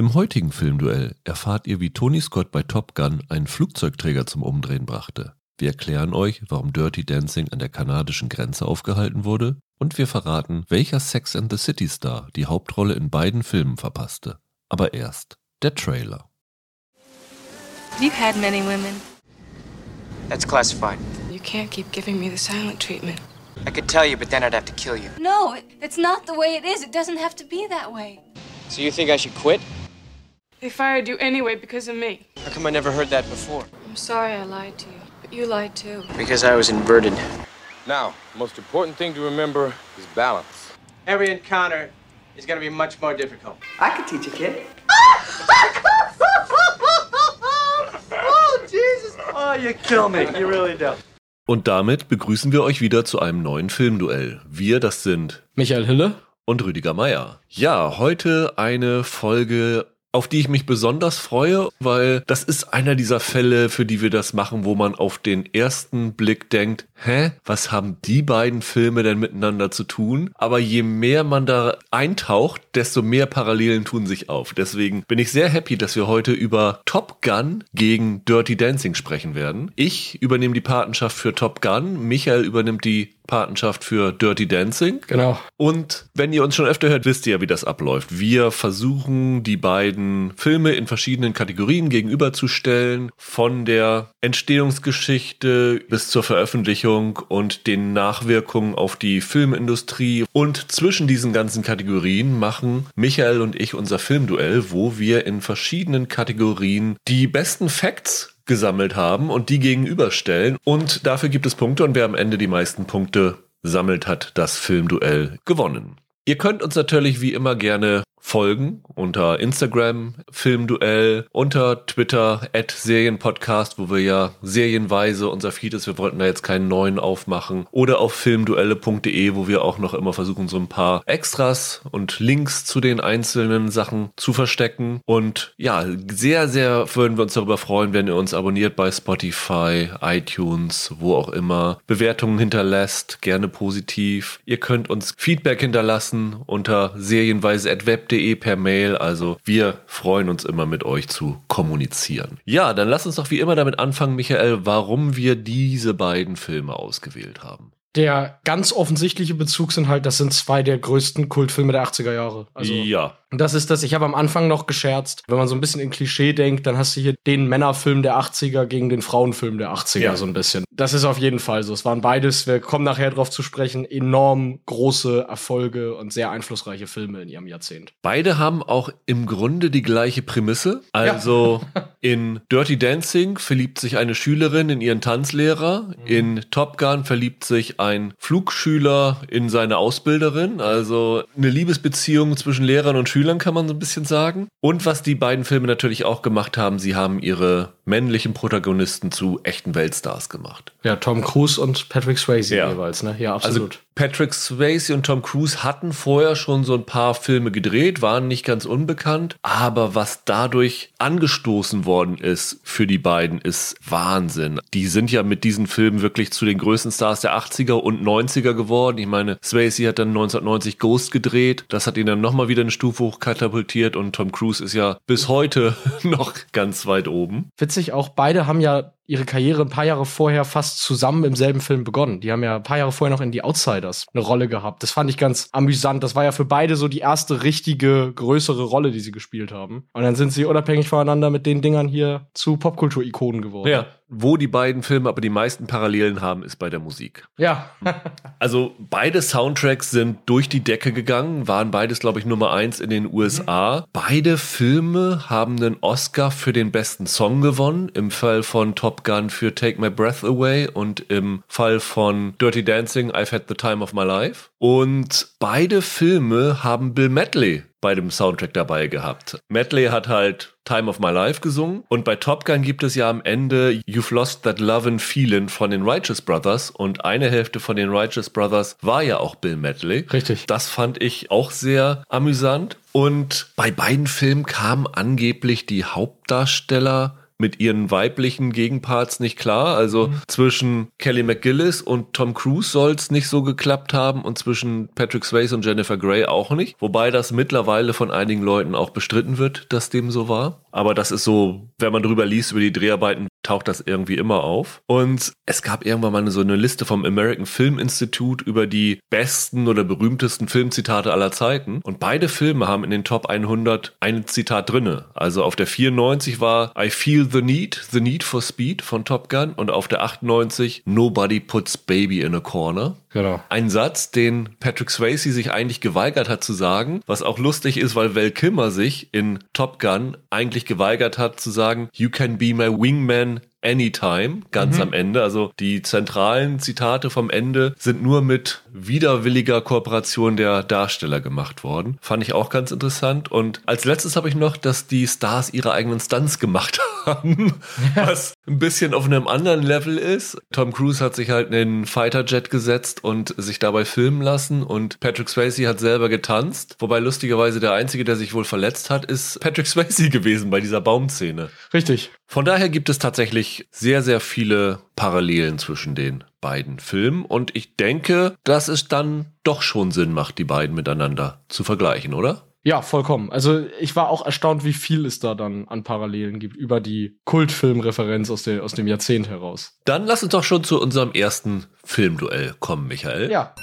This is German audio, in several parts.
Im heutigen Filmduell erfahrt ihr, wie Tony Scott bei Top Gun einen Flugzeugträger zum Umdrehen brachte. Wir erklären euch, warum Dirty Dancing an der kanadischen Grenze aufgehalten wurde und wir verraten, welcher Sex and the City Star die Hauptrolle in beiden Filmen verpasste. Aber erst der Trailer. You've had many women. That's classified. You can't keep giving me the silent treatment. I could tell you, but then I'd have to kill you. No, it, it's not the way it is. It doesn't have to be that way. So you think I should quit? They fired you anyway because of me. How come I never heard that before? I'm sorry I lied to you, but you lied too. Because I was inverted. Now, the most important thing to remember is balance. Every encounter is going to be much more difficult. I could teach a kid. Oh, Jesus! Oh, you kill me. You really do. Und damit begrüßen wir euch wieder zu einem neuen Filmduell. Wir, das sind Michael Hille. und Rüdiger Meier. Ja, heute eine Folge, auf die ich mich besonders freue, weil das ist einer dieser Fälle, für die wir das machen, wo man auf den ersten Blick denkt, hä, was haben die beiden Filme denn miteinander zu tun? Aber je mehr man da eintaucht, desto mehr Parallelen tun sich auf. Deswegen bin ich sehr happy, dass wir heute über Top Gun gegen Dirty Dancing sprechen werden. Ich übernehme die Patenschaft für Top Gun, Michael übernimmt die Patenschaft für Dirty Dancing. Genau. Und wenn ihr uns schon öfter hört, wisst ihr ja, wie das abläuft. Wir versuchen, die beiden Filme in verschiedenen Kategorien gegenüberzustellen. Von der Entstehungsgeschichte bis zur Veröffentlichung und den Nachwirkungen auf die Filmindustrie. Und zwischen diesen ganzen Kategorien machen Michael und ich unser Filmduell, wo wir in verschiedenen Kategorien die besten Facts gesammelt haben und die gegenüberstellen. Und dafür gibt es Punkte und wer am Ende die meisten Punkte sammelt, hat das Filmduell gewonnen. Ihr könnt uns natürlich wie immer gerne folgen unter Instagram Filmduell, unter Twitter at Serienpodcast, wo wir ja serienweise unser Feed ist. Wir wollten da jetzt keinen neuen aufmachen. Oder auf filmduelle.de, wo wir auch noch immer versuchen, so ein paar Extras und Links zu den einzelnen Sachen zu verstecken. Und ja, sehr, sehr würden wir uns darüber freuen, wenn ihr uns abonniert bei Spotify, iTunes, wo auch immer. Bewertungen hinterlässt, gerne positiv. Ihr könnt uns Feedback hinterlassen unter serienweise.web.de per Mail. Also wir freuen uns immer mit euch zu kommunizieren. Ja, dann lass uns doch wie immer damit anfangen, Michael, warum wir diese beiden Filme ausgewählt haben. Der ganz offensichtliche Bezug sind halt, das sind zwei der größten Kultfilme der 80er Jahre. Also, ja, Und das ist das, ich habe am Anfang noch gescherzt, wenn man so ein bisschen in Klischee denkt, dann hast du hier den Männerfilm der 80er gegen den Frauenfilm der 80er Ja. so ein bisschen. Das ist auf jeden Fall so. Es waren beides, wir kommen nachher drauf zu sprechen, enorm große Erfolge und sehr einflussreiche Filme in ihrem Jahrzehnt. Beide haben auch im Grunde die gleiche Prämisse. Also in Dirty Dancing verliebt sich eine Schülerin in ihren Tanzlehrer. In Top Gun verliebt sich ein Flugschüler in seine Ausbilderin. Also eine Liebesbeziehung zwischen Lehrern und Schülern kann man so ein bisschen sagen. Und was die beiden Filme natürlich auch gemacht haben, sie haben ihre männlichen Protagonisten zu echten Weltstars gemacht. Ja, Tom Cruise und Patrick Swayze Ja. jeweils, ne? Ja, Also absolut. Patrick Swayze und Tom Cruise hatten vorher schon so ein paar Filme gedreht, waren nicht ganz unbekannt, aber was dadurch angestoßen worden ist für die beiden ist Wahnsinn. Die sind ja mit diesen Filmen wirklich zu den größten Stars der 80er und 90er geworden. Ich meine, Swayze hat dann 1990 Ghost gedreht, das hat ihn dann nochmal wieder eine Stufe hoch katapultiert und Tom Cruise ist ja bis heute noch ganz weit oben. Witzig auch, beide haben ja ihre Karriere ein paar Jahre vorher fast zusammen im selben Film begonnen. Die haben ja ein paar Jahre vorher noch in Die Outsiders eine Rolle gehabt. Das fand ich ganz amüsant. Das war ja für beide so die erste richtige, größere Rolle, die sie gespielt haben. Und dann sind sie unabhängig voneinander mit den Dingern hier zu Popkultur-Ikonen geworden. Ja. Wo die beiden Filme aber die meisten Parallelen haben, ist bei der Musik. Ja. Also beide Soundtracks sind durch die Decke gegangen, waren beides, glaube ich, Nummer eins in den USA. Beide Filme haben einen Oscar für den besten Song gewonnen. Im Fall von Top Gun für Take My Breath Away und im Fall von Dirty Dancing I've Had the Time of My Life. Und beide Filme haben Bill Medley bei dem Soundtrack dabei gehabt. Medley hat halt Time of My Life gesungen und bei Top Gun gibt es ja am Ende You've Lost That Love and Feeling von den Righteous Brothers und eine Hälfte von den Righteous Brothers war ja auch Bill Medley. Richtig. Das fand ich auch sehr amüsant und bei beiden Filmen kamen angeblich die Hauptdarsteller mit ihren weiblichen Gegenparts nicht klar. Also mhm. zwischen Kelly McGillis und Tom Cruise soll es nicht so geklappt haben und zwischen Patrick Swayze und Jennifer Grey auch nicht. Wobei das mittlerweile von einigen Leuten auch bestritten wird, dass dem so war. Aber das ist so, wenn man drüber liest über die Dreharbeiten, taucht das irgendwie immer auf. Und es gab irgendwann mal so eine Liste vom American Film Institute über die besten oder berühmtesten Filmzitate aller Zeiten. Und beide Filme haben in den Top 100 ein Zitat drinne. Also auf der 94 war I Feel the Need, The Need for Speed von Top Gun und auf der 98 Nobody Puts Baby in a Corner. Genau. Ein Satz, den Patrick Swayze sich eigentlich geweigert hat zu sagen, was auch lustig ist, weil Val Kilmer sich in Top Gun eigentlich geweigert hat zu sagen, You can be my wingman Anytime, ganz mhm. am Ende. Also die zentralen Zitate vom Ende sind nur mit widerwilliger Kooperation der Darsteller gemacht worden. Fand ich auch ganz interessant. Und als letztes habe ich noch, dass die Stars ihre eigenen Stunts gemacht haben, was ein bisschen auf einem anderen Level ist. Tom Cruise hat sich halt in den Fighterjet gesetzt und sich dabei filmen lassen und Patrick Swayze hat selber getanzt. Wobei lustigerweise der Einzige, der sich wohl verletzt hat, ist Patrick Swayze gewesen bei dieser Baumszene. Richtig. Von daher gibt es tatsächlich sehr, sehr viele Parallelen zwischen den beiden Filmen und ich denke, dass es dann doch schon Sinn macht, die beiden miteinander zu vergleichen, oder? Ja, vollkommen. Also ich war auch erstaunt, wie viel es da dann an Parallelen gibt über die Kultfilmreferenz aus, aus dem Jahrzehnt heraus. Dann lass uns doch schon zu unserem ersten Filmduell kommen, Michael. Ja.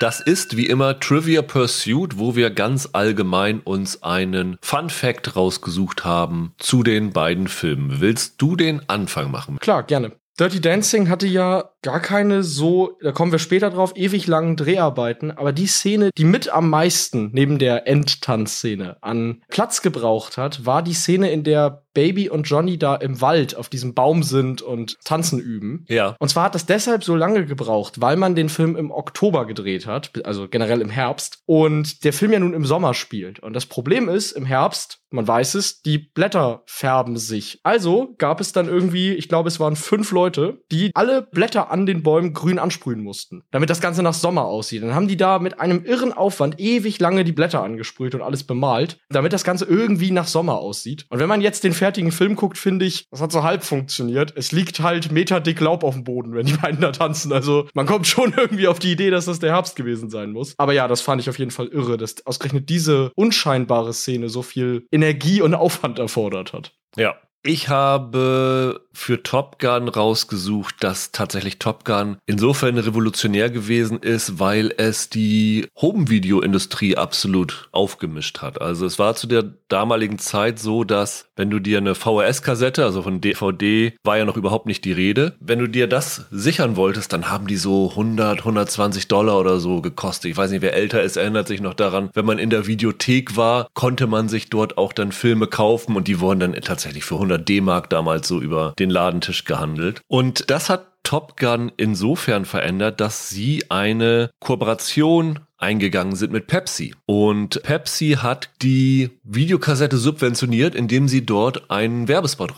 Das ist wie immer Trivia Pursuit, wo wir ganz allgemein uns einen Fun Fact rausgesucht haben zu den beiden Filmen. Willst du den Anfang machen? Klar, gerne. Dirty Dancing hatte ja gar keine so, da kommen wir später drauf, ewig langen Dreharbeiten, aber die Szene, die mit am meisten neben der Endtanzszene an Platz gebraucht hat, war die Szene, in der Baby und Johnny da im Wald auf diesem Baum sind und tanzen üben. Ja. Und zwar hat das deshalb so lange gebraucht, weil man den Film im Oktober gedreht hat, also generell im Herbst, und der Film ja nun im Sommer spielt. Und das Problem ist, im Herbst, man weiß es, die Blätter färben sich. Also gab es dann irgendwie, ich glaube, es waren fünf Leute, die alle Blätter an den Bäumen grün ansprühen mussten, damit das Ganze nach Sommer aussieht. Dann haben die da mit einem irren Aufwand ewig lange die Blätter angesprüht und alles bemalt, damit das Ganze irgendwie nach Sommer aussieht. Und wenn man jetzt den fertigen Film guckt, finde ich, das hat so halb funktioniert. Es liegt halt meterdick Laub auf dem Boden, wenn die beiden da tanzen. Also man kommt schon irgendwie auf die Idee, dass das der Herbst gewesen sein muss. Aber ja, das fand ich auf jeden Fall irre, dass ausgerechnet diese unscheinbare Szene so viel Energie und Aufwand erfordert hat. Ja, ich habe für Top Gun rausgesucht, dass tatsächlich Top Gun insofern revolutionär gewesen ist, weil es die Home-Video-Industrie absolut aufgemischt hat. Also es war zu der damaligen Zeit so, dass wenn du dir eine VHS-Kassette, also von DVD, war ja noch überhaupt nicht die Rede, wenn du dir das sichern wolltest, dann haben die so 100, 120 Dollar oder so gekostet. Ich weiß nicht, wer älter ist, erinnert sich noch daran. Wenn man in der Videothek war, konnte man sich dort auch dann Filme kaufen und die wurden dann tatsächlich für 100 D-Mark damals so über den Ladentisch gehandelt. Und das hat Top Gun insofern verändert, dass sie eine Kooperation eingegangen sind mit Pepsi. Und Pepsi hat die Videokassette subventioniert, indem sie dort einen Werbespot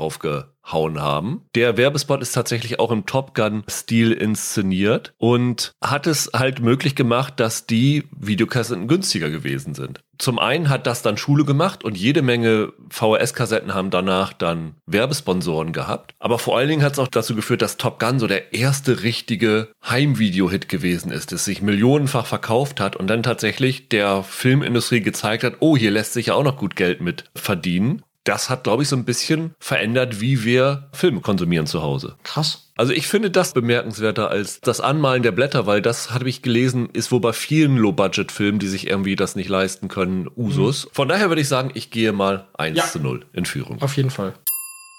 draufgehauen haben. Der Werbespot ist tatsächlich auch im Top Gun-Stil inszeniert und hat es halt möglich gemacht, dass die Videokassetten günstiger gewesen sind zum einen hat das dann Schule gemacht und jede Menge VHS-Kassetten haben danach dann Werbesponsoren gehabt. Aber vor allen Dingen hat es auch dazu geführt, dass Top Gun so der erste richtige Heimvideo-Hit gewesen ist, das sich millionenfach verkauft hat und dann tatsächlich der Filmindustrie gezeigt hat, oh, hier lässt sich ja auch noch gut Geld mit verdienen. Das hat, glaube ich, so ein bisschen verändert, wie wir Filme konsumieren zu Hause. Krass. Also ich finde das bemerkenswerter als das Anmalen der Blätter, weil das, habe ich gelesen, ist wohl bei vielen Low-Budget-Filmen, die sich irgendwie das nicht leisten können, Usus. Mhm. Von daher würde ich sagen, ich gehe mal 1 ja. zu 0 in Führung. Auf jeden Fall.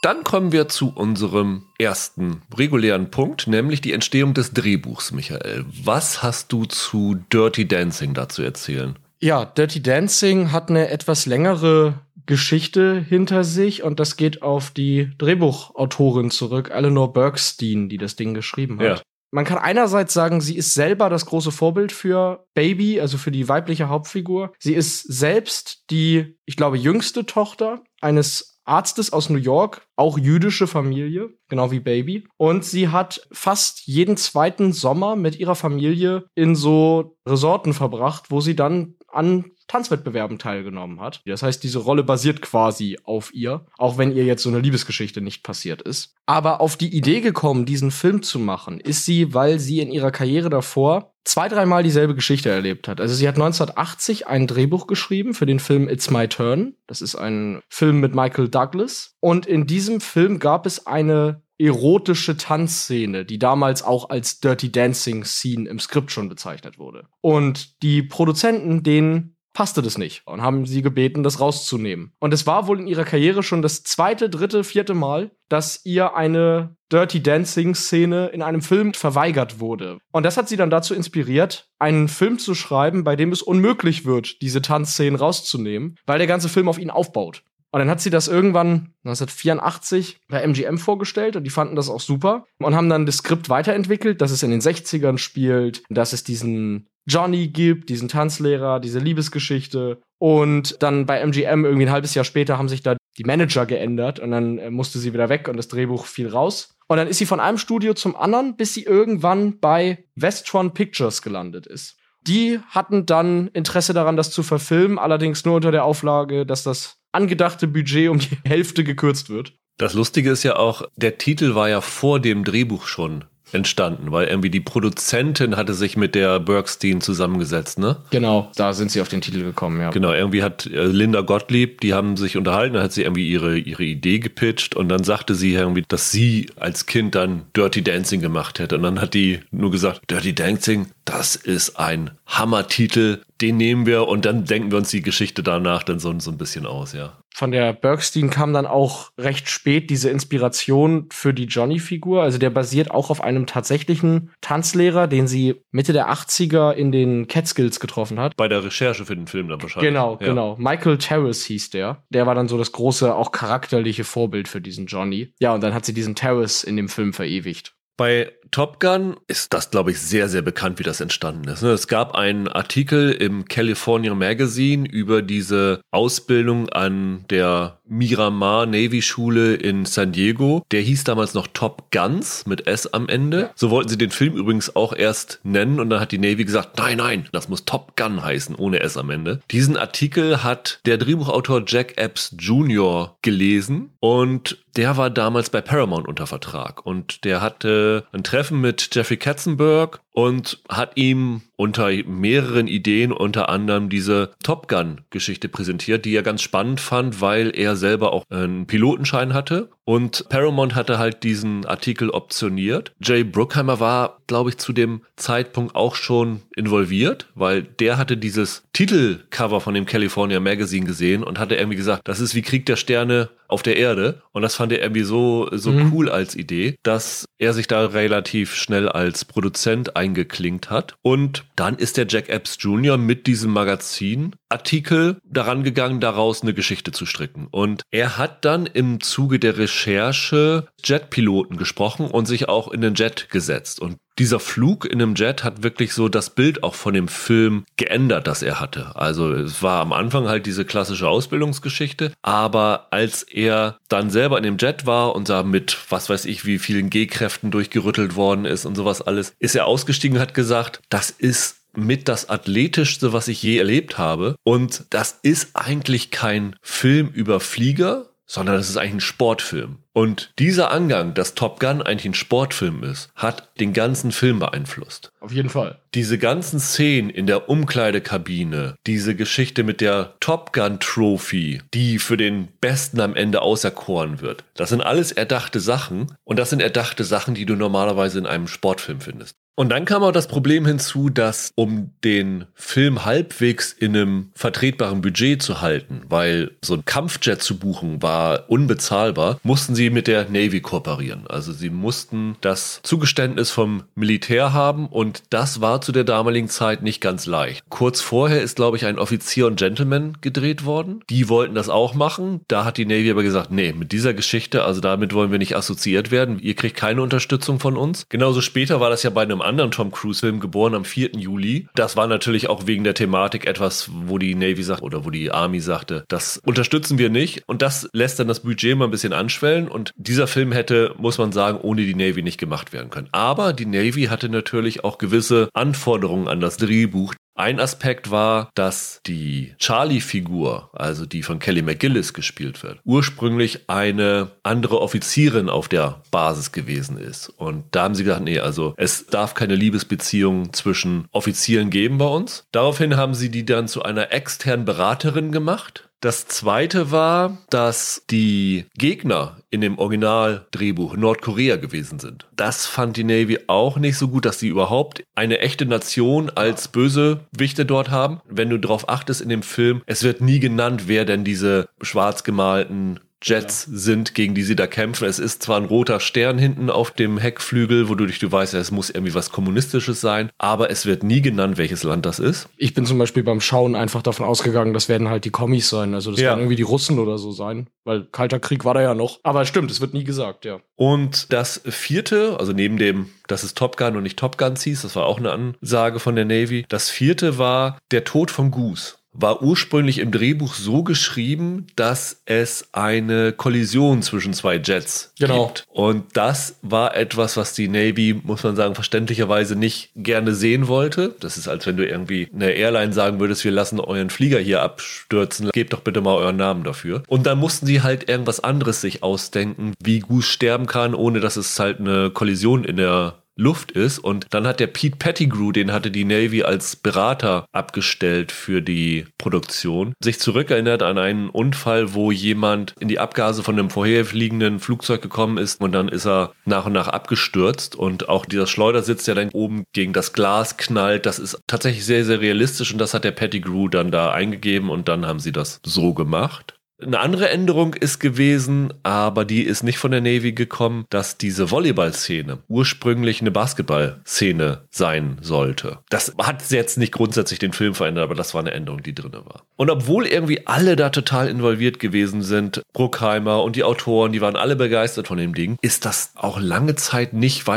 Dann kommen wir zu unserem ersten regulären Punkt, nämlich die Entstehung des Drehbuchs, Michael. Was hast du zu Dirty Dancing dazu erzählen? Ja, Dirty Dancing hat eine etwas längere Geschichte hinter sich und das geht auf die Drehbuchautorin zurück, Eleanor Bergstein, die das Ding geschrieben hat. Ja. Man kann einerseits sagen, sie ist selber das große Vorbild für Baby, also für die weibliche Hauptfigur. Sie ist selbst die, ich glaube, jüngste Tochter eines Arztes aus New York, auch jüdische Familie, genau wie Baby. Und sie hat fast jeden zweiten Sommer mit ihrer Familie in so Resorten verbracht, wo sie dann an Tanzwettbewerben teilgenommen hat. Das heißt, diese Rolle basiert quasi auf ihr, auch wenn ihr jetzt so eine Liebesgeschichte nicht passiert ist. Aber auf die Idee gekommen, diesen Film zu machen, ist sie, weil sie in ihrer Karriere davor zwei, dreimal dieselbe Geschichte erlebt hat. Also sie hat 1980 ein Drehbuch geschrieben für den Film It's My Turn. Das ist ein Film mit Michael Douglas. Und in diesem Film gab es eine erotische Tanzszene, die damals auch als Dirty Dancing Scene im Skript schon bezeichnet wurde. Und die Produzenten, denen passte das nicht und haben sie gebeten, das rauszunehmen. Und es war wohl in ihrer Karriere schon das zweite, dritte, vierte Mal, dass ihr eine Dirty Dancing Szene in einem Film verweigert wurde. Und das hat sie dann dazu inspiriert, einen Film zu schreiben, bei dem es unmöglich wird, diese Tanzszenen rauszunehmen, weil der ganze Film auf ihn aufbaut. Und dann hat sie das irgendwann 1984 bei MGM vorgestellt und die fanden das auch super und haben dann das Skript weiterentwickelt, dass es in den 60ern spielt, dass es diesen Johnny gibt, diesen Tanzlehrer, diese Liebesgeschichte. Und dann bei MGM irgendwie ein halbes Jahr später haben sich da die Manager geändert und dann äh, musste sie wieder weg und das Drehbuch fiel raus. Und dann ist sie von einem Studio zum anderen, bis sie irgendwann bei Vestron Pictures gelandet ist. Die hatten dann Interesse daran, das zu verfilmen, allerdings nur unter der Auflage, dass das angedachte Budget um die Hälfte gekürzt wird. Das Lustige ist ja auch, der Titel war ja vor dem Drehbuch schon entstanden, weil irgendwie die Produzentin hatte sich mit der Bergstein zusammengesetzt, ne? Genau, da sind sie auf den Titel gekommen, ja. Genau, irgendwie hat äh, Linda Gottlieb, die haben sich unterhalten, dann hat sie irgendwie ihre, ihre Idee gepitcht und dann sagte sie irgendwie, dass sie als Kind dann Dirty Dancing gemacht hätte. Und dann hat die nur gesagt, Dirty Dancing, das ist ein Hammertitel, den nehmen wir und dann denken wir uns die Geschichte danach dann so, so ein bisschen aus, ja von der Bergstein kam dann auch recht spät diese Inspiration für die Johnny-Figur. Also der basiert auch auf einem tatsächlichen Tanzlehrer, den sie Mitte der 80er in den Catskills getroffen hat. Bei der Recherche für den Film dann wahrscheinlich. Genau, ja. genau. Michael Terrace hieß der. Der war dann so das große, auch charakterliche Vorbild für diesen Johnny. Ja, und dann hat sie diesen Terrace in dem Film verewigt. Bei Top Gun ist das, glaube ich, sehr, sehr bekannt, wie das entstanden ist. Ne? Es gab einen Artikel im California Magazine über diese Ausbildung an der Miramar Navy Schule in San Diego. Der hieß damals noch Top Guns mit S am Ende. So wollten sie den Film übrigens auch erst nennen und dann hat die Navy gesagt, nein, nein, das muss Top Gun heißen, ohne S am Ende. Diesen Artikel hat der Drehbuchautor Jack Epps Jr. gelesen und der war damals bei Paramount unter Vertrag und der hatte ein Treffen mit Jeffrey Katzenberg und hat ihm unter mehreren Ideen unter anderem diese Top Gun Geschichte präsentiert, die er ganz spannend fand, weil er selber auch einen Pilotenschein hatte und Paramount hatte halt diesen Artikel optioniert. Jay Bruckheimer war, glaube ich, zu dem Zeitpunkt auch schon involviert, weil der hatte dieses Titelcover von dem California Magazine gesehen und hatte irgendwie gesagt, das ist wie Krieg der Sterne auf der Erde. Und das fand er irgendwie so, so mhm. cool als Idee, dass er sich da relativ schnell als Produzent eingeklinkt hat. Und dann ist der Jack Epps Jr. mit diesem Magazin Artikel daran gegangen, daraus eine Geschichte zu stricken. Und er hat dann im Zuge der Recherche Jetpiloten gesprochen und sich auch in den Jet gesetzt. Und dieser Flug in einem Jet hat wirklich so das Bild auch von dem Film geändert, das er hatte. Also es war am Anfang halt diese klassische Ausbildungsgeschichte, aber als er dann selber in dem Jet war und da mit was weiß ich wie vielen G-Kräften durchgerüttelt worden ist und sowas alles, ist er ausgestiegen und hat gesagt, das ist mit das athletischste, was ich je erlebt habe. Und das ist eigentlich kein Film über Flieger, sondern es ist eigentlich ein Sportfilm. Und dieser Angang, dass Top Gun eigentlich ein Sportfilm ist, hat den ganzen Film beeinflusst. Auf jeden Fall. Diese ganzen Szenen in der Umkleidekabine, diese Geschichte mit der Top Gun Trophy, die für den Besten am Ende auserkoren wird, das sind alles erdachte Sachen und das sind erdachte Sachen, die du normalerweise in einem Sportfilm findest. Und dann kam auch das Problem hinzu, dass um den Film halbwegs in einem vertretbaren Budget zu halten, weil so ein Kampfjet zu buchen war unbezahlbar, mussten sie mit der Navy kooperieren. Also sie mussten das Zugeständnis vom Militär haben und das war zu der damaligen Zeit nicht ganz leicht. Kurz vorher ist, glaube ich, ein Offizier und Gentleman gedreht worden. Die wollten das auch machen. Da hat die Navy aber gesagt, nee, mit dieser Geschichte, also damit wollen wir nicht assoziiert werden. Ihr kriegt keine Unterstützung von uns. Genauso später war das ja bei einem anderen Tom Cruise-Film, geboren am 4. Juli. Das war natürlich auch wegen der Thematik etwas, wo die Navy sagt oder wo die Army sagte, das unterstützen wir nicht. Und das lässt dann das Budget mal ein bisschen anschwellen. Und dieser Film hätte, muss man sagen, ohne die Navy nicht gemacht werden können. Aber die Navy hatte natürlich auch gewisse Anforderungen an das Drehbuch. Ein Aspekt war, dass die Charlie-Figur, also die von Kelly McGillis gespielt wird, ursprünglich eine andere Offizierin auf der Basis gewesen ist. Und da haben sie gesagt, nee, also es darf keine Liebesbeziehung zwischen Offizieren geben bei uns. Daraufhin haben sie die dann zu einer externen Beraterin gemacht das zweite war, dass die Gegner in dem Originaldrehbuch Nordkorea gewesen sind. Das fand die Navy auch nicht so gut, dass sie überhaupt eine echte Nation als Bösewichte dort haben. Wenn du darauf achtest in dem Film, es wird nie genannt, wer denn diese schwarz gemalten Jets ja. sind, gegen die sie da kämpfen. Es ist zwar ein roter Stern hinten auf dem Heckflügel, wodurch du weißt, es muss irgendwie was Kommunistisches sein, aber es wird nie genannt, welches Land das ist. Ich bin zum Beispiel beim Schauen einfach davon ausgegangen, das werden halt die Kommis sein. Also das ja. werden irgendwie die Russen oder so sein, weil Kalter Krieg war da ja noch. Aber stimmt, es wird nie gesagt, ja. Und das vierte, also neben dem, dass es Top Gun und nicht Top Gun hieß, das war auch eine Ansage von der Navy. Das vierte war der Tod von Goose war ursprünglich im Drehbuch so geschrieben, dass es eine Kollision zwischen zwei Jets genau. gibt. Und das war etwas, was die Navy, muss man sagen, verständlicherweise nicht gerne sehen wollte. Das ist, als wenn du irgendwie eine Airline sagen würdest, wir lassen euren Flieger hier abstürzen, gebt doch bitte mal euren Namen dafür. Und dann mussten sie halt irgendwas anderes sich ausdenken, wie Goose sterben kann, ohne dass es halt eine Kollision in der Luft ist. Und dann hat der Pete Pettigrew, den hatte die Navy als Berater abgestellt für die Produktion, sich zurückerinnert an einen Unfall, wo jemand in die Abgase von einem vorherfliegenden Flugzeug gekommen ist. Und dann ist er nach und nach abgestürzt. Und auch dieser Schleudersitz, der dann oben gegen das Glas knallt, das ist tatsächlich sehr, sehr realistisch. Und das hat der Pettigrew dann da eingegeben. Und dann haben sie das so gemacht. Eine andere Änderung ist gewesen, aber die ist nicht von der Navy gekommen, dass diese Volleyball-Szene ursprünglich eine Basketball-Szene sein sollte. Das hat jetzt nicht grundsätzlich den Film verändert, aber das war eine Änderung, die drin war. Und obwohl irgendwie alle da total involviert gewesen sind, Bruckheimer und die Autoren, die waren alle begeistert von dem Ding, ist das auch lange Zeit nicht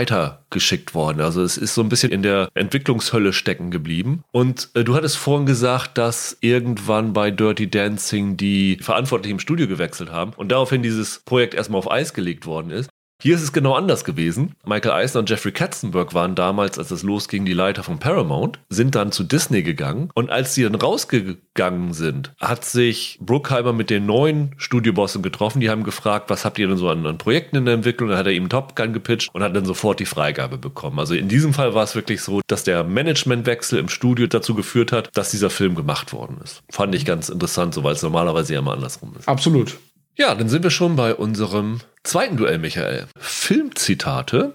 weitergeschickt worden. Also es ist so ein bisschen in der Entwicklungshölle stecken geblieben. Und äh, du hattest vorhin gesagt, dass irgendwann bei Dirty Dancing die Verantwortung verantwortlich im Studio gewechselt haben und daraufhin dieses Projekt erstmal auf Eis gelegt worden ist. Hier ist es genau anders gewesen. Michael Eisner und Jeffrey Katzenberg waren damals, als es losging, die Leiter von Paramount, sind dann zu Disney gegangen und als sie dann rausgegangen sind, hat sich Bruckheimer mit den neuen Studiobossen getroffen. Die haben gefragt, was habt ihr denn so an, an Projekten in der Entwicklung? Dann hat er ihm Top Gun gepitcht und hat dann sofort die Freigabe bekommen. Also in diesem Fall war es wirklich so, dass der Managementwechsel im Studio dazu geführt hat, dass dieser Film gemacht worden ist. Fand ich ganz interessant, so weil es normalerweise ja immer andersrum ist. Absolut. Ja, dann sind wir schon bei unserem zweiten Duell, Michael. Filmzitate.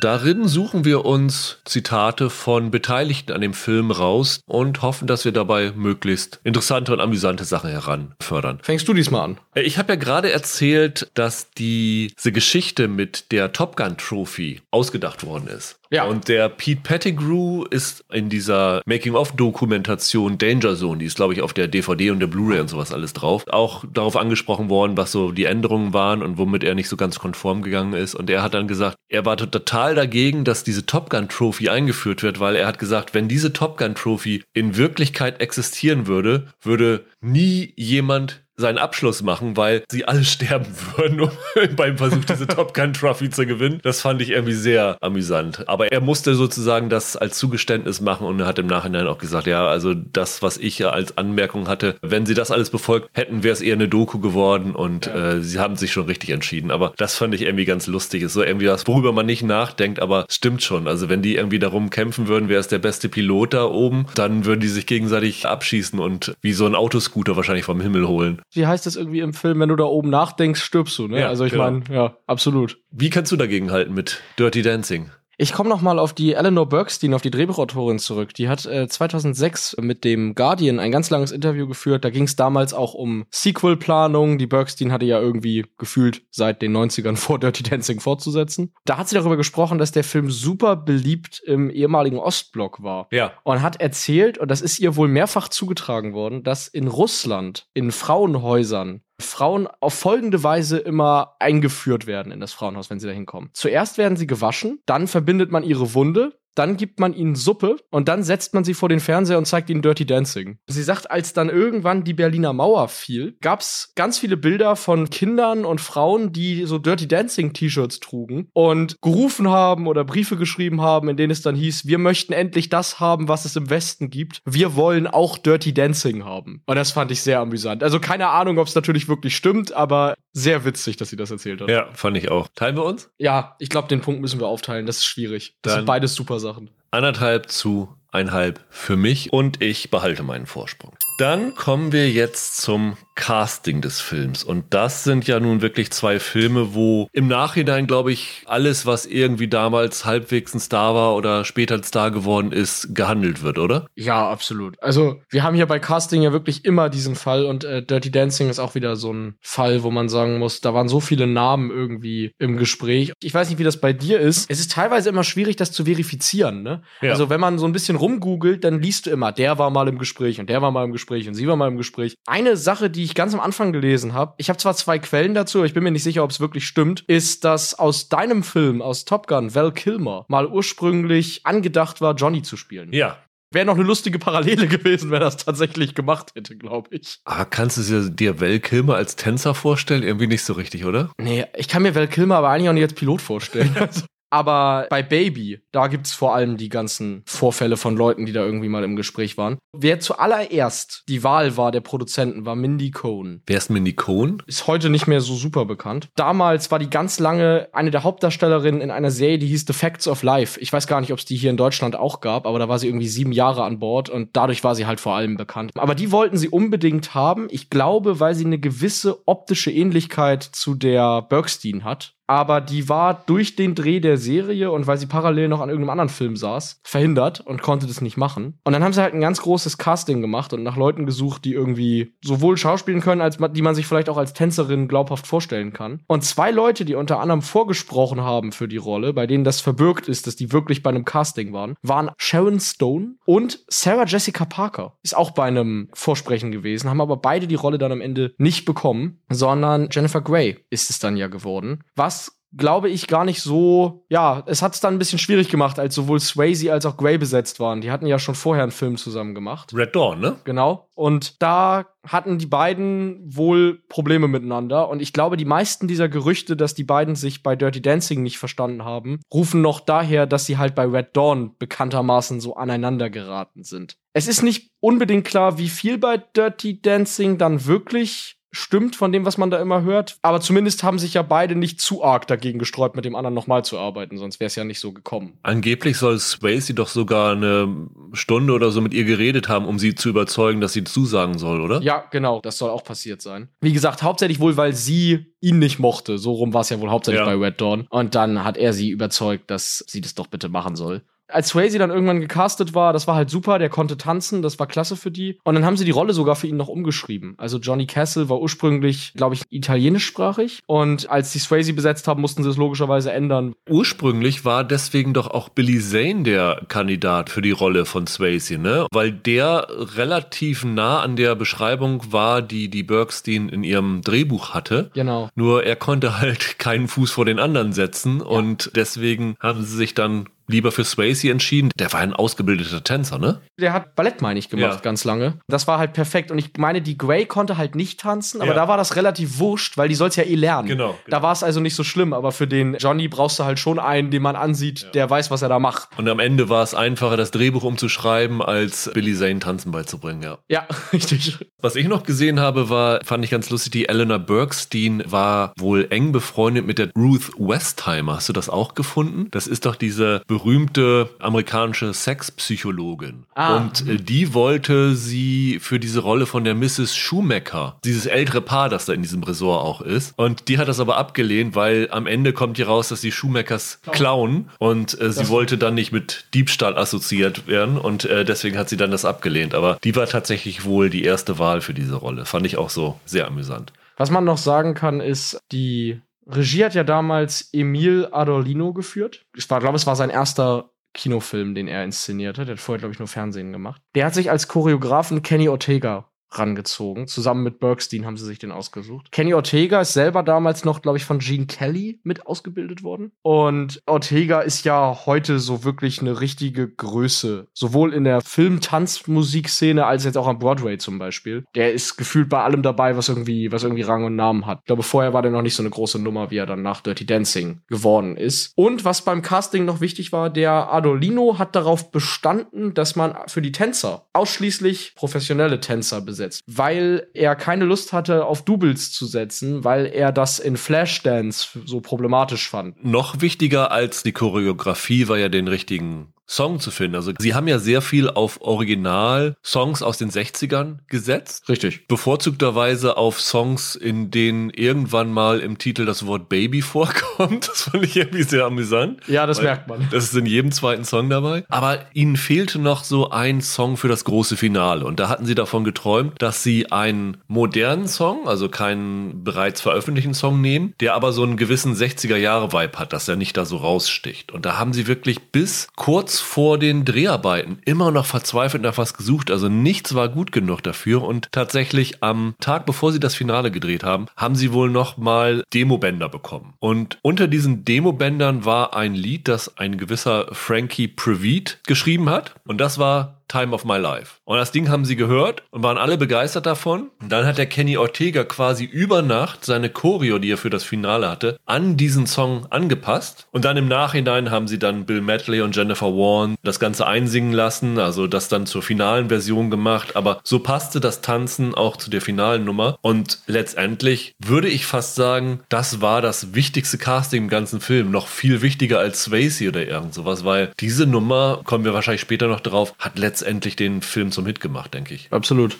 Darin suchen wir uns Zitate von Beteiligten an dem Film raus und hoffen, dass wir dabei möglichst interessante und amüsante Sachen heranfördern. Fängst du diesmal an? Äh, ich habe ja gerade erzählt, dass diese Geschichte mit der Top Gun Trophy ausgedacht worden ist. Ja. Und der Pete Pettigrew ist in dieser Making-of-Dokumentation Danger Zone, die ist, glaube ich, auf der DVD und der Blu-ray und sowas alles drauf, auch darauf angesprochen worden, was so die Änderungen waren und womit er nicht so ganz konform gegangen ist. Und er hat dann gesagt, er war total dagegen, dass diese Top Gun Trophy eingeführt wird, weil er hat gesagt, wenn diese Top Gun Trophy in Wirklichkeit existieren würde, würde nie jemand seinen Abschluss machen, weil sie alle sterben würden um beim Versuch, diese Top Gun Trophy zu gewinnen. Das fand ich irgendwie sehr amüsant. Aber er musste sozusagen das als Zugeständnis machen und hat im Nachhinein auch gesagt, ja, also das, was ich ja als Anmerkung hatte, wenn sie das alles befolgt hätten, wäre es eher eine Doku geworden und ja. äh, sie haben sich schon richtig entschieden. Aber das fand ich irgendwie ganz lustig. Ist so irgendwie was, worüber man nicht nachdenkt, aber stimmt schon. Also wenn die irgendwie darum kämpfen würden, wer ist der beste Pilot da oben, dann würden die sich gegenseitig abschießen und wie so ein Autoscooter wahrscheinlich vom Himmel holen wie heißt das irgendwie im Film, wenn du da oben nachdenkst, stirbst du, ne? Ja, also ich genau. meine, ja, absolut. Wie kannst du dagegen halten mit Dirty Dancing? Ich komme noch mal auf die Eleanor Bergstein, auf die Drehbuchautorin zurück. Die hat äh, 2006 mit dem Guardian ein ganz langes Interview geführt. Da ging es damals auch um Sequel-Planung. Die Bergstein hatte ja irgendwie gefühlt seit den 90ern vor Dirty Dancing fortzusetzen. Da hat sie darüber gesprochen, dass der Film super beliebt im ehemaligen Ostblock war. Ja. Und hat erzählt, und das ist ihr wohl mehrfach zugetragen worden, dass in Russland in Frauenhäusern Frauen auf folgende Weise immer eingeführt werden in das Frauenhaus, wenn sie da hinkommen. Zuerst werden sie gewaschen, dann verbindet man ihre Wunde, dann gibt man ihnen Suppe und dann setzt man sie vor den Fernseher und zeigt ihnen Dirty Dancing. Sie sagt, als dann irgendwann die Berliner Mauer fiel, gab's ganz viele Bilder von Kindern und Frauen, die so Dirty Dancing T-Shirts trugen und gerufen haben oder Briefe geschrieben haben, in denen es dann hieß, wir möchten endlich das haben, was es im Westen gibt. Wir wollen auch Dirty Dancing haben. Und das fand ich sehr amüsant. Also keine Ahnung, ob es natürlich wirklich stimmt, aber sehr witzig, dass sie das erzählt hat. Ja, fand ich auch. Teilen wir uns? Ja, ich glaube, den Punkt müssen wir aufteilen. Das ist schwierig. Das Dann- sind beides super Sachen. Anderthalb zu einhalb für mich und ich behalte meinen Vorsprung. Dann kommen wir jetzt zum Casting des Films. Und das sind ja nun wirklich zwei Filme, wo im Nachhinein, glaube ich, alles, was irgendwie damals halbwegs ein Star war oder später ein Star geworden ist, gehandelt wird, oder? Ja, absolut. Also, wir haben hier bei Casting ja wirklich immer diesen Fall und äh, Dirty Dancing ist auch wieder so ein Fall, wo man sagen muss, da waren so viele Namen irgendwie im Gespräch. Ich weiß nicht, wie das bei dir ist. Es ist teilweise immer schwierig, das zu verifizieren, ne? Ja. Also, wenn man so ein bisschen rumgoogelt, dann liest du immer, der war mal im Gespräch und der war mal im Gespräch und sie war mal im Gespräch. Eine Sache, die ich ganz am Anfang gelesen habe, ich habe zwar zwei Quellen dazu, aber ich bin mir nicht sicher, ob es wirklich stimmt, ist, dass aus deinem Film, aus Top Gun, Val Kilmer, mal ursprünglich angedacht war, Johnny zu spielen. Ja. Wäre noch eine lustige Parallele gewesen, wenn er das tatsächlich gemacht hätte, glaube ich. Aber kannst du dir Val Kilmer als Tänzer vorstellen? Irgendwie nicht so richtig, oder? Nee, ich kann mir Val Kilmer aber eigentlich auch nicht als Pilot vorstellen. Also, aber bei Baby, da gibt's vor allem die ganzen Vorfälle von Leuten, die da irgendwie mal im Gespräch waren. Wer zuallererst die Wahl war der Produzenten, war Mindy Cohn. Wer ist Mindy Cohn? Ist heute nicht mehr so super bekannt. Damals war die ganz lange eine der Hauptdarstellerinnen in einer Serie, die hieß The Facts of Life. Ich weiß gar nicht, ob es die hier in Deutschland auch gab, aber da war sie irgendwie sieben Jahre an Bord und dadurch war sie halt vor allem bekannt. Aber die wollten sie unbedingt haben. Ich glaube, weil sie eine gewisse optische Ähnlichkeit zu der Bergstein hat. Aber die war durch den Dreh der Serie und weil sie parallel noch an irgendeinem anderen Film saß, verhindert und konnte das nicht machen. Und dann haben sie halt ein ganz großes Casting gemacht und nach Leuten gesucht, die irgendwie sowohl schauspielen können, als die man sich vielleicht auch als Tänzerin glaubhaft vorstellen kann. Und zwei Leute, die unter anderem vorgesprochen haben für die Rolle, bei denen das verbürgt ist, dass die wirklich bei einem Casting waren, waren Sharon Stone und Sarah Jessica Parker. Ist auch bei einem Vorsprechen gewesen, haben aber beide die Rolle dann am Ende nicht bekommen, sondern Jennifer Grey ist es dann ja geworden. Was glaube ich, gar nicht so, ja, es hat es dann ein bisschen schwierig gemacht, als sowohl Swayze als auch Grey besetzt waren. Die hatten ja schon vorher einen Film zusammen gemacht. Red Dawn, ne? Genau. Und da hatten die beiden wohl Probleme miteinander. Und ich glaube, die meisten dieser Gerüchte, dass die beiden sich bei Dirty Dancing nicht verstanden haben, rufen noch daher, dass sie halt bei Red Dawn bekanntermaßen so aneinander geraten sind. Es ist nicht unbedingt klar, wie viel bei Dirty Dancing dann wirklich stimmt von dem, was man da immer hört. Aber zumindest haben sich ja beide nicht zu arg dagegen gesträubt, mit dem anderen nochmal zu arbeiten, sonst wäre es ja nicht so gekommen. Angeblich soll Swayze doch sogar eine Stunde oder so mit ihr geredet haben, um sie zu überzeugen, dass sie zusagen soll, oder? Ja, genau, das soll auch passiert sein. Wie gesagt, hauptsächlich wohl, weil sie ihn nicht mochte. So rum war es ja wohl hauptsächlich Ja. bei Red Dawn. Und dann hat er sie überzeugt, dass sie das doch bitte machen soll. Als Swayze dann irgendwann gecastet war, das war halt super, der konnte tanzen, das war klasse für die. Und dann haben sie die Rolle sogar für ihn noch umgeschrieben. Also Johnny Castle war ursprünglich, glaube ich, italienischsprachig. Und als die Swayze besetzt haben, mussten sie es logischerweise ändern. Ursprünglich war deswegen doch auch Billy Zane der Kandidat für die Rolle von Swayze, ne? Weil der relativ nah an der Beschreibung war, die die Bergstein in ihrem Drehbuch hatte. Genau. Nur er konnte halt keinen Fuß vor den anderen setzen und deswegen haben sie sich dann lieber für Swayze entschieden. Der war ein ausgebildeter Tänzer, ne? Der hat Ballett, meine ich, gemacht, Ja. ganz lange. Das war halt perfekt. Und ich meine, die Grey konnte halt nicht tanzen, aber Ja. da war das relativ wurscht, weil die soll's ja eh lernen. Genau, Da war es also nicht so schlimm, aber für den Johnny brauchst du halt schon einen, den man ansieht, der weiß, was er da macht. Und am Ende war es einfacher, das Drehbuch umzuschreiben, als Billy Zane tanzen beizubringen, ja. Ja, richtig. Was ich noch gesehen habe, war, fand ich ganz lustig, die Eleanor Bergstein war wohl eng befreundet mit der Ruth Westheimer. Hast du das auch gefunden? Das ist doch diese berühmte amerikanische Sexpsychologin. Ah. Und äh, die wollte sie für diese Rolle von der Mrs. Schumacher, dieses ältere Paar, das da in diesem Resort auch ist. Und die hat das aber abgelehnt, weil am Ende kommt hier raus, dass die Schumachers klauen und äh, sie wollte dann nicht mit Diebstahl assoziiert werden und äh, deswegen hat sie dann das abgelehnt. Aber die war tatsächlich wohl die erste Wahl für diese Rolle. Fand ich auch so sehr amüsant. Was man noch sagen kann, ist, die Regie hat ja damals Emil Adorlino geführt. Ich glaube, es war sein erster Kinofilm, den er inszeniert hat. Der hat vorher, glaube ich, nur Fernsehen gemacht. Der hat sich als Choreografen Kenny Ortega rangezogen. Zusammen mit Bergstein haben sie sich den ausgesucht. Kenny Ortega ist selber damals noch, glaube ich, von Gene Kelly mit ausgebildet worden. Und Ortega ist ja heute so wirklich eine richtige Größe. Sowohl in der Film-Tanzmusikszene als jetzt auch am Broadway zum Beispiel. Der ist gefühlt bei allem dabei, was irgendwie, was irgendwie Rang und Namen hat. Ich glaube, vorher war der noch nicht so eine große Nummer, wie er dann nach Dirty Dancing geworden ist. Und was beim Casting noch wichtig war, der Adolino hat darauf bestanden, dass man für die Tänzer ausschließlich professionelle Tänzer besetzt, weil er keine Lust hatte, auf Doubles zu setzen, weil er das in Flashdance so problematisch fand. Noch wichtiger als die Choreografie war ja den richtigen Song zu finden. Also sie haben ja sehr viel auf Original-Songs aus den 60ern gesetzt. Richtig. Bevorzugterweise auf Songs, in denen irgendwann mal im Titel das Wort Baby vorkommt. Das fand ich irgendwie sehr amüsant. Ja, das merkt man. Das ist in jedem zweiten Song dabei. Aber ihnen fehlte noch so ein Song für das große Finale. Und da hatten sie davon geträumt, dass sie einen modernen Song, also keinen bereits veröffentlichten Song nehmen, der aber so einen gewissen 60er-Jahre-Vibe hat, dass er nicht da so raussticht. Und da haben sie wirklich bis kurz vor den Dreharbeiten immer noch verzweifelt nach was gesucht. Also nichts war gut genug dafür. Und tatsächlich am Tag, bevor sie das Finale gedreht haben, haben sie wohl noch mal Demobänder bekommen. Und unter diesen Demobändern war ein Lied, das ein gewisser Frankie Preveet geschrieben hat. Und das war Time of My Life. Und das Ding haben sie gehört und waren alle begeistert davon. Und dann hat der Kenny Ortega quasi über Nacht seine Choreo, die er für das Finale hatte, an diesen Song angepasst. Und dann im Nachhinein haben sie dann Bill Medley und Jennifer Warren das Ganze einsingen lassen, also das dann zur finalen Version gemacht. Aber so passte das Tanzen auch zu der finalen Nummer. Und letztendlich würde ich fast sagen, das war das wichtigste Casting im ganzen Film. Noch viel wichtiger als Swayze oder irgend sowas, weil diese Nummer, kommen wir wahrscheinlich später noch drauf, hat letztendlich letztendlich den Film zum Hit gemacht, denke ich. Absolut.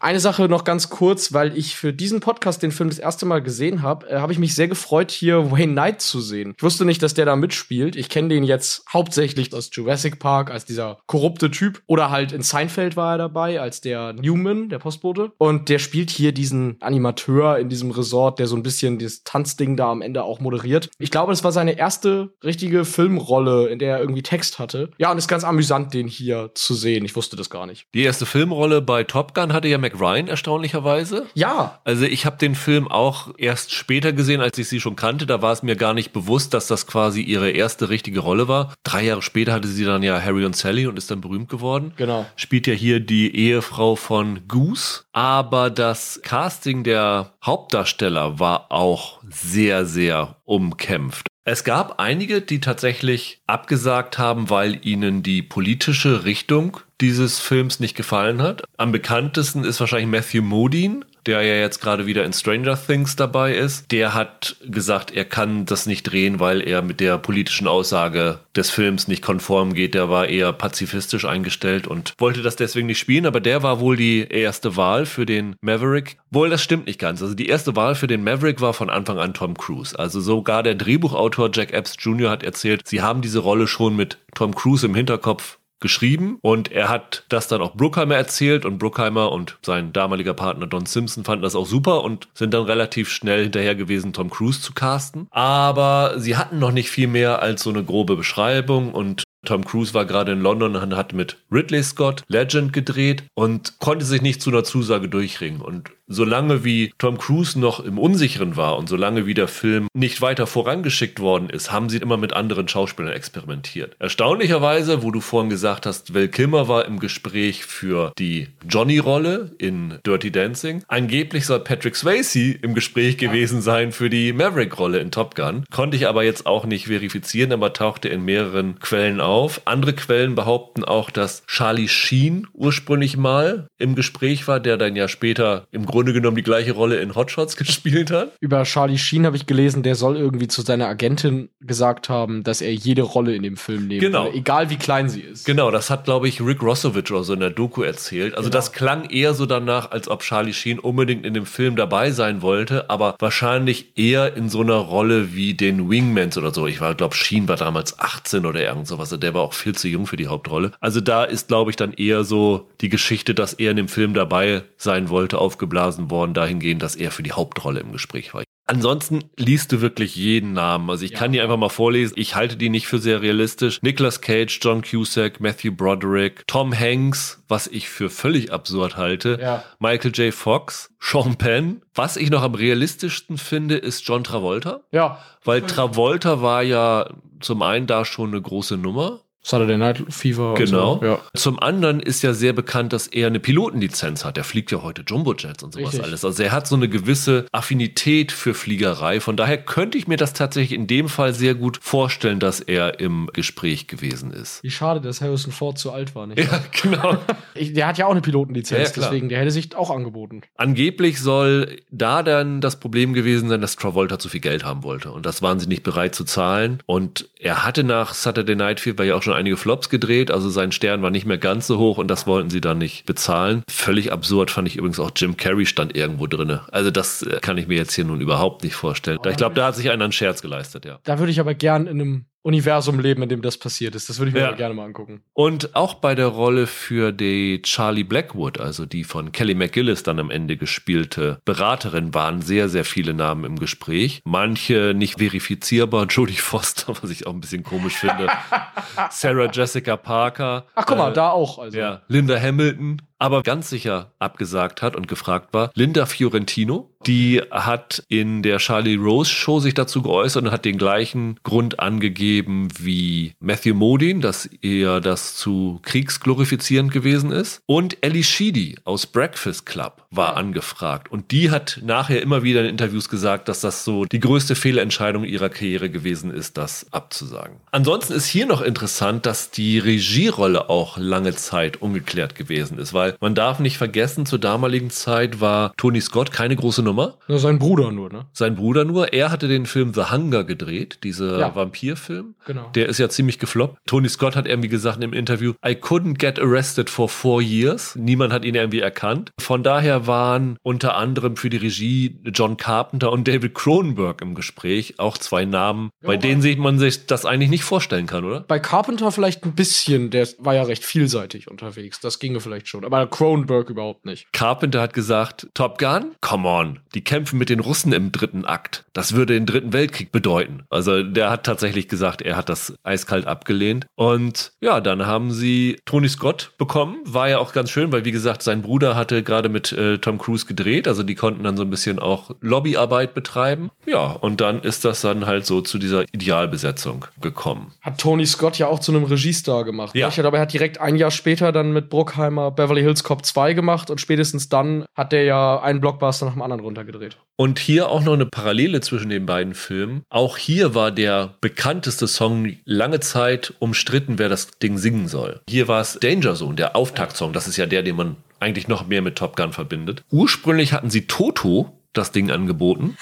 Eine Sache noch ganz kurz, weil ich für diesen Podcast den Film das erste Mal gesehen habe, äh, habe ich mich sehr gefreut, hier Wayne Knight zu sehen. Ich wusste nicht, dass der da mitspielt. Ich kenne den jetzt hauptsächlich aus Jurassic Park als dieser korrupte Typ oder halt in Seinfeld war er dabei als der Newman, der Postbote. Und der spielt hier diesen Animateur in diesem Resort, der so ein bisschen das Tanzding da am Ende auch moderiert. Ich glaube, das war seine erste richtige Filmrolle, in der er irgendwie Text hatte. Ja, und es ist ganz amüsant, den hier zu sehen. Ich wusste das gar nicht. Die erste Filmrolle bei Top Gun hatte ja Mac Ryan erstaunlicherweise. Ja. Also ich habe den Film auch erst später gesehen, als ich sie schon kannte. Da war es mir gar nicht bewusst, dass das quasi ihre erste richtige Rolle war. Drei Jahre später hatte sie dann ja Harry und Sally und ist dann berühmt geworden. Genau. Spielt ja hier die Ehefrau von Goose. Aber das Casting der Hauptdarsteller war auch sehr, sehr umkämpft. Es gab einige, die tatsächlich abgesagt haben, weil ihnen die politische Richtung dieses Films nicht gefallen hat. Am bekanntesten ist wahrscheinlich Matthew Modine, der ja jetzt gerade wieder in Stranger Things dabei ist. Der hat gesagt, er kann das nicht drehen, weil er mit der politischen Aussage des Films nicht konform geht. Der war eher pazifistisch eingestellt und wollte das deswegen nicht spielen, aber der war wohl die erste Wahl für den Maverick. Wohl, das stimmt nicht ganz. Also die erste Wahl für den Maverick war von Anfang an Tom Cruise. Also sogar der Drehbuchautor Jack Epps Jr. hat erzählt, sie haben diese Rolle schon mit Tom Cruise im Hinterkopf geschrieben und er hat das dann auch Bruckheimer erzählt und Bruckheimer und sein damaliger Partner Don Simpson fanden das auch super und sind dann relativ schnell hinterher gewesen, Tom Cruise zu casten. Aber sie hatten noch nicht viel mehr als so eine grobe Beschreibung und Tom Cruise war gerade in London und hat mit Ridley Scott Legend gedreht und konnte sich nicht zu einer Zusage durchringen. Und solange wie Tom Cruise noch im Unsicheren war und solange wie der Film nicht weiter vorangeschickt worden ist, haben sie immer mit anderen Schauspielern experimentiert. Erstaunlicherweise, wo du vorhin gesagt hast, Val Kilmer war im Gespräch für die Johnny-Rolle in Dirty Dancing. Angeblich soll Patrick Swayze im Gespräch gewesen sein für die Maverick-Rolle in Top Gun. Konnte ich aber jetzt auch nicht verifizieren, aber tauchte in mehreren Quellen auf. Andere Quellen behaupten auch, dass Charlie Sheen ursprünglich mal im Gespräch war, der dann ja später im Grunde genommen die gleiche Rolle in Hotshots gespielt hat. Über Charlie Sheen habe ich gelesen, der soll irgendwie zu seiner Agentin gesagt haben, dass er jede Rolle in dem Film nehmen Genau. will, egal wie klein sie ist. Genau, das hat, glaube ich, Rick Rossovich oder so in der Doku erzählt. Also das klang eher so danach, als ob Charlie Sheen unbedingt in dem Film dabei sein wollte, aber wahrscheinlich eher in so einer Rolle wie den Wingmans oder so. Ich war, glaube Sheen war damals 18 oder irgend sowas. Der war auch viel zu jung für die Hauptrolle. Also da ist, glaube ich, dann eher so die Geschichte, dass er in dem Film dabei sein wollte, aufgeblasen worden, dahingehend, dass er für die Hauptrolle im Gespräch war. Ansonsten liest du wirklich jeden Namen. Also ich Ja. kann die einfach mal vorlesen. Ich halte die nicht für sehr realistisch. Nicolas Cage, John Cusack, Matthew Broderick, Tom Hanks, was ich für völlig absurd halte. Ja. Michael J. Fox, Sean Penn. Was ich noch am realistischsten finde, ist John Travolta. Ja. Weil Travolta war ja zum einen da schon eine große Nummer. Saturday Night Fever. Genau. So. Ja. Zum anderen ist ja sehr bekannt, dass er eine Pilotenlizenz hat. Er fliegt ja heute Jumbojets und sowas Richtig. alles. Also er hat so eine gewisse Affinität für Fliegerei. Von daher könnte ich mir das tatsächlich in dem Fall sehr gut vorstellen, dass er im Gespräch gewesen ist. Wie schade, dass Harrison Ford zu alt war, nicht? Ja, genau. Der hat ja auch eine Pilotenlizenz, Ja, deswegen, der hätte sich auch angeboten. Angeblich soll da dann das Problem gewesen sein, dass Travolta zu viel Geld haben wollte. Und das waren sie nicht bereit zu zahlen. Und er hatte nach Saturday Night Fever ja auch schon einige Flops gedreht. Also sein Stern war nicht mehr ganz so hoch und das wollten sie dann nicht bezahlen. Völlig absurd fand ich übrigens auch Jim Carrey stand irgendwo drinne. Also das äh, kann ich mir jetzt hier nun überhaupt nicht vorstellen. Ich glaube, da hat sich einer einen Scherz geleistet, ja. Da würde ich aber gern in einem Universum leben, in dem das passiert ist. Das würde ich mir Ja. gerne mal angucken. Und auch bei der Rolle für die Charlie Blackwood, also die von Kelly McGillis dann am Ende gespielte Beraterin, waren sehr, sehr viele Namen im Gespräch. Manche nicht verifizierbar. Jodie Foster, was ich auch ein bisschen komisch finde. Sarah Jessica Parker. Ach, guck mal, äh, da auch. Also. Ja, Linda Hamilton. Aber ganz sicher abgesagt hat und gefragt war, Linda Fiorentino, die hat in der Charlie Rose Show sich dazu geäußert und hat den gleichen Grund angegeben wie Matthew Modine, dass eher das zu kriegsglorifizierend gewesen ist. Und Ellie Sheedy aus Breakfast Club war angefragt. Und die hat nachher immer wieder in Interviews gesagt, dass das so die größte Fehlentscheidung ihrer Karriere gewesen ist, das abzusagen. Ansonsten ist hier noch interessant, dass die Regierolle auch lange Zeit ungeklärt gewesen ist, weil man darf nicht vergessen, zur damaligen Zeit war Tony Scott keine große Nummer. Nur sein Bruder nur, ne? Sein Bruder nur. Er hatte den Film The Hunger gedreht, dieser Ja. Vampirfilm. Genau. Der ist ja ziemlich gefloppt. Tony Scott hat irgendwie gesagt im Interview, I couldn't get arrested for four years. Niemand hat ihn irgendwie erkannt. Von daher waren unter anderem für die Regie John Carpenter und David Cronenberg im Gespräch. Auch zwei Namen, bei Ja. denen sich man sich das eigentlich nicht vorstellen kann, oder? Bei Carpenter vielleicht ein bisschen, der war ja recht vielseitig unterwegs. Das ginge vielleicht schon. Aber Cronenberg überhaupt nicht. Carpenter hat gesagt, Top Gun? Come on. Die kämpfen mit den Russen im dritten Akt. Das würde den dritten Weltkrieg bedeuten. Also der hat tatsächlich gesagt, er hat das eiskalt abgelehnt. Und ja, dann haben sie Tony Scott bekommen. War ja auch ganz schön, weil wie gesagt, sein Bruder hatte gerade mit äh, Tom Cruise gedreht. Also die konnten dann so ein bisschen auch Lobbyarbeit betreiben. Ja, und dann ist das dann halt so zu dieser Idealbesetzung gekommen. Hat Tony Scott ja auch zu einem Regiestar gemacht. Ja. Ja. Ich glaube, er hat direkt ein Jahr später dann mit Bruckheimer Beverly Hills Cop 2 gemacht und spätestens dann hat der ja einen Blockbuster nach dem anderen runtergedreht. Und hier auch noch eine Parallele zwischen den beiden Filmen. Auch hier war der bekannteste Song lange Zeit umstritten, wer das Ding singen soll. Hier war es Danger Zone, der Auftaktsong. Das ist ja der, den man eigentlich noch mehr mit Top Gun verbindet. Ursprünglich hatten sie Toto das Ding angeboten.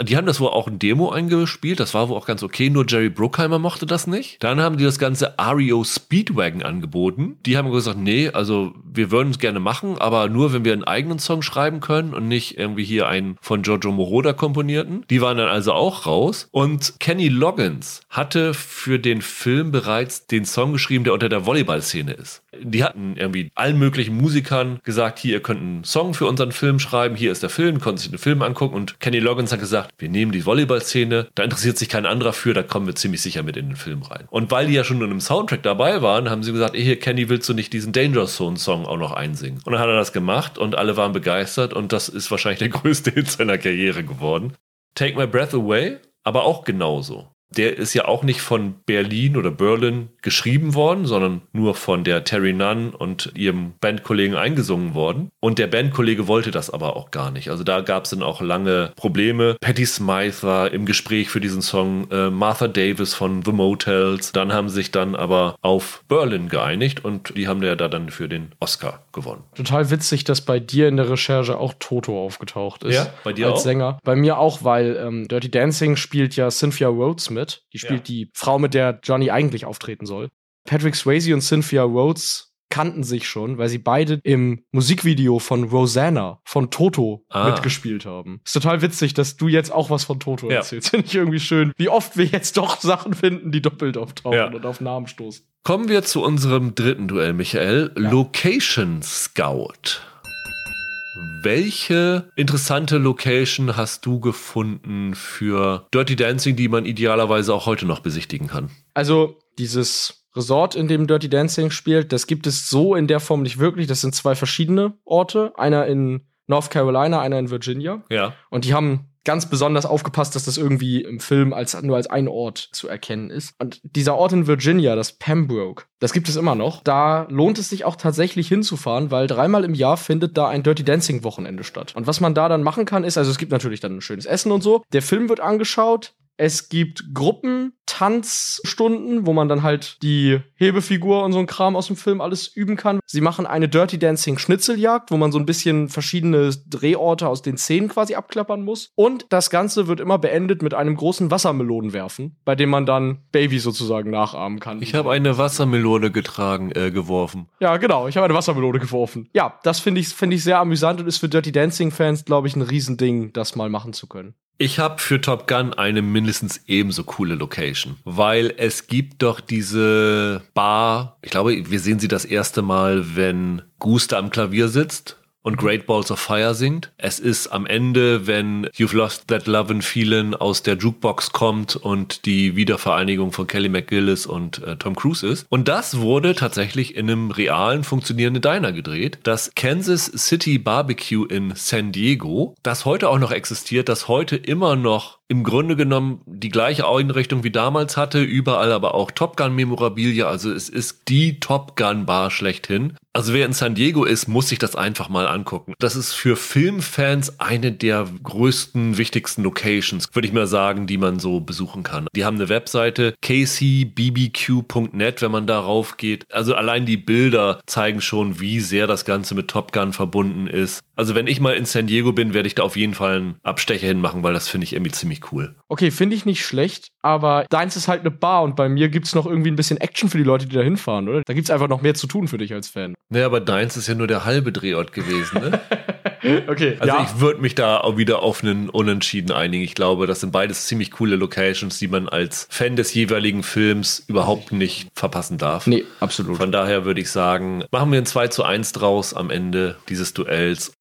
Die haben das wohl auch in Demo eingespielt, das war wohl auch ganz okay, nur Jerry Bruckheimer mochte das nicht. Dann haben die das ganze REO Speedwagon angeboten. Die haben gesagt, nee, also wir würden es gerne machen, aber nur, wenn wir einen eigenen Song schreiben können und nicht irgendwie hier einen von Giorgio Moroder komponierten. Die waren dann also auch raus. Und Kenny Loggins hatte für den Film bereits den Song geschrieben, der unter der Volleyball-Szene ist. Die hatten irgendwie allen möglichen Musikern gesagt, hier, ihr könnt einen Song für unseren Film schreiben, hier ist der Film, konnten sich den Film angucken und Kenny Loggins hat gesagt, wir nehmen die Volleyball-Szene, da interessiert sich kein anderer für, da kommen wir ziemlich sicher mit in den Film rein. Und weil die ja schon in einem Soundtrack dabei waren, haben sie gesagt, ey, hier, Kenny, willst du nicht diesen Danger Zone-Song auch noch einsingen? Und dann hat er das gemacht und alle waren begeistert und das ist wahrscheinlich der größte Hit seiner Karriere geworden. Take My Breath Away, aber auch genauso. Der ist ja auch nicht von Berlin oder Berlin geschrieben worden, sondern nur von der Terry Nunn und ihrem Bandkollegen eingesungen worden. Und der Bandkollege wollte das aber auch gar nicht. Also da gab es dann auch lange Probleme. Patti Smythe war im Gespräch für diesen Song, äh, Martha Davis von The Motels. Dann haben sich dann aber auf Berlin geeinigt und die haben ja da dann für den Oscar gewonnen. Total witzig, dass bei dir in der Recherche auch Toto aufgetaucht ist. Ja, bei dir als auch? Sänger. Bei mir auch, weil ähm, Dirty Dancing spielt ja Cynthia Rhodes mit. Die spielt Ja. die Frau, mit der Johnny eigentlich auftreten soll. Patrick Swayze und Cynthia Rhodes kannten sich schon, weil sie beide im Musikvideo von Rosanna von Toto Ah. mitgespielt haben. Ist total witzig, dass du jetzt auch was von Toto Ja. erzählst. Finde ich irgendwie schön, wie oft wir jetzt doch Sachen finden, die doppelt auftauchen Ja. und auf Namen stoßen. Kommen wir zu unserem dritten Duell, Michael. Location Scout. Welche interessante Location hast du gefunden für Dirty Dancing, die man idealerweise auch heute noch besichtigen kann? Also dieses Resort, in dem Dirty Dancing spielt, das gibt es so in der Form nicht wirklich. Das sind zwei verschiedene Orte. Einer in North Carolina, einer in Virginia. Ja. Und die haben ganz besonders aufgepasst, dass das irgendwie im Film als, nur als ein Ort zu erkennen ist. Und dieser Ort in Virginia, das Pembroke, das gibt es immer noch. Da lohnt es sich auch tatsächlich hinzufahren, weil dreimal im Jahr findet da ein Dirty Dancing Wochenende statt. Und was man da dann machen kann, ist, also es gibt natürlich dann ein schönes Essen und so. Der Film wird angeschaut, es gibt Gruppentanzstunden, wo man dann halt die Hebefigur und so ein Kram aus dem Film alles üben kann. Sie machen eine Dirty Dancing Schnitzeljagd, wo man so ein bisschen verschiedene Drehorte aus den Szenen quasi abklappern muss. Und das Ganze wird immer beendet mit einem großen Wassermelonenwerfen, bei dem man dann Baby sozusagen nachahmen kann. Ich habe eine Wassermelone getragen, äh, geworfen. Ja, genau. Ich habe eine Wassermelone geworfen. Ja, das finde ich, finde ich sehr amüsant und ist für Dirty Dancing Fans, glaube ich, ein Riesending, das mal machen zu können. Ich habe für Top Gun eine mindestens ebenso coole Location, weil es gibt doch diese Bar, ich glaube, wir sehen sie das erste Mal, wenn Guster am Klavier sitzt und Great Balls of Fire singt. Es ist am Ende, wenn You've Lost That Love and Feeling aus der Jukebox kommt und die Wiedervereinigung von Kelly McGillis und äh, Tom Cruise ist. Und das wurde tatsächlich in einem realen funktionierenden Diner gedreht. Das Kansas City Barbecue in San Diego, das heute auch noch existiert, das heute immer noch im Grunde genommen die gleiche Einrichtung wie damals hatte, überall aber auch Top Gun Memorabilia, also es ist die Top Gun Bar schlechthin. Also wer in San Diego ist, muss sich das einfach mal angucken. Das ist für Filmfans eine der größten, wichtigsten Locations, würde ich mal sagen, die man so besuchen kann. Die haben eine Webseite kcbbq.net, wenn man darauf geht. Also allein die Bilder zeigen schon, wie sehr das Ganze mit Top Gun verbunden ist. Also wenn ich mal in San Diego bin, werde ich da auf jeden Fall einen Abstecher hinmachen, weil das finde ich irgendwie ziemlich cool. Okay, finde ich nicht schlecht, aber deins ist halt eine Bar und bei mir gibt es noch irgendwie ein bisschen Action für die Leute, die da hinfahren, oder? Da gibt es einfach noch mehr zu tun für dich als Fan. Naja, aber deins ist ja nur der halbe Drehort gewesen, ne? okay, Also ja. ich würde mich da auch wieder auf einen Unentschieden einigen. Ich glaube, das sind beides ziemlich coole Locations, die man als Fan des jeweiligen Films überhaupt nicht verpassen darf. nee, absolut. Von daher würde ich sagen, machen wir ein 2 zu 1 draus am Ende dieses Duells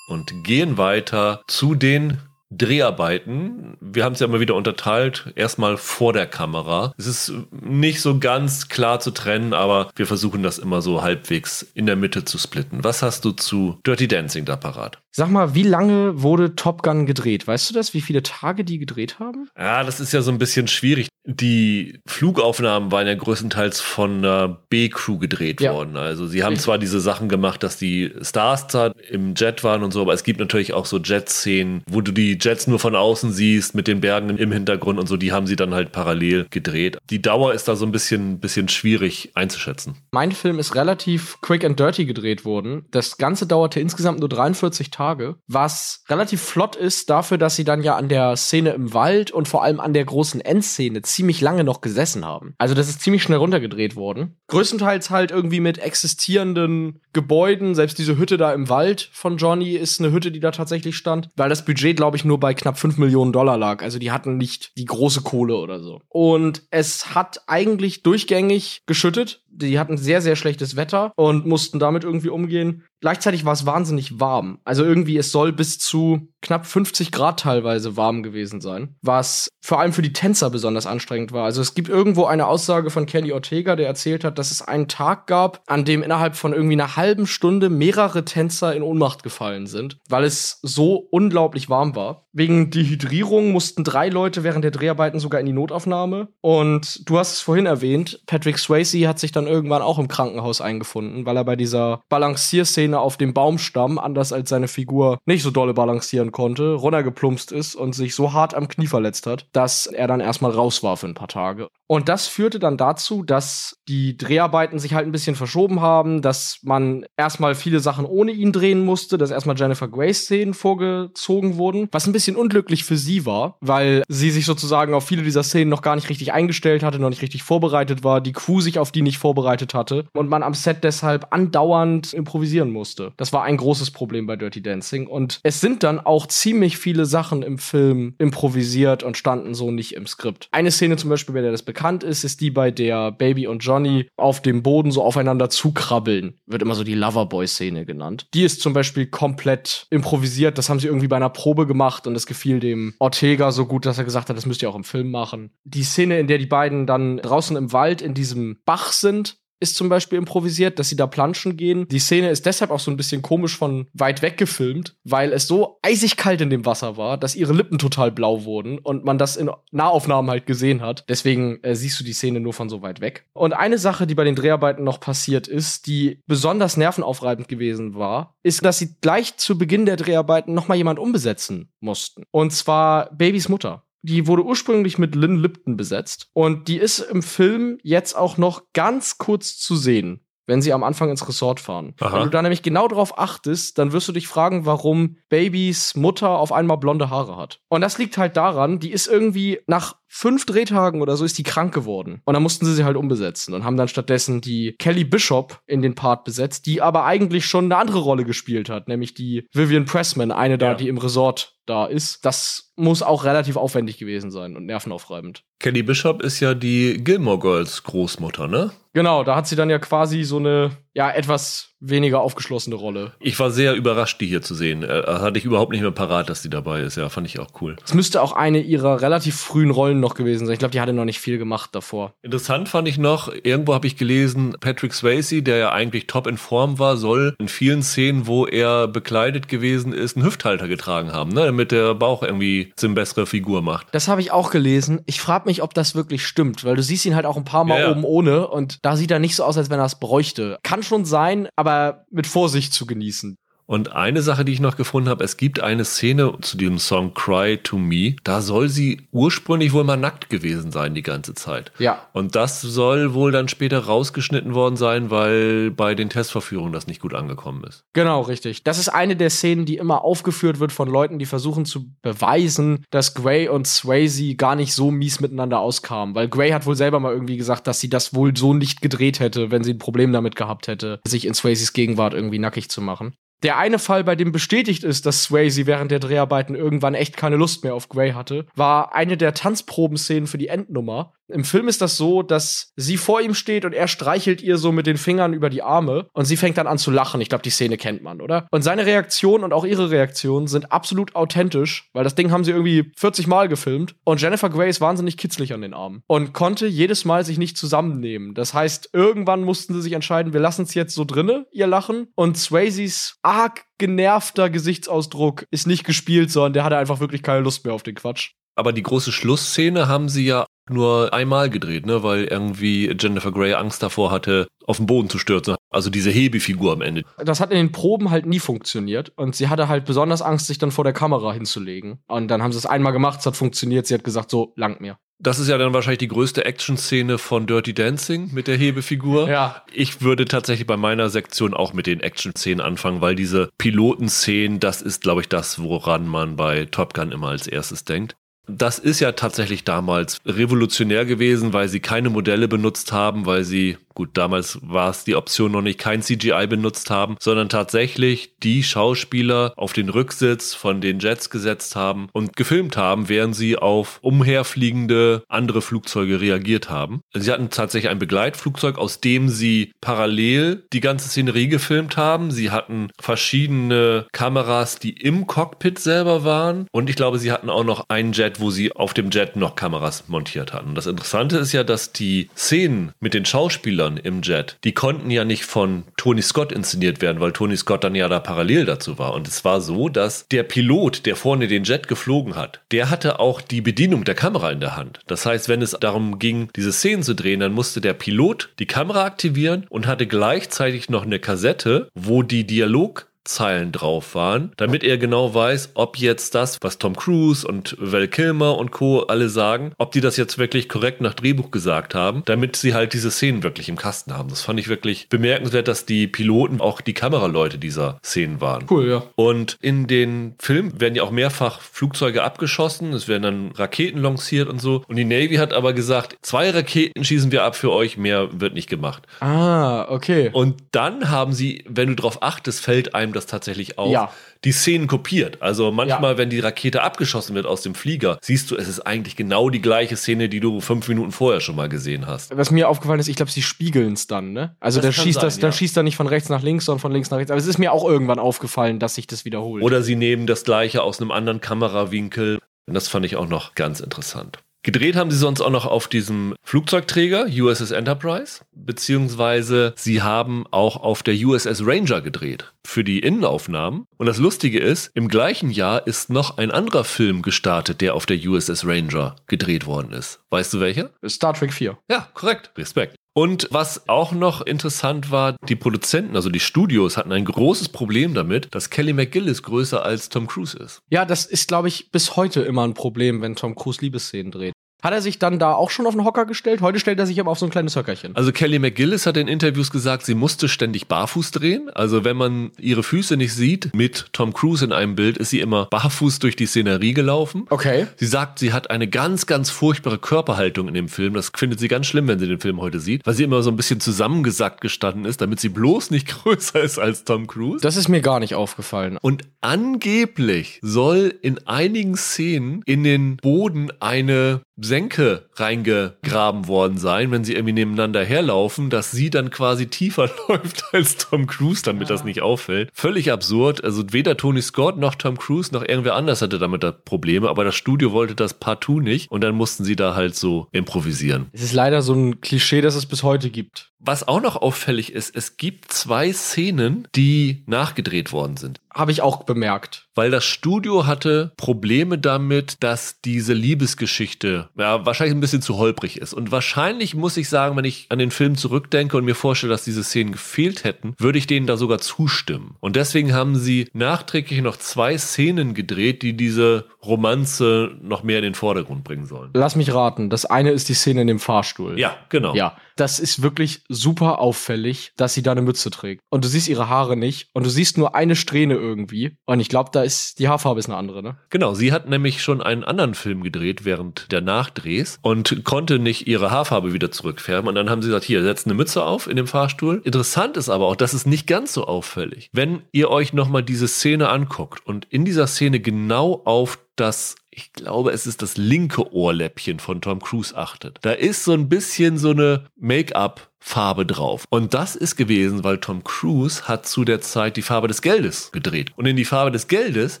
und gehen weiter zu den Dreharbeiten. Wir haben es ja immer wieder unterteilt. Erstmal vor der Kamera. Es ist nicht so ganz klar zu trennen, aber wir versuchen das immer so halbwegs in der Mitte zu splitten. Was hast du zu Dirty Dancing da parat? Sag mal, wie lange wurde Top Gun gedreht? Weißt du das? Wie viele Tage die gedreht haben? Ja, das ist ja so ein bisschen schwierig. Die Flugaufnahmen waren ja größtenteils von einer B-Crew gedreht Ja. worden. Also sie haben zwar diese Sachen gemacht, dass die Stars da im Jet waren und so, aber es gibt natürlich auch so Jet-Szenen, wo du die Jets nur von außen siehst, mit den Bergen im Hintergrund und so, die haben sie dann halt parallel gedreht. Die Dauer ist da so ein bisschen, bisschen schwierig einzuschätzen. Mein Film ist relativ quick and dirty gedreht worden. Das Ganze dauerte insgesamt nur 43 Tage, was relativ flott ist dafür, dass sie dann ja an der Szene im Wald und vor allem an der großen Endszene ziemlich lange noch gesessen haben. Also das ist ziemlich schnell runtergedreht worden. Größtenteils halt irgendwie mit existierenden Gebäuden. Selbst diese Hütte da im Wald von Johnny ist eine Hütte, die da tatsächlich stand, weil das Budget, glaube ich, nur bei knapp 5 Millionen Dollar lag. Also die hatten nicht die große Kohle oder so. Und es hat eigentlich durchgängig geschüttet. Die hatten sehr, sehr schlechtes Wetter und mussten damit irgendwie umgehen. Gleichzeitig war es wahnsinnig warm. Also irgendwie, es soll bis zu knapp 50 Grad teilweise warm gewesen sein, was vor allem für die Tänzer besonders anstrengend war. Also es gibt irgendwo eine Aussage von Kenny Ortega, der erzählt hat, dass es einen Tag gab, an dem innerhalb von irgendwie einer halben Stunde mehrere Tänzer in Ohnmacht gefallen sind, weil es so unglaublich warm war. Wegen Dehydrierung mussten drei Leute während der Dreharbeiten sogar in die Notaufnahme. Und du hast es vorhin erwähnt, Patrick Swayze hat sich dann irgendwann auch im Krankenhaus eingefunden, weil er bei dieser Balancierszene auf dem Baumstamm, anders als seine Figur, nicht so dolle balancieren konnte, runtergeplumpst ist und sich so hart am Knie verletzt hat, dass er dann erstmal raus war für ein paar Tage. Und das führte dann dazu, dass die Dreharbeiten sich halt ein bisschen verschoben haben, dass man erstmal viele Sachen ohne ihn drehen musste, dass erstmal Jennifer Grace Szenen vorgezogen wurden, was ein bisschen unglücklich für sie war, weil sie sich sozusagen auf viele dieser Szenen noch gar nicht richtig eingestellt hatte, noch nicht richtig vorbereitet war, die Crew sich auf die nicht vorbereitet hatte und man am Set deshalb andauernd improvisieren musste. Das war ein großes Problem bei Dirty Dancing und es sind dann auch auch ziemlich viele Sachen im Film improvisiert und standen so nicht im Skript. Eine Szene zum Beispiel, bei der das bekannt ist, ist die, bei der Baby und Johnny auf dem Boden so aufeinander zukrabbeln. Wird immer so die Loverboy-Szene genannt. Die ist zum Beispiel komplett improvisiert. Das haben sie irgendwie bei einer Probe gemacht und es gefiel dem Ortega so gut, dass er gesagt hat, das müsst ihr auch im Film machen. Die Szene, in der die beiden dann draußen im Wald in diesem Bach sind, ist zum Beispiel improvisiert, dass sie da planschen gehen. Die Szene ist deshalb auch so ein bisschen komisch von weit weg gefilmt, weil es so eisig kalt in dem Wasser war, dass ihre Lippen total blau wurden und man das in Nahaufnahmen halt gesehen hat. Deswegen äh, siehst du die Szene nur von so weit weg. Und eine Sache, die bei den Dreharbeiten noch passiert ist, die besonders nervenaufreibend gewesen war, ist, dass sie gleich zu Beginn der Dreharbeiten noch mal jemand umbesetzen mussten. Und zwar Babys Mutter. Die wurde ursprünglich mit Lynn Lipton besetzt und die ist im Film jetzt auch noch ganz kurz zu sehen, wenn sie am Anfang ins Resort fahren. Aha. Wenn du da nämlich genau drauf achtest, dann wirst du dich fragen, warum Babys Mutter auf einmal blonde Haare hat. Und das liegt halt daran, die ist irgendwie nach fünf Drehtagen oder so ist die krank geworden. Und dann mussten sie sie halt umbesetzen und haben dann stattdessen die Kelly Bishop in den Part besetzt, die aber eigentlich schon eine andere Rolle gespielt hat, nämlich die Vivian Pressman, eine da, Ja. die im Resort da ist. Das muss auch relativ aufwendig gewesen sein und nervenaufreibend. Kelly Bishop ist ja die Gilmore Girls Großmutter, ne? Genau, da hat sie dann ja quasi so eine, ja, etwas weniger aufgeschlossene Rolle. Ich war sehr überrascht, die hier zu sehen. Äh, hatte ich überhaupt nicht mehr parat, dass die dabei ist. Ja, fand ich auch cool. Es müsste auch eine ihrer relativ frühen Rollen noch gewesen sein. Ich glaube, die hatte noch nicht viel gemacht davor. Interessant fand ich noch, irgendwo habe ich gelesen, Patrick Swayze, der ja eigentlich top in Form war, soll in vielen Szenen, wo er bekleidet gewesen ist, einen Hüfthalter getragen haben, ne? damit der Bauch irgendwie eine bessere Figur macht. Das habe ich auch gelesen. Ich frage mich, ob das wirklich stimmt, weil du siehst ihn halt auch ein paar Mal Ja, ja. oben ohne und da sieht er nicht so aus, als wenn er es bräuchte. Kann schon sein, aber mit Vorsicht zu genießen. Und eine Sache, die ich noch gefunden habe, es gibt eine Szene zu diesem Song Cry to Me. Da soll sie ursprünglich wohl mal nackt gewesen sein die ganze Zeit. Ja. Und das soll wohl dann später rausgeschnitten worden sein, weil bei den Testverführungen das nicht gut angekommen ist. Genau, richtig. Das ist eine der Szenen, die immer aufgeführt wird von Leuten, die versuchen zu beweisen, dass Gray und Swayze gar nicht so mies miteinander auskamen. Weil Gray hat wohl selber mal irgendwie gesagt, dass sie das wohl so nicht gedreht hätte, wenn sie ein Problem damit gehabt hätte, sich in Swayzes Gegenwart irgendwie nackig zu machen. Der eine Fall, bei dem bestätigt ist, dass Swayze während der Dreharbeiten irgendwann echt keine Lust mehr auf Grey hatte, war eine der Tanzprobenszenen für die Endnummer. Im Film ist das so, dass sie vor ihm steht und er streichelt ihr so mit den Fingern über die Arme und sie fängt dann an zu lachen. Ich glaube, die Szene kennt man, oder? Und seine Reaktion und auch ihre Reaktion sind absolut authentisch, weil das Ding haben sie irgendwie 40 Mal gefilmt und Jennifer Grey ist wahnsinnig kitzlig an den Armen und konnte jedes Mal sich nicht zusammennehmen. Das heißt, irgendwann mussten sie sich entscheiden, wir lassen es jetzt so drinne, ihr Lachen und Swayzes arg genervter Gesichtsausdruck ist nicht gespielt, sondern der hatte einfach wirklich keine Lust mehr auf den Quatsch. Aber die große Schlussszene haben sie ja nur einmal gedreht, ne? weil irgendwie Jennifer Grey Angst davor hatte, auf den Boden zu stürzen. Also diese Hebefigur am Ende. Das hat in den Proben halt nie funktioniert und sie hatte halt besonders Angst, sich dann vor der Kamera hinzulegen. Und dann haben sie es einmal gemacht, es hat funktioniert, sie hat gesagt, so, langt mir. Das ist ja dann wahrscheinlich die größte Action-Szene von Dirty Dancing mit der Hebefigur. Ja. Ich würde tatsächlich bei meiner Sektion auch mit den Action-Szenen anfangen, weil diese Pilotenszenen, das ist, glaube ich, das, woran man bei Top Gun immer als erstes denkt. Das ist ja tatsächlich damals revolutionär gewesen, weil sie keine Modelle benutzt haben, weil sie, gut, damals war es die Option noch nicht, kein CGI benutzt haben, sondern tatsächlich die Schauspieler auf den Rücksitz von den Jets gesetzt haben und gefilmt haben, während sie auf umherfliegende andere Flugzeuge reagiert haben. Sie hatten tatsächlich ein Begleitflugzeug, aus dem sie parallel die ganze Szenerie gefilmt haben. Sie hatten verschiedene Kameras, die im Cockpit selber waren und ich glaube, sie hatten auch noch einen Jet, wo sie auf dem Jet noch Kameras montiert hatten. Das Interessante ist ja, dass die Szenen mit den Schauspielern im Jet, die konnten ja nicht von Tony Scott inszeniert werden, weil Tony Scott dann ja da parallel dazu war. Und es war so, dass der Pilot, der vorne den Jet geflogen hat, der hatte auch die Bedienung der Kamera in der Hand. Das heißt, wenn es darum ging, diese Szenen zu drehen, dann musste der Pilot die Kamera aktivieren und hatte gleichzeitig noch eine Kassette, wo die Dialog Zeilen drauf waren, damit er genau weiß, ob jetzt das, was Tom Cruise und Val Kilmer und Co. alle sagen, ob die das jetzt wirklich korrekt nach Drehbuch gesagt haben, damit sie halt diese Szenen wirklich im Kasten haben. Das fand ich wirklich bemerkenswert, dass die Piloten auch die Kameraleute dieser Szenen waren. Cool, ja. Und in den Filmen werden ja auch mehrfach Flugzeuge abgeschossen, es werden dann Raketen lanciert und so. Und die Navy hat aber gesagt, zwei Raketen schießen wir ab für euch, mehr wird nicht gemacht. Ah, okay. Und dann haben sie, wenn du darauf achtest, fällt einem Film das tatsächlich auch Ja. die Szenen kopiert. Also manchmal, Ja. wenn die Rakete abgeschossen wird aus dem Flieger, siehst du, es ist eigentlich genau die gleiche Szene, die du fünf Minuten vorher schon mal gesehen hast. Was mir aufgefallen ist, ich glaube, sie spiegeln es dann, ne? Also Das der schießt sein, das, der ja. schießt dann nicht von rechts nach links, sondern von links nach rechts. Aber es ist mir auch irgendwann aufgefallen, dass sich das wiederholt. Oder sie nehmen das gleiche aus einem anderen Kamerawinkel. Und das fand ich auch noch ganz interessant. Gedreht haben sie sonst auch noch auf diesem Flugzeugträger USS Enterprise, beziehungsweise sie haben auch auf der USS Ranger gedreht für die Innenaufnahmen. Und das Lustige ist, im gleichen Jahr ist noch ein anderer Film gestartet, der auf der USS Ranger gedreht worden ist. Weißt du welcher? Star Trek 4. Ja, korrekt. Respekt. Und was auch noch interessant war, die Produzenten, also die Studios, hatten ein großes Problem damit, dass Kelly McGillis größer als Tom Cruise ist. Ja, das ist, glaube ich, bis heute immer ein Problem, wenn Tom Cruise Liebesszenen dreht. Hat er sich dann da auch schon auf den Hocker gestellt? Heute stellt er sich aber auf so ein kleines Höckerchen. Also Kelly McGillis hat in Interviews gesagt, sie musste ständig barfuß drehen. Also wenn man ihre Füße nicht sieht mit Tom Cruise in einem Bild, ist sie immer barfuß durch die Szenerie gelaufen. Okay. Sie sagt, sie hat eine ganz, ganz furchtbare Körperhaltung in dem Film. Das findet sie ganz schlimm, wenn sie den Film heute sieht, weil sie immer so ein bisschen zusammengesackt gestanden ist, damit sie bloß nicht größer ist als Tom Cruise. Das ist mir gar nicht aufgefallen. Und angeblich soll in einigen Szenen in den Boden eine Senke reingegraben worden sein, wenn sie irgendwie nebeneinander herlaufen, dass sie dann quasi tiefer läuft als Tom Cruise, damit das nicht auffällt. Völlig absurd. Also weder Tony Scott noch Tom Cruise noch irgendwer anders hatte damit da Probleme, aber das Studio wollte das partout nicht und dann mussten sie da halt so improvisieren. Es ist leider so ein Klischee, das es bis heute gibt. Was auch noch auffällig ist, es gibt zwei Szenen, die nachgedreht worden sind. Habe ich auch bemerkt. Weil das Studio hatte Probleme damit, dass diese Liebesgeschichte ja, wahrscheinlich ein bisschen zu holprig ist. Und wahrscheinlich muss ich sagen, wenn ich an den Film zurückdenke und mir vorstelle, dass diese Szenen gefehlt hätten, würde ich denen da sogar zustimmen. Und deswegen haben sie nachträglich noch zwei Szenen gedreht, die diese Romanze noch mehr in den Vordergrund bringen sollen. Lass mich raten. Das eine ist die Szene in dem Fahrstuhl. Ja, genau. Ja, das ist wirklich super auffällig, dass sie da eine Mütze trägt. Und du siehst ihre Haare nicht und du siehst nur eine Strähne irgendwie. Und ich glaube, da ist die Haarfarbe ist eine andere, ne? Genau, sie hat nämlich schon einen anderen Film gedreht während der Nachdrehs und konnte nicht ihre Haarfarbe wieder zurückfärben. Und dann haben sie gesagt, hier, setzt eine Mütze auf in dem Fahrstuhl. Interessant ist aber auch, das ist nicht ganz so auffällig. Wenn ihr euch nochmal diese Szene anguckt und in dieser Szene genau auf das ich glaube, es ist das linke Ohrläppchen von Tom Cruise achtet. Da ist so ein bisschen so eine Make-up Farbe drauf. Und das ist gewesen, weil Tom Cruise hat zu der Zeit die Farbe des Geldes gedreht. Und in die Farbe des Geldes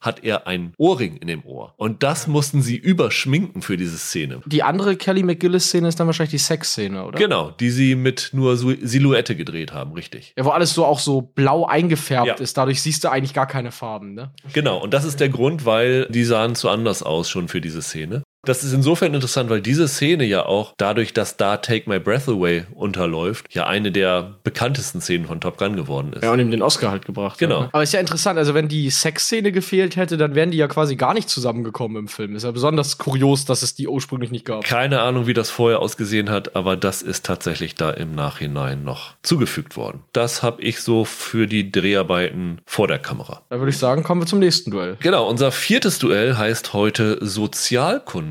hat er ein Ohrring in dem Ohr. Und das mussten sie überschminken für diese Szene. Die andere Kelly McGillis-Szene ist dann wahrscheinlich die Sexszene, oder? Genau, die sie mit nur Silhouette gedreht haben, richtig. Ja, wo alles so auch so blau eingefärbt Ja. ist. Dadurch siehst du eigentlich gar keine Farben, ne? Genau, und das ist der Grund, weil die sahen zu anders aus schon für diese Szene. Das ist insofern interessant, weil diese Szene ja auch dadurch, dass da Take My Breath Away unterläuft, ja eine der bekanntesten Szenen von Top Gun geworden ist. Ja, und ihm den Oscar halt gebracht. Genau. hat, ne? Aber ist ja interessant, also wenn die Sexszene gefehlt hätte, dann wären die ja quasi gar nicht zusammengekommen im Film. Ist ja besonders kurios, dass es die ursprünglich nicht gab. Keine Ahnung, wie das vorher ausgesehen hat, aber das ist tatsächlich da im Nachhinein noch zugefügt worden. Das habe ich so für die Dreharbeiten vor der Kamera. Da würde ich sagen, kommen wir zum nächsten Duell. Genau, unser viertes Duell heißt heute Sozialkunde.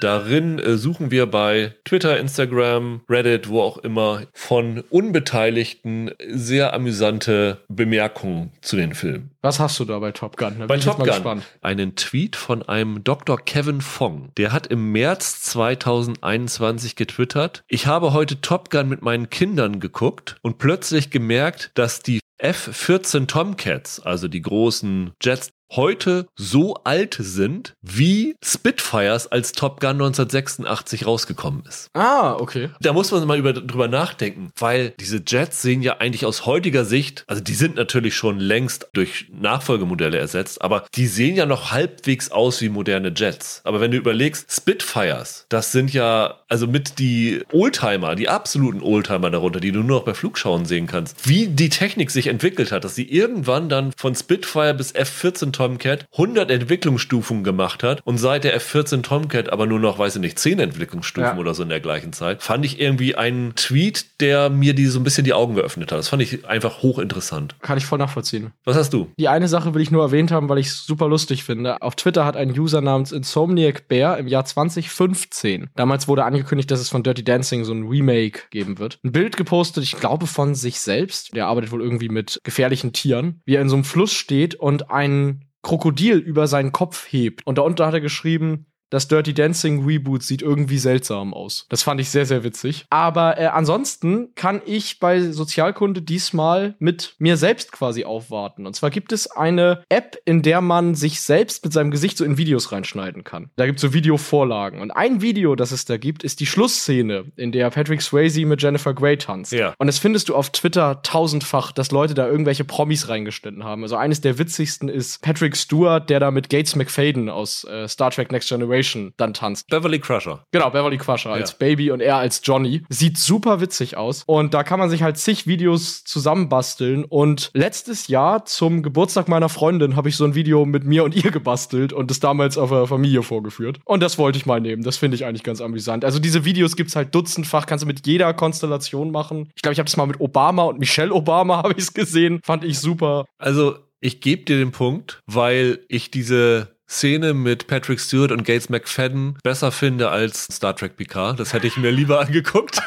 Darin äh, suchen wir bei Twitter, Instagram, Reddit, wo auch immer, von Unbeteiligten sehr amüsante Bemerkungen zu den Filmen. Was hast du da bei Top Gun? Da bin Bei Top mal Gun gespannt. einen Tweet von einem Dr. Kevin Fong. Der hat im März 2021 getwittert, ich habe heute Top Gun mit meinen Kindern geguckt und plötzlich gemerkt, dass die F-14 Tomcats, also die großen Jets, heute so alt sind, wie Spitfires als Top Gun 1986 rausgekommen ist. Ah, okay. Da muss man mal über, drüber nachdenken, weil diese Jets sehen ja eigentlich aus heutiger Sicht, also die sind natürlich schon längst durch Nachfolgemodelle ersetzt, aber die sehen ja noch halbwegs aus wie moderne Jets. Aber wenn du überlegst, Spitfires, das sind ja also mit die Oldtimer, die absoluten Oldtimer darunter, die du nur noch bei Flugschauen sehen kannst, wie die Technik sich entwickelt hat, dass sie irgendwann dann von Spitfire bis F-14 Tomcat 100 Entwicklungsstufen gemacht hat und seit der F14 Tomcat aber nur noch, weiß ich nicht, 10 Entwicklungsstufen Ja. oder so in der gleichen Zeit, fand ich irgendwie einen Tweet, der mir die so ein bisschen die Augen geöffnet hat. Das fand ich einfach hochinteressant. Kann ich voll nachvollziehen. Was hast du? Die eine Sache will ich nur erwähnt haben, weil ich es super lustig finde. Auf Twitter hat ein User namens Insomniac Bear im Jahr 2015, damals wurde angekündigt, dass es von Dirty Dancing so ein Remake geben wird, ein Bild gepostet, ich glaube von sich selbst. Der arbeitet wohl irgendwie mit gefährlichen Tieren, wie er in so einem Fluss steht und ein Krokodil über seinen Kopf hebt. Und darunter hat er geschrieben, das Dirty Dancing Reboot sieht irgendwie seltsam aus. Das fand ich sehr, sehr witzig. Aber äh, ansonsten kann ich bei Sozialkunde diesmal mit mir selbst quasi aufwarten. Und zwar gibt es eine App, in der man sich selbst mit seinem Gesicht so in Videos reinschneiden kann. Da gibt es so Videovorlagen. Und ein Video, das es da gibt, ist die Schlussszene, in der Patrick Swayze mit Jennifer Grey tanzt. Ja. Und das findest du auf Twitter tausendfach, dass Leute da irgendwelche Promis reingeschnitten haben. Also eines der witzigsten ist Patrick Stewart, der da mit Gates McFadden aus äh, Star Trek Next Generation dann tanzt. Beverly Crusher. Genau, Beverly Crusher als Ja. Baby und er als Johnny. Sieht super witzig aus. Und da kann man sich halt zig Videos zusammenbasteln. Und letztes Jahr zum Geburtstag meiner Freundin habe ich so ein Video mit mir und ihr gebastelt und das damals auf der Familie vorgeführt. Und das wollte ich mal nehmen. Das finde ich eigentlich ganz amüsant. Also diese Videos gibt's halt dutzendfach, kannst du mit jeder Konstellation machen. Ich glaube, ich habe das mal mit Obama und Michelle Obama habe ich es gesehen. Fand ich super. Also, ich gebe dir den Punkt, weil ich diese Szene mit Patrick Stewart und Gates McFadden besser finde als Star Trek Picard. Das hätte ich mir lieber angeguckt.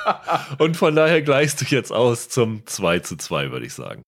und von daher gleichst du jetzt aus zum 2 zu 2, würde ich sagen.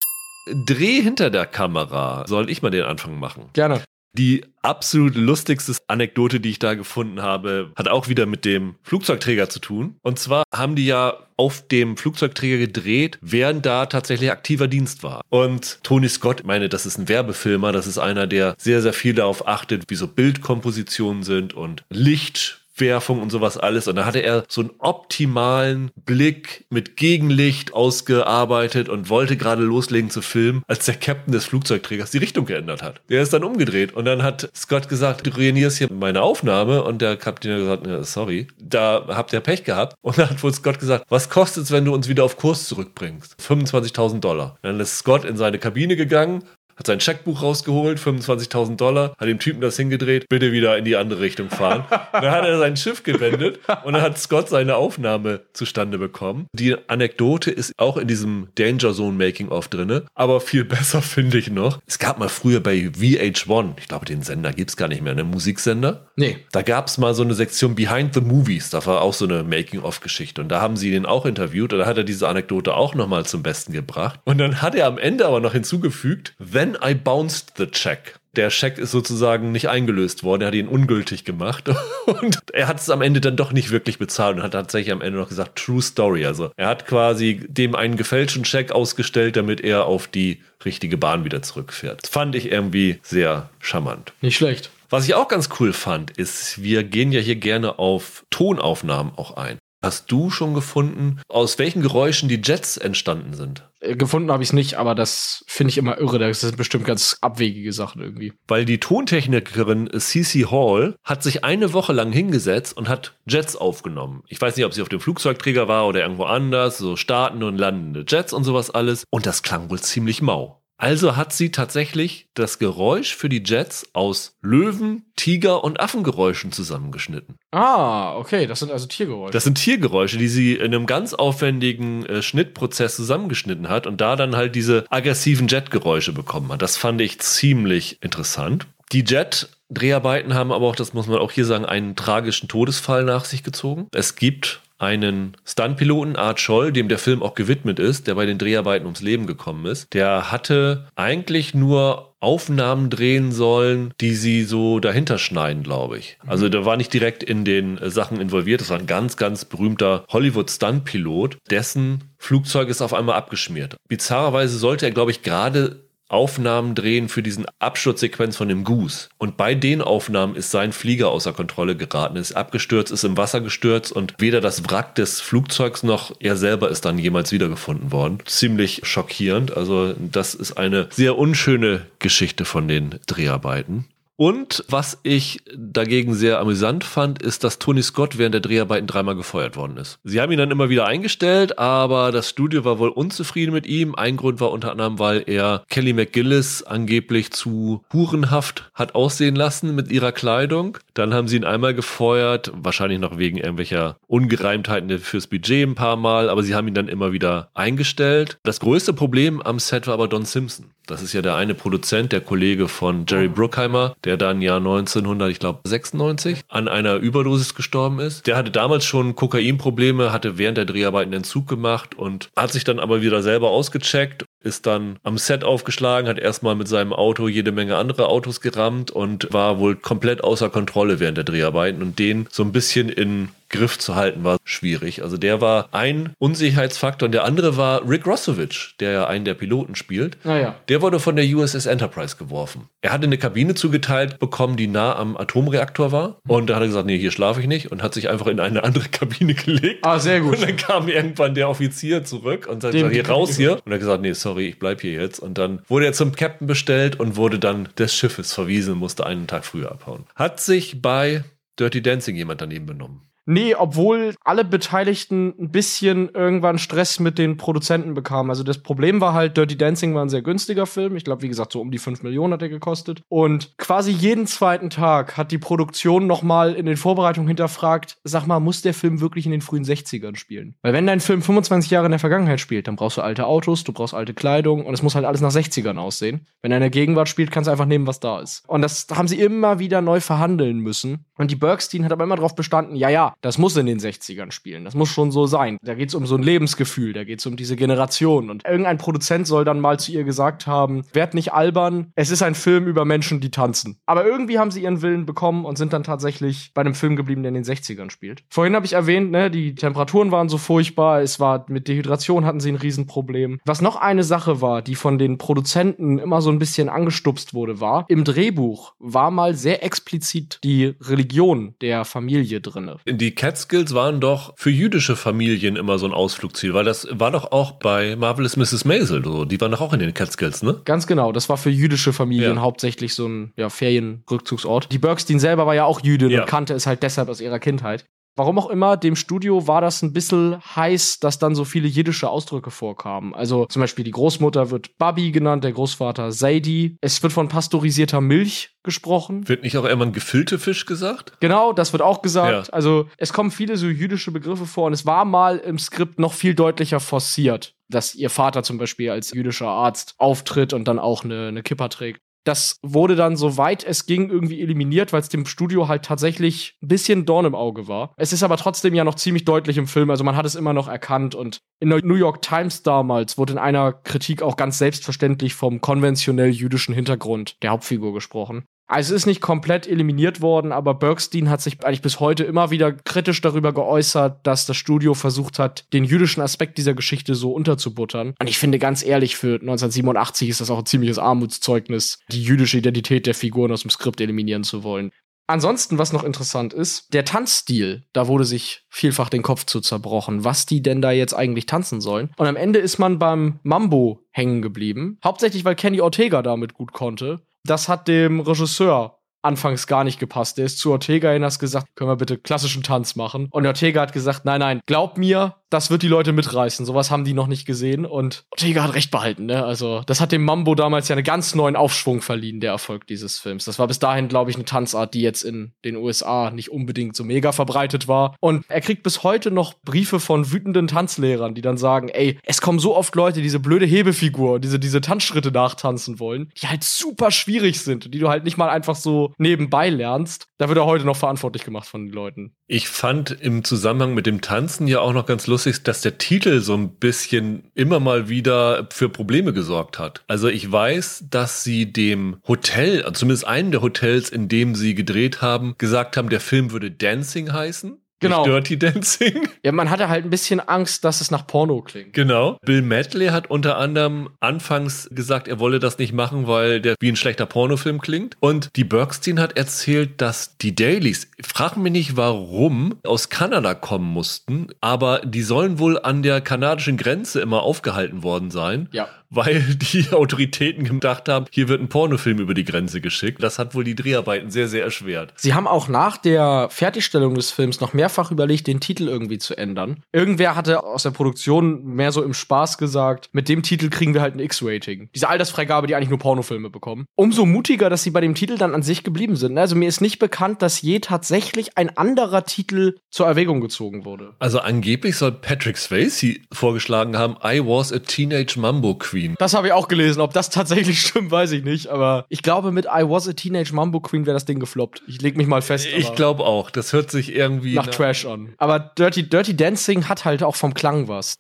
Dreh hinter der Kamera. Soll ich mal den Anfang machen? Gerne. Die absolut lustigste Anekdote, die ich da gefunden habe, hat auch wieder mit dem Flugzeugträger zu tun. Und zwar haben die ja auf dem Flugzeugträger gedreht, während da tatsächlich aktiver Dienst war. Und Tony Scott, meine, das ist ein Werbefilmer, das ist einer, der sehr, sehr viel darauf achtet, wie so Bildkompositionen sind und Licht. Werfung und sowas alles. Und da hatte er so einen optimalen Blick mit Gegenlicht ausgearbeitet und wollte gerade loslegen zu filmen, als der Captain des Flugzeugträgers die Richtung geändert hat. Der ist dann umgedreht und dann hat Scott gesagt, du ruinierst hier meine Aufnahme und der Kapitän hat gesagt, "Ja, sorry, da habt ihr Pech gehabt. Und dann hat wohl Scott gesagt, was kostet's, wenn du uns wieder auf Kurs zurückbringst? 25.000 Dollar. Dann ist Scott in seine Kabine gegangen, hat sein Scheckbuch rausgeholt, 25.000 Dollar, hat dem Typen das hingedreht, bitte wieder in die andere Richtung fahren. dann hat er sein Schiff gewendet und dann hat Scott seine Aufnahme zustande bekommen. Die Anekdote ist auch in diesem Danger Zone Making of drinne, aber viel besser finde ich noch. Es gab mal früher bei VH1, ich glaube den Sender gibt's gar nicht mehr, einen Musiksender. Nee. Da gab es mal so eine Sektion Behind the Movies, da war auch so eine Making-of-Geschichte. Und da haben sie den auch interviewt und da hat er diese Anekdote auch nochmal zum Besten gebracht. Und dann hat er am Ende aber noch hinzugefügt, Then I bounced the check. Der Scheck ist sozusagen nicht eingelöst worden, er hat ihn ungültig gemacht und er hat es am Ende dann doch nicht wirklich bezahlt und hat tatsächlich am Ende noch gesagt, True Story. Also er hat quasi dem einen gefälschten Scheck ausgestellt, damit er auf die richtige Bahn wieder zurückfährt. Das fand ich irgendwie sehr charmant. Nicht schlecht. Was ich auch ganz cool fand, ist, wir gehen ja hier gerne auf Tonaufnahmen auch ein. Hast du schon gefunden, aus welchen Geräuschen die Jets entstanden sind? Äh, Gefunden habe ich es nicht, aber das finde ich immer irre. Das sind bestimmt ganz abwegige Sachen irgendwie. Weil die Tontechnikerin CC Hall hat sich eine Woche lang hingesetzt und hat Jets aufgenommen. Ich weiß nicht, ob sie auf dem Flugzeugträger war oder irgendwo anders, so startende und landende Jets und sowas alles. Und das klang wohl ziemlich mau. Also hat sie tatsächlich das Geräusch für die Jets aus Löwen, Tiger und Affengeräuschen zusammengeschnitten. Ah, okay, das sind also Tiergeräusche. Das sind Tiergeräusche, die sie in einem ganz aufwendigen äh, Schnittprozess zusammengeschnitten hat und da dann halt diese aggressiven Jet-Geräusche bekommen hat. Das fand ich ziemlich interessant. Die Jet-Dreharbeiten haben aber auch, das muss man auch hier sagen, einen tragischen Todesfall nach sich gezogen. Es gibt einen Stuntpiloten, Art Scholl, dem der Film auch gewidmet ist, der bei den Dreharbeiten ums Leben gekommen ist. Der hatte eigentlich nur Aufnahmen drehen sollen, die sie so dahinter schneiden, glaube ich. Also der war nicht direkt in den äh, Sachen involviert. Das war ein ganz, ganz berühmter Hollywood-Stunt-Pilot. Dessen Flugzeug ist auf einmal abgeschmiert. Bizarrerweise sollte er, glaube ich, gerade Aufnahmen drehen für diesen Absturzsequenz von dem Goose. Und bei den Aufnahmen ist sein Flieger außer Kontrolle geraten, ist abgestürzt, ist im Wasser gestürzt und weder das Wrack des Flugzeugs noch er selber ist dann jemals wiedergefunden worden. Ziemlich schockierend. Also das ist eine sehr unschöne Geschichte von den Dreharbeiten. Und was ich dagegen sehr amüsant fand, ist, dass Tony Scott während der Dreharbeiten dreimal gefeuert worden ist. Sie haben ihn dann immer wieder eingestellt, aber das Studio war wohl unzufrieden mit ihm. Ein Grund war unter anderem, weil er Kelly McGillis angeblich zu hurenhaft hat aussehen lassen mit ihrer Kleidung. Dann haben sie ihn einmal gefeuert, wahrscheinlich noch wegen irgendwelcher Ungereimtheiten fürs Budget ein paar Mal, aber sie haben ihn dann immer wieder eingestellt. Das größte Problem am Set war aber Don Simpson. Das ist ja der eine Produzent, der Kollege von Jerry Bruckheimer, der dann ja 1900, ich glaube 96, an einer Überdosis gestorben ist. Der hatte damals schon Kokainprobleme, hatte während der Dreharbeiten Entzug gemacht und hat sich dann aber wieder selber ausgecheckt ist dann am Set aufgeschlagen, hat erstmal mit seinem Auto jede Menge andere Autos gerammt und war wohl komplett außer Kontrolle während der Dreharbeiten und den so ein bisschen in Griff zu halten war schwierig. Also der war ein Unsicherheitsfaktor und der andere war Rick Rossovich, der ja einen der Piloten spielt. Naja. Der wurde von der USS Enterprise geworfen. Er hatte eine Kabine zugeteilt bekommen, die nah am Atomreaktor war und da hat er gesagt, nee, hier schlafe ich nicht und hat sich einfach in eine andere Kabine gelegt. Ah, sehr gut. Und dann kam irgendwann der Offizier zurück und sagte, Dem hier raus hier. Und er hat gesagt, nee, sorry, ich bleib hier jetzt. Und dann wurde er zum Captain bestellt und wurde dann des Schiffes verwiesen, musste einen Tag früher abhauen. Hat sich bei Dirty Dancing jemand daneben benommen? Nee, obwohl alle Beteiligten ein bisschen irgendwann Stress mit den Produzenten bekamen. Also das Problem war halt, Dirty Dancing war ein sehr günstiger Film. Ich glaube, wie gesagt, so um die 5 Millionen hat er gekostet. Und quasi jeden zweiten Tag hat die Produktion noch mal in den Vorbereitungen hinterfragt, sag mal, muss der Film wirklich in den frühen 60ern spielen? Weil wenn dein Film 25 Jahre in der Vergangenheit spielt, dann brauchst du alte Autos, du brauchst alte Kleidung und es muss halt alles nach 60ern aussehen. Wenn er in der Gegenwart spielt, kannst du einfach nehmen, was da ist. Und das haben sie immer wieder neu verhandeln müssen. Und die Bergstein hat aber immer darauf bestanden, ja, ja, das muss in den 60ern spielen. Das muss schon so sein. Da geht es um so ein Lebensgefühl, da geht es um diese Generation. Und irgendein Produzent soll dann mal zu ihr gesagt haben, werd nicht albern, es ist ein Film über Menschen, die tanzen. Aber irgendwie haben sie ihren Willen bekommen und sind dann tatsächlich bei einem Film geblieben, der in den 60ern spielt. Vorhin habe ich erwähnt, ne, die Temperaturen waren so furchtbar, es war mit Dehydration hatten sie ein Riesenproblem. Was noch eine Sache war, die von den Produzenten immer so ein bisschen angestupst wurde, war, im Drehbuch war mal sehr explizit die Religion der Familie drinne. Die Catskills waren doch für jüdische Familien immer so ein Ausflugsziel, weil das war doch auch bei Marvelous Mrs. Maisel so. Die waren doch auch in den Catskills, ne? Ganz genau, das war für jüdische Familien Ja. hauptsächlich so ein ja, Ferienrückzugsort. Die Bergstein selber war ja auch Jüdin Ja. und kannte es halt deshalb aus ihrer Kindheit. Warum auch immer, dem Studio war das ein bisschen heiß, dass dann so viele jiddische Ausdrücke vorkamen. Also zum Beispiel die Großmutter wird Babi genannt, der Großvater Seidi. Es wird von pasteurisierter Milch gesprochen. Wird nicht auch irgendwann gefüllte Fisch gesagt? Genau, das wird auch gesagt. Ja. Also es kommen viele so jüdische Begriffe vor und es war mal im Skript noch viel deutlicher forciert, dass ihr Vater zum Beispiel als jüdischer Arzt auftritt und dann auch eine, eine Kippa trägt. Das wurde dann, soweit es ging, irgendwie eliminiert, weil es dem Studio halt tatsächlich ein bisschen Dorn im Auge war. Es ist aber trotzdem ja noch ziemlich deutlich im Film, also man hat es immer noch erkannt. Und in der New York Times damals wurde in einer Kritik auch ganz selbstverständlich vom konventionell jüdischen Hintergrund der Hauptfigur gesprochen. Also es ist nicht komplett eliminiert worden, aber Bergstein hat sich eigentlich bis heute immer wieder kritisch darüber geäußert, dass das Studio versucht hat, den jüdischen Aspekt dieser Geschichte so unterzubuttern. Und ich finde ganz ehrlich, für 1987 ist das auch ein ziemliches Armutszeugnis, die jüdische Identität der Figuren aus dem Skript eliminieren zu wollen. Ansonsten, was noch interessant ist, der Tanzstil, da wurde sich vielfach den Kopf zu zerbrochen, was die denn da jetzt eigentlich tanzen sollen. Und am Ende ist man beim Mambo hängen geblieben. Hauptsächlich, weil Kenny Ortega damit gut konnte. Das hat dem Regisseur anfangs gar nicht gepasst. Der ist zu Ortega hin, hat gesagt, können wir bitte klassischen Tanz machen. Und Ortega hat gesagt, nein, nein, glaub mir, das wird die Leute mitreißen. Sowas haben die noch nicht gesehen. Und Ortega hat recht behalten, ne? Also, das hat dem Mambo damals ja einen ganz neuen Aufschwung verliehen, der Erfolg dieses Films. Das war bis dahin, glaube ich, eine Tanzart, die jetzt in den USA nicht unbedingt so mega verbreitet war. Und er kriegt bis heute noch Briefe von wütenden Tanzlehrern, die dann sagen, ey, es kommen so oft Leute, die diese blöde Hebefigur, diese, diese Tanzschritte nachtanzen wollen, die halt super schwierig sind und die du halt nicht mal einfach so nebenbei lernst. Da wird er heute noch verantwortlich gemacht von den Leuten. Ich fand im Zusammenhang mit dem Tanzen ja auch noch ganz lustig, dass der Titel so ein bisschen immer mal wieder für Probleme gesorgt hat. Also ich weiß, dass sie dem Hotel, also zumindest einem der Hotels, in dem sie gedreht haben, gesagt haben, der Film würde Dancing heißen. Genau. Nicht Dirty Dancing. Ja, man hatte halt ein bisschen Angst, dass es nach Porno klingt. Genau. Bill Medley hat unter anderem anfangs gesagt, er wolle das nicht machen, weil der wie ein schlechter Pornofilm klingt. Und die Bergstein hat erzählt, dass die Dailies, frag mich nicht warum, aus Kanada kommen mussten, aber die sollen wohl an der kanadischen Grenze immer aufgehalten worden sein. Ja. Weil die Autoritäten gedacht haben, hier wird ein Pornofilm über die Grenze geschickt. Das hat wohl die Dreharbeiten sehr, sehr erschwert. Sie haben auch nach der Fertigstellung des Films noch mehrfach überlegt, den Titel irgendwie zu ändern. Irgendwer hatte aus der Produktion mehr so im Spaß gesagt, mit dem Titel kriegen wir halt ein X-Rating. Diese Altersfreigabe, die eigentlich nur Pornofilme bekommen. Umso mutiger, dass sie bei dem Titel dann an sich geblieben sind. Also mir ist nicht bekannt, dass je tatsächlich ein anderer Titel zur Erwägung gezogen wurde. Also angeblich soll Patrick Swayze vorgeschlagen haben, I was a Teenage Mambo Queen. Das habe ich auch gelesen. Ob das tatsächlich stimmt, weiß ich nicht. Aber ich glaube, mit I was a Teenage Mambo Queen wäre das Ding gefloppt. Ich leg mich mal fest. Ich glaube auch. Das hört sich irgendwie nach Trash an. Aber Dirty, Dirty Dancing hat halt auch vom Klang was.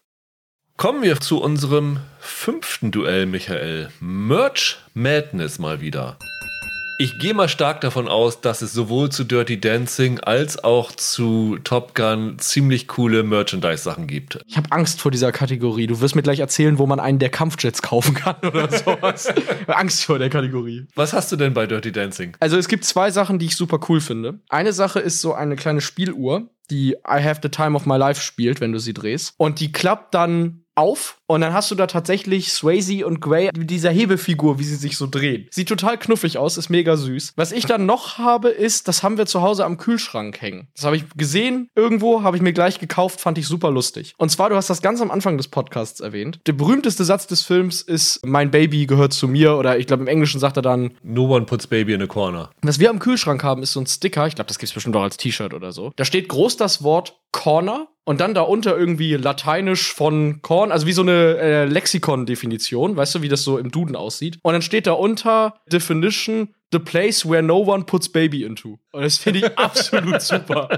Kommen wir zu unserem fünften Duell, Michael. Merch Madness mal wieder. Ich gehe mal stark davon aus, dass es sowohl zu Dirty Dancing als auch zu Top Gun ziemlich coole Merchandise-Sachen gibt. Ich habe Angst vor dieser Kategorie. Du wirst mir gleich erzählen, wo man einen der Kampfjets kaufen kann oder sowas. Angst vor der Kategorie. Was hast du denn bei Dirty Dancing? Also es gibt zwei Sachen, die ich super cool finde. Eine Sache ist so eine kleine Spieluhr, die I Have the Time of My Life spielt, wenn du sie drehst. Und die klappt dann auf und dann hast du da tatsächlich Swayze und Gray mit dieser Hebefigur, wie sie sich so drehen. Sieht total knuffig aus, ist mega süß. Was ich dann noch habe, ist, das haben wir zu Hause am Kühlschrank hängen. Das habe ich gesehen irgendwo, habe ich mir gleich gekauft, fand ich super lustig. Und zwar, du hast das ganz am Anfang des Podcasts erwähnt. Der berühmteste Satz des Films ist, mein Baby gehört zu mir oder ich glaube im Englischen sagt er dann, No one puts baby in a corner. was wir am Kühlschrank haben, ist so ein Sticker, ich glaube, das gibt's bestimmt auch als T-Shirt oder so. Da steht groß das Wort Corner und dann darunter irgendwie lateinisch von Korn, also wie so eine äh, Lexikon-Definition, weißt du, wie das so im Duden aussieht. Und dann steht da unter Definition, the place where no one puts baby into. Und das finde ich absolut super.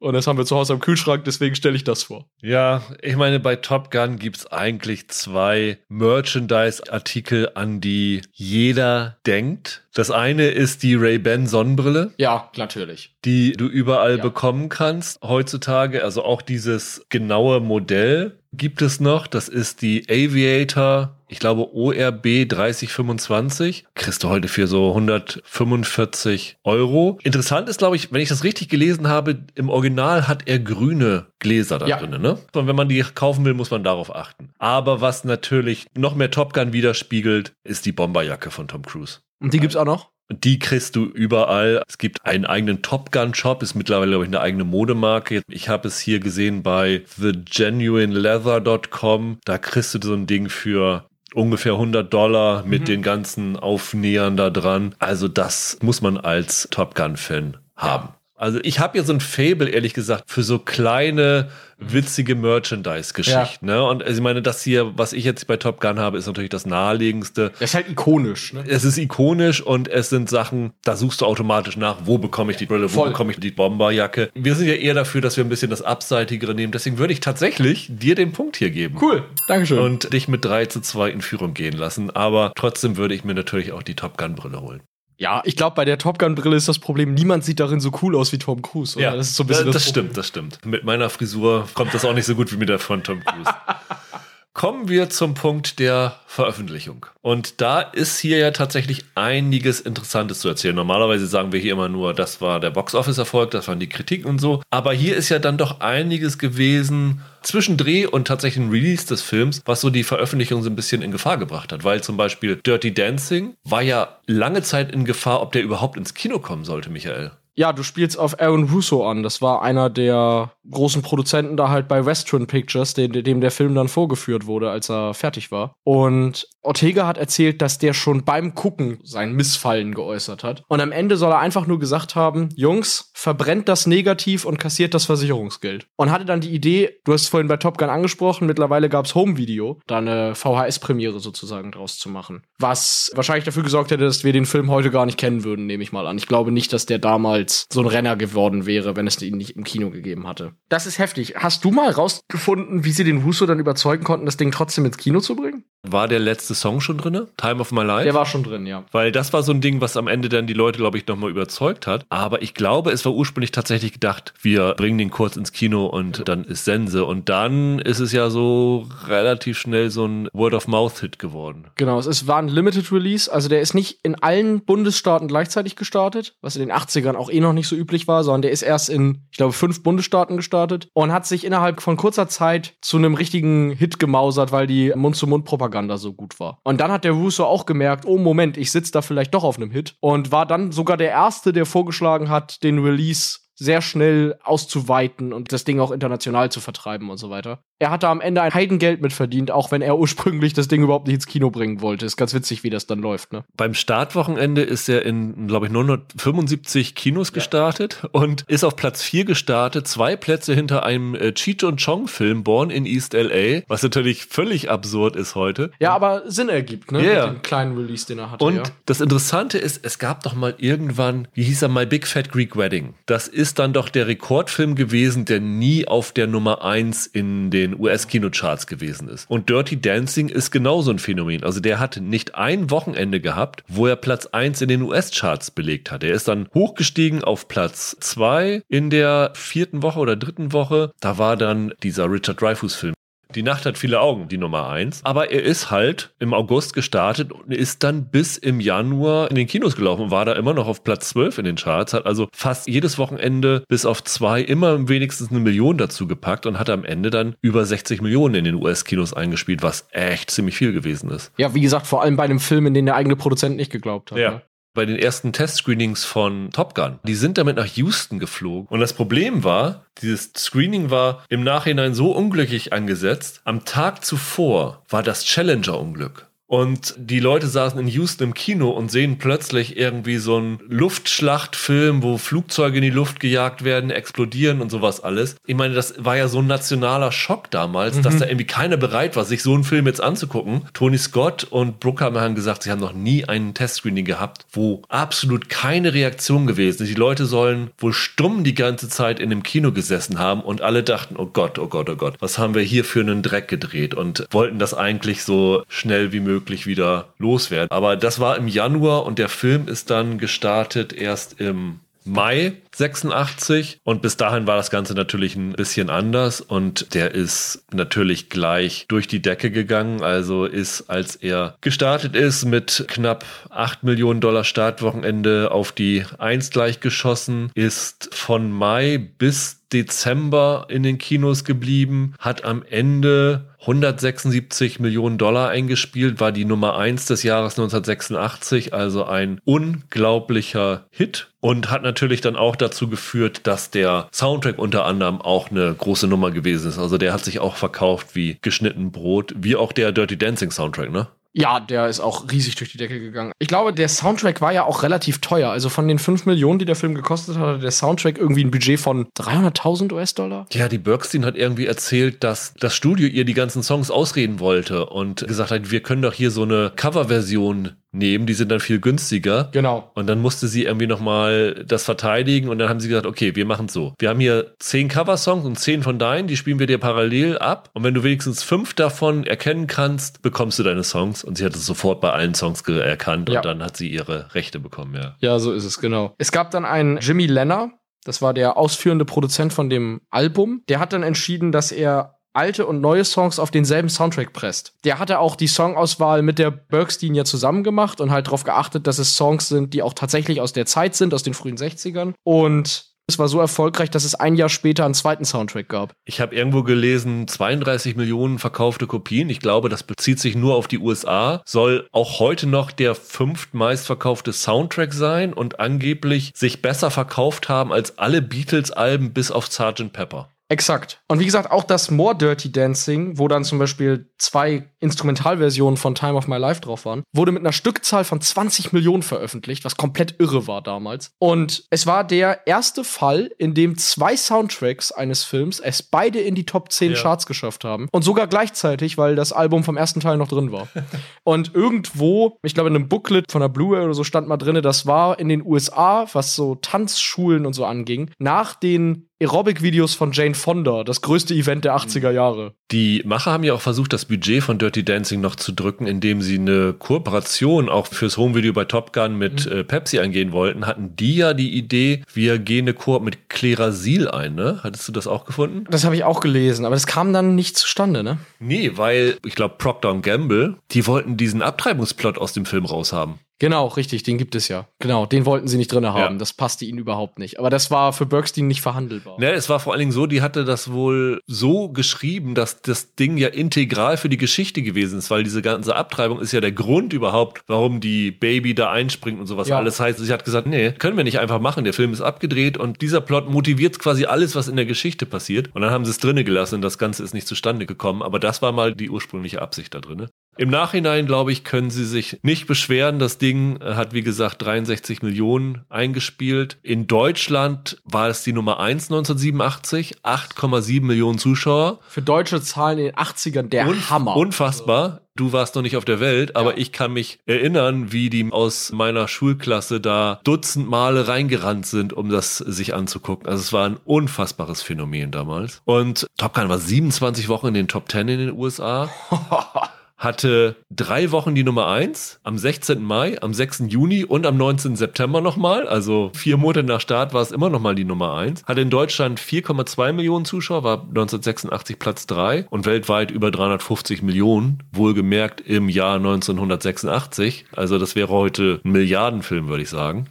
Und das haben wir zu Hause am Kühlschrank, deswegen stelle ich das vor. Ja, ich meine, bei Top Gun gibt's eigentlich zwei Merchandise-Artikel, an die jeder denkt. Das eine ist die Ray-Ban Sonnenbrille, Ja, natürlich. die du überall Ja. bekommen kannst heutzutage. Also auch dieses genaue Modell gibt es noch. Das ist die Aviator, ich glaube ORB 3025. Kriegst du heute für so 145 Euro. Interessant ist, glaube ich, wenn ich das richtig gelesen habe, im Original hat er grüne Gläser da Ja. drin. Ne? Und wenn man die kaufen will, muss man darauf achten. Aber was natürlich noch mehr Top Gun widerspiegelt, ist die Bomberjacke von Tom Cruise. Und die gibt's auch noch? Die kriegst du überall. Es gibt einen eigenen Top Gun Shop, ist mittlerweile, glaube ich, eine eigene Modemarke. Ich habe es hier gesehen bei thegenuineleather.com. Da kriegst du so ein Ding für ungefähr 100 Dollar mit den ganzen Aufnähern da dran. Also das muss man als Top Gun Fan haben. Also ich habe ja so ein Fable, ehrlich gesagt, für so kleine, witzige Merchandise-Geschichten. Ne? Und also ich meine, das hier, was ich jetzt bei Top Gun habe, ist natürlich das naheliegendste. Das ist halt ikonisch, ne? Es ist ikonisch und es sind Sachen, da suchst du automatisch nach, wo bekomme ich die Brille, wo Voll. bekomme ich die Bomberjacke. Wir sind ja eher dafür, dass wir ein bisschen das Abseitigere nehmen. Deswegen würde ich tatsächlich dir den Punkt hier geben. Cool. Dankeschön. Und dich mit 3 zu 2 in Führung gehen lassen. Aber trotzdem würde ich mir natürlich auch die Top Gun Brille holen. Ja, ich glaube, bei der Top Gun-Brille ist das Problem, niemand sieht darin so cool aus wie Tom Cruise. Oder? das ist so ein bisschen das, das stimmt, das stimmt. Mit meiner Frisur kommt das auch nicht so gut wie mit der von Tom Cruise. Kommen wir zum Punkt der Veröffentlichung. Und da ist hier ja tatsächlich einiges Interessantes zu erzählen. Normalerweise sagen wir hier immer nur, das war der Box-Office-Erfolg, das waren die Kritiken und so. Aber hier ist ja dann doch einiges gewesen zwischen Dreh und tatsächlichen Release des Films, was so die Veröffentlichung so ein bisschen in Gefahr gebracht hat. Weil zum Beispiel Dirty Dancing war ja lange Zeit in Gefahr, ob der überhaupt ins Kino kommen sollte, Michael. Ja, du spielst auf Aaron Russo an. Das war einer der großen Produzenten da halt bei Western Pictures, dem, dem der Film dann vorgeführt wurde, als er fertig war. Und Ortega hat erzählt, dass der schon beim Gucken sein Missfallen geäußert hat. Und am Ende soll er einfach nur gesagt haben, Jungs, verbrennt das negativ und kassiert das Versicherungsgeld. Und hatte dann die Idee, du hast es vorhin bei Top Gun angesprochen, mittlerweile gab's Home Video, da eine VHS-Premiere sozusagen draus zu machen. Was wahrscheinlich dafür gesorgt hätte, dass wir den Film heute gar nicht kennen würden, nehme ich mal an. Ich glaube nicht, dass der damals so ein Renner geworden wäre, wenn es ihn nicht im Kino gegeben hatte. Das ist heftig. Hast du mal rausgefunden, wie sie den Russo dann überzeugen konnten, das Ding trotzdem ins Kino zu bringen? War der letzte Song schon drin? Time of My Life? Der war schon drin, ja. Weil das war so ein Ding, was am Ende dann die Leute, glaube ich, nochmal überzeugt hat. Aber ich glaube, es war ursprünglich tatsächlich gedacht, wir bringen den kurz ins Kino und dann ist Sense. Und dann ist es ja so relativ schnell so ein Word-of-Mouth-Hit geworden. Genau, es ist, war ein Limited Release, also der ist nicht in allen Bundesstaaten gleichzeitig gestartet, was in den 80ern auch eh noch nicht so üblich war, sondern der ist erst in, ich glaube, fünf Bundesstaaten gestartet und hat sich innerhalb von kurzer Zeit zu einem richtigen Hit gemausert, weil die Mund-zu-Mund-Propaganda Mundpropaganda so gut war. Und dann hat der Russo auch gemerkt, oh Moment, ich sitze da vielleicht doch auf einem Hit und war dann sogar der Erste, der vorgeschlagen hat, den Release sehr schnell auszuweiten und das Ding auch international zu vertreiben und so weiter. Er hatte am Ende ein Heidengeld mitverdient, auch wenn er ursprünglich das Ding überhaupt nicht ins Kino bringen wollte. Ist ganz witzig, wie das dann läuft, ne? Beim Startwochenende ist er in, glaube ich, 975 Kinos gestartet und ist auf Platz 4 gestartet, zwei Plätze hinter einem äh, Cheech und Chong Film Born in East LA, was natürlich völlig absurd ist heute. Ja, aber Sinn ergibt, ne? Ja. Mit dem kleinen Release, den er hatte. Und ja. das Interessante ist, es gab doch mal irgendwann, wie hieß er, My Big Fat Greek Wedding. Das ist dann doch der Rekordfilm gewesen, der nie auf der Nummer 1 in den US-Kinocharts gewesen ist. Und Dirty Dancing ist genauso ein Phänomen. Also der hat nicht ein Wochenende gehabt, wo er Platz 1 in den US-Charts belegt hat. Er ist dann hochgestiegen auf Platz 2 in der vierten Woche oder dritten Woche. Da war dann dieser Richard Dreyfuss-Film. Die Nacht hat viele Augen, die Nummer eins. Aber er ist halt im August gestartet und ist dann bis im Januar in den Kinos gelaufen und war da immer noch auf Platz 12 in den Charts. Hat also fast jedes Wochenende bis auf zwei immer wenigstens eine Million dazu gepackt und hat am Ende dann über 60 Millionen in den US-Kinos eingespielt, was echt ziemlich viel gewesen ist. ja, wie gesagt, vor allem bei einem Film, in den der eigene Produzent nicht geglaubt hat. Ne? Bei den ersten Testscreenings von Top Gun, die sind damit nach Houston geflogen. Und das Problem war, dieses Screening war im Nachhinein so unglücklich angesetzt. Am Tag zuvor war das Challenger-Unglück. Und die Leute saßen in Houston im Kino und sehen plötzlich irgendwie so einen Luftschlachtfilm, wo Flugzeuge in die Luft gejagt werden, explodieren und sowas alles. Ich meine, das war ja so ein nationaler Schock damals, dass da irgendwie keiner bereit war, sich so einen Film jetzt anzugucken. Tony Scott und Bruckheimer haben gesagt, sie haben noch nie einen Testscreening gehabt, wo absolut keine Reaktion gewesen ist. Die Leute sollen wohl stumm die ganze Zeit in dem Kino gesessen haben und alle dachten, oh Gott, oh Gott, oh Gott, was haben wir hier für einen Dreck gedreht und wollten das eigentlich so schnell wie möglich wieder loswerden. Aber das war im Januar und der Film ist dann gestartet erst im Mai 86 und bis dahin war das Ganze natürlich ein bisschen anders und der ist natürlich gleich durch die Decke gegangen. Also ist, als er gestartet ist mit knapp 8 Millionen Dollar Startwochenende auf die 1 gleich geschossen, ist von Mai bis Dezember in den Kinos geblieben, hat am Ende 176 Millionen Dollar eingespielt, war die Nummer 1 des Jahres 1986, also ein unglaublicher Hit und hat natürlich dann auch dazu geführt, dass der Soundtrack unter anderem auch eine große Nummer gewesen ist. Also der hat sich auch verkauft wie geschnitten Brot, wie auch der Dirty Dancing Soundtrack, ne? Ja, der ist auch riesig durch die Decke gegangen. Ich glaube, der Soundtrack war ja auch relativ teuer. Also von den 5 Millionen, die der Film gekostet hat, hatte der Soundtrack irgendwie ein Budget von 300.000 US-Dollar. Ja, die Bergstein hat irgendwie erzählt, dass das Studio ihr die ganzen Songs ausreden wollte und gesagt hat, wir können doch hier so eine Coverversion nehmen, die sind dann viel günstiger. Genau. Und dann musste sie irgendwie nochmal das verteidigen und dann haben sie gesagt, okay, wir machen so. Wir haben hier zehn Coversongs und zehn von deinen, die spielen wir dir parallel ab. Und wenn du wenigstens fünf davon erkennen kannst, bekommst du deine Songs. Und sie hat es sofort bei allen Songs erkannt Ja. und dann hat sie ihre Rechte bekommen, ja. Ja, so ist es, genau. Es gab dann einen Jimmy Lenner, das war der ausführende Produzent von dem Album. Der hat dann entschieden, dass er alte und neue Songs auf denselben Soundtrack presst. Der hatte auch die Songauswahl mit der Bergstein ja zusammen gemacht und halt darauf geachtet, dass es Songs sind, die auch tatsächlich aus der Zeit sind, aus den frühen 60ern. Und es war so erfolgreich, dass es ein Jahr später einen zweiten Soundtrack gab. Ich habe irgendwo gelesen, 32 Millionen verkaufte Kopien. Ich glaube, das bezieht sich nur auf die USA. Soll auch heute noch der fünftmeistverkaufte Soundtrack sein und angeblich sich besser verkauft haben als alle Beatles-Alben bis auf Sgt. Pepper. Exakt. Und wie gesagt, auch das More Dirty Dancing, wo dann zum Beispiel zwei Instrumentalversionen von Time of My Life drauf waren, wurde mit einer Stückzahl von 20 Millionen veröffentlicht, was komplett irre war damals. Und es war der erste Fall, in dem zwei Soundtracks eines Films es beide in die Top 10 Ja. Charts geschafft haben. Und sogar gleichzeitig, weil das Album vom ersten Teil noch drin war. Und irgendwo, ich glaube in einem Booklet von der Blu-ray oder so stand mal drin, das war in den USA, was so Tanzschulen und so anging, nach den Aerobic-Videos von Jane Fonda, das größte Event der 80er Jahre. Die Macher haben ja auch versucht, das Budget von Dirty Dancing noch zu drücken, indem sie eine Kooperation auch fürs Homevideo bei Top Gun mit äh, Pepsi eingehen wollten. Hatten die ja die Idee, wir gehen eine Koop mit Klerasil ein, ne? Hattest du das auch gefunden? Das habe ich auch gelesen, aber das kam dann nicht zustande, ne? Nee, weil ich glaube Procter Gamble, die wollten diesen Abtreibungsplot aus dem Film raushaben. Genau, richtig, den gibt es ja. Genau, den wollten sie nicht drin haben. Ja. Das passte ihnen überhaupt nicht. Aber das war für Bergstein nicht verhandelbar. Ne, es war vor allen Dingen so, die hatte das wohl so geschrieben, dass das Ding ja integral für die Geschichte gewesen ist, weil diese ganze Abtreibung ist ja der Grund überhaupt, warum die Baby da einspringt und sowas Ja. alles heißt. Sie hat gesagt, nee, können wir nicht einfach machen. Der Film ist abgedreht und dieser Plot motiviert quasi alles, was in der Geschichte passiert. Und dann haben sie es drinnen gelassen und das Ganze ist nicht zustande gekommen. Aber das war mal die ursprüngliche Absicht da drinne. Im Nachhinein, glaube ich, können sie sich nicht beschweren. Das Ding äh, hat, wie gesagt, 63 Millionen eingespielt. In Deutschland war es die Nummer 1 1987, 8,7 Millionen Zuschauer. Für deutsche Zahlen in den 80ern der Unf- Hammer. Unfassbar. Du warst noch nicht auf der Welt, aber ich kann mich erinnern, wie die aus meiner Schulklasse da Dutzend Male reingerannt sind, um das sich anzugucken. Also es war ein unfassbares Phänomen damals. Und Top Gun war 27 Wochen in den Top 10 in den USA. hatte drei Wochen die Nummer eins am 16. Mai, am 6. Juni und am 19. September nochmal. Also vier Monate nach Start war es immer nochmal die Nummer eins. Hatte in Deutschland 4,2 Millionen Zuschauer, war 1986 Platz drei und weltweit über 350 Millionen, wohlgemerkt im Jahr 1986. Also das wäre heute ein Milliardenfilm, würde ich sagen.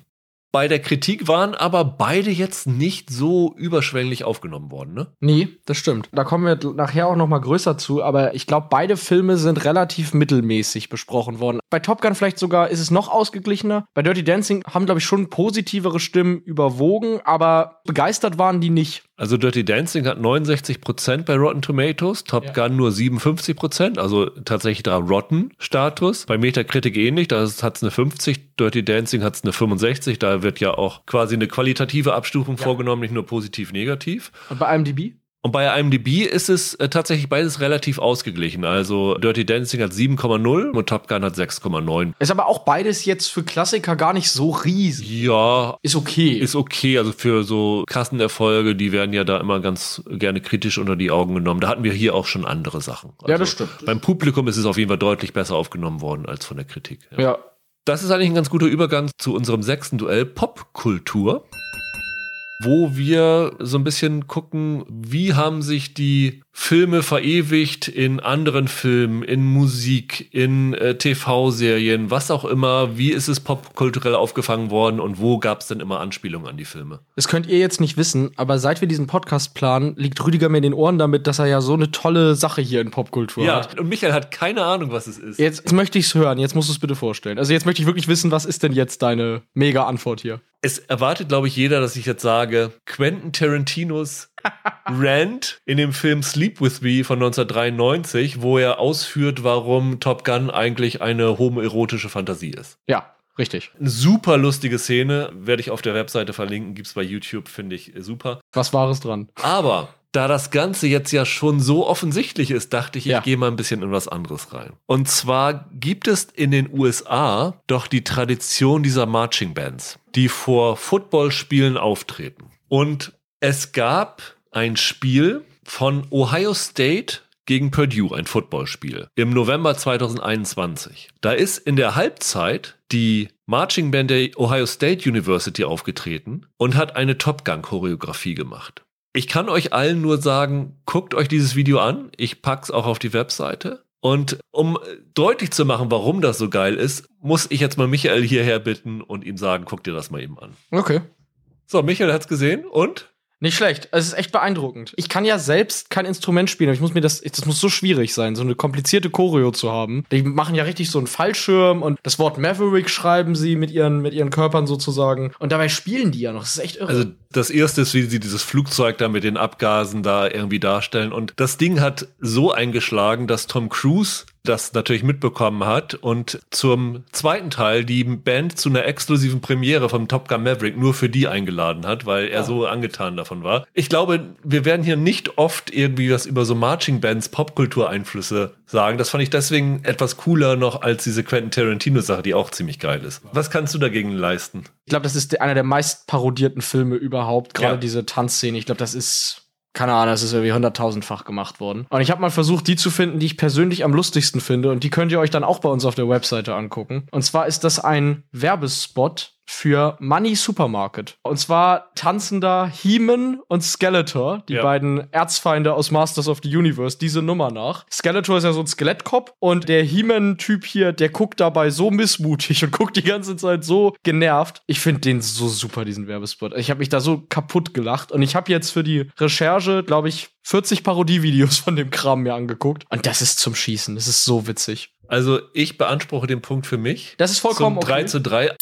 Bei der Kritik waren aber beide jetzt nicht so überschwänglich aufgenommen worden, ne? Nee, das stimmt. Da kommen wir nachher auch noch mal größer zu, aber ich glaube, beide Filme sind relativ mittelmäßig besprochen worden. Bei Top Gun vielleicht sogar ist es noch ausgeglichener. Bei Dirty Dancing haben, glaube ich, schon positivere Stimmen überwogen, aber begeistert waren die nicht. Also Dirty Dancing hat 69% bei Rotten Tomatoes, Top Gun nur 57%, also tatsächlich da Rotten-Status. Bei Metacritic ähnlich, da hat es eine 50, Dirty Dancing hat es eine 65, da wird ja auch quasi eine qualitative Abstufung vorgenommen, nicht nur positiv, negativ. Und bei IMDb? Und bei IMDb ist es äh, tatsächlich beides relativ ausgeglichen. Also Dirty Dancing hat 7,0 und Top Gun hat 6,9. Ist aber auch beides jetzt für Klassiker gar nicht so riesig. Ja, Ist okay. ist okay. Also für so Kassenerfolge, die werden ja da immer ganz gerne kritisch unter die Augen genommen. Da hatten wir hier auch schon andere Sachen. Also Ja, das stimmt. Beim Publikum ist es auf jeden Fall deutlich besser aufgenommen worden als von der Kritik. Ja. ja. Das ist eigentlich ein ganz guter Übergang zu unserem sechsten Duell Popkultur, wo wir so ein bisschen gucken, wie haben sich die Filme verewigt in anderen Filmen, in Musik, in äh, TV-Serien, was auch immer. Wie ist es popkulturell aufgefangen worden und wo gab es denn immer Anspielungen an die Filme? Das könnt ihr jetzt nicht wissen, aber seit wir diesen Podcast planen, liegt Rüdiger mir in den Ohren damit, dass er ja so eine tolle Sache hier in Popkultur Ja, hat. und Michael hat keine Ahnung, was es ist. Jetzt, jetzt möchte ich es hören, jetzt musst du es bitte vorstellen. Also jetzt möchte ich wirklich wissen, was ist denn jetzt deine mega Antwort hier? Es erwartet, glaube ich, jeder, dass ich jetzt sage, Quentin Tarantinos Rant in dem Film Sleep With Me von 1993, wo er ausführt, warum Top Gun eigentlich eine homoerotische Fantasie ist. Ja, richtig. Eine super lustige Szene, werde ich auf der Webseite verlinken, gibt's bei YouTube, finde ich super. Was war es dran? Aber da das Ganze jetzt ja schon so offensichtlich ist, dachte ich, ich Ja. gehe mal ein bisschen in was anderes rein. Und zwar gibt es in den USA doch die Tradition dieser Marching Bands, die vor Footballspielen auftreten. Und es gab ein Spiel von Ohio State gegen Purdue, ein Footballspiel, im November 2021. Da ist in der Halbzeit die Marching Band der Ohio State University aufgetreten und hat eine Top Gun Choreografie gemacht. Ich kann euch allen nur sagen, guckt euch dieses Video an. Ich pack's auch auf die Webseite. Und um deutlich zu machen, warum das so geil ist, muss ich jetzt mal Michael hierher bitten und ihm sagen, guck dir das mal eben an. Okay. So, Michael hat's gesehen und? Nicht schlecht. Es ist echt beeindruckend. Ich kann ja selbst kein Instrument spielen, aber ich muss mir das, das muss so schwierig sein, so eine komplizierte Choreo zu haben. Die machen ja richtig so einen Fallschirm und das Wort Maverick schreiben sie mit ihren, mit ihren Körpern sozusagen. Und dabei spielen die ja noch. Das ist echt irre. Also das erste ist, wie sie dieses Flugzeug da mit den Abgasen da irgendwie darstellen. Und das Ding hat so eingeschlagen, dass Tom Cruise das natürlich mitbekommen hat und zum zweiten Teil die Band zu einer exklusiven Premiere vom Top Gun Maverick nur für die eingeladen hat, weil er so angetan davon war. Ich glaube, wir werden hier nicht oft irgendwie was über so Marching Bands Popkultureinflüsse sagen. Das fand ich deswegen etwas cooler noch als diese Quentin Tarantino Sache, die auch ziemlich geil ist. Was kannst du dagegen leisten? ich glaube, das ist einer der meist parodierten Filme überhaupt. Gerade Ja. diese Tanzszene. Ich glaube, das ist. Keine Ahnung, das ist irgendwie hunderttausendfach gemacht worden. Und ich habe mal versucht, die zu finden, die ich persönlich am lustigsten finde. Und die könnt ihr euch dann auch bei uns auf der Webseite angucken. Und zwar ist das ein Werbespot für Money Supermarket. Und zwar tanzen da He-Man und Skeletor, die Ja. beiden Erzfeinde aus Masters of the Universe, diese Nummer nach. Skeletor ist ja so ein Skelettkopf und der He-Man-Typ hier, der guckt dabei so missmutig und guckt die ganze Zeit so genervt. Ich finde den so super, diesen Werbespot. Ich habe mich da so kaputt gelacht und ich habe jetzt für die Recherche, glaube ich, 40 Parodievideos von dem Kram mir angeguckt. Und das ist zum Schießen. Das ist so witzig. Also ich beanspruche den Punkt für mich. Das ist vollkommen Zum 3 okay. zu 3.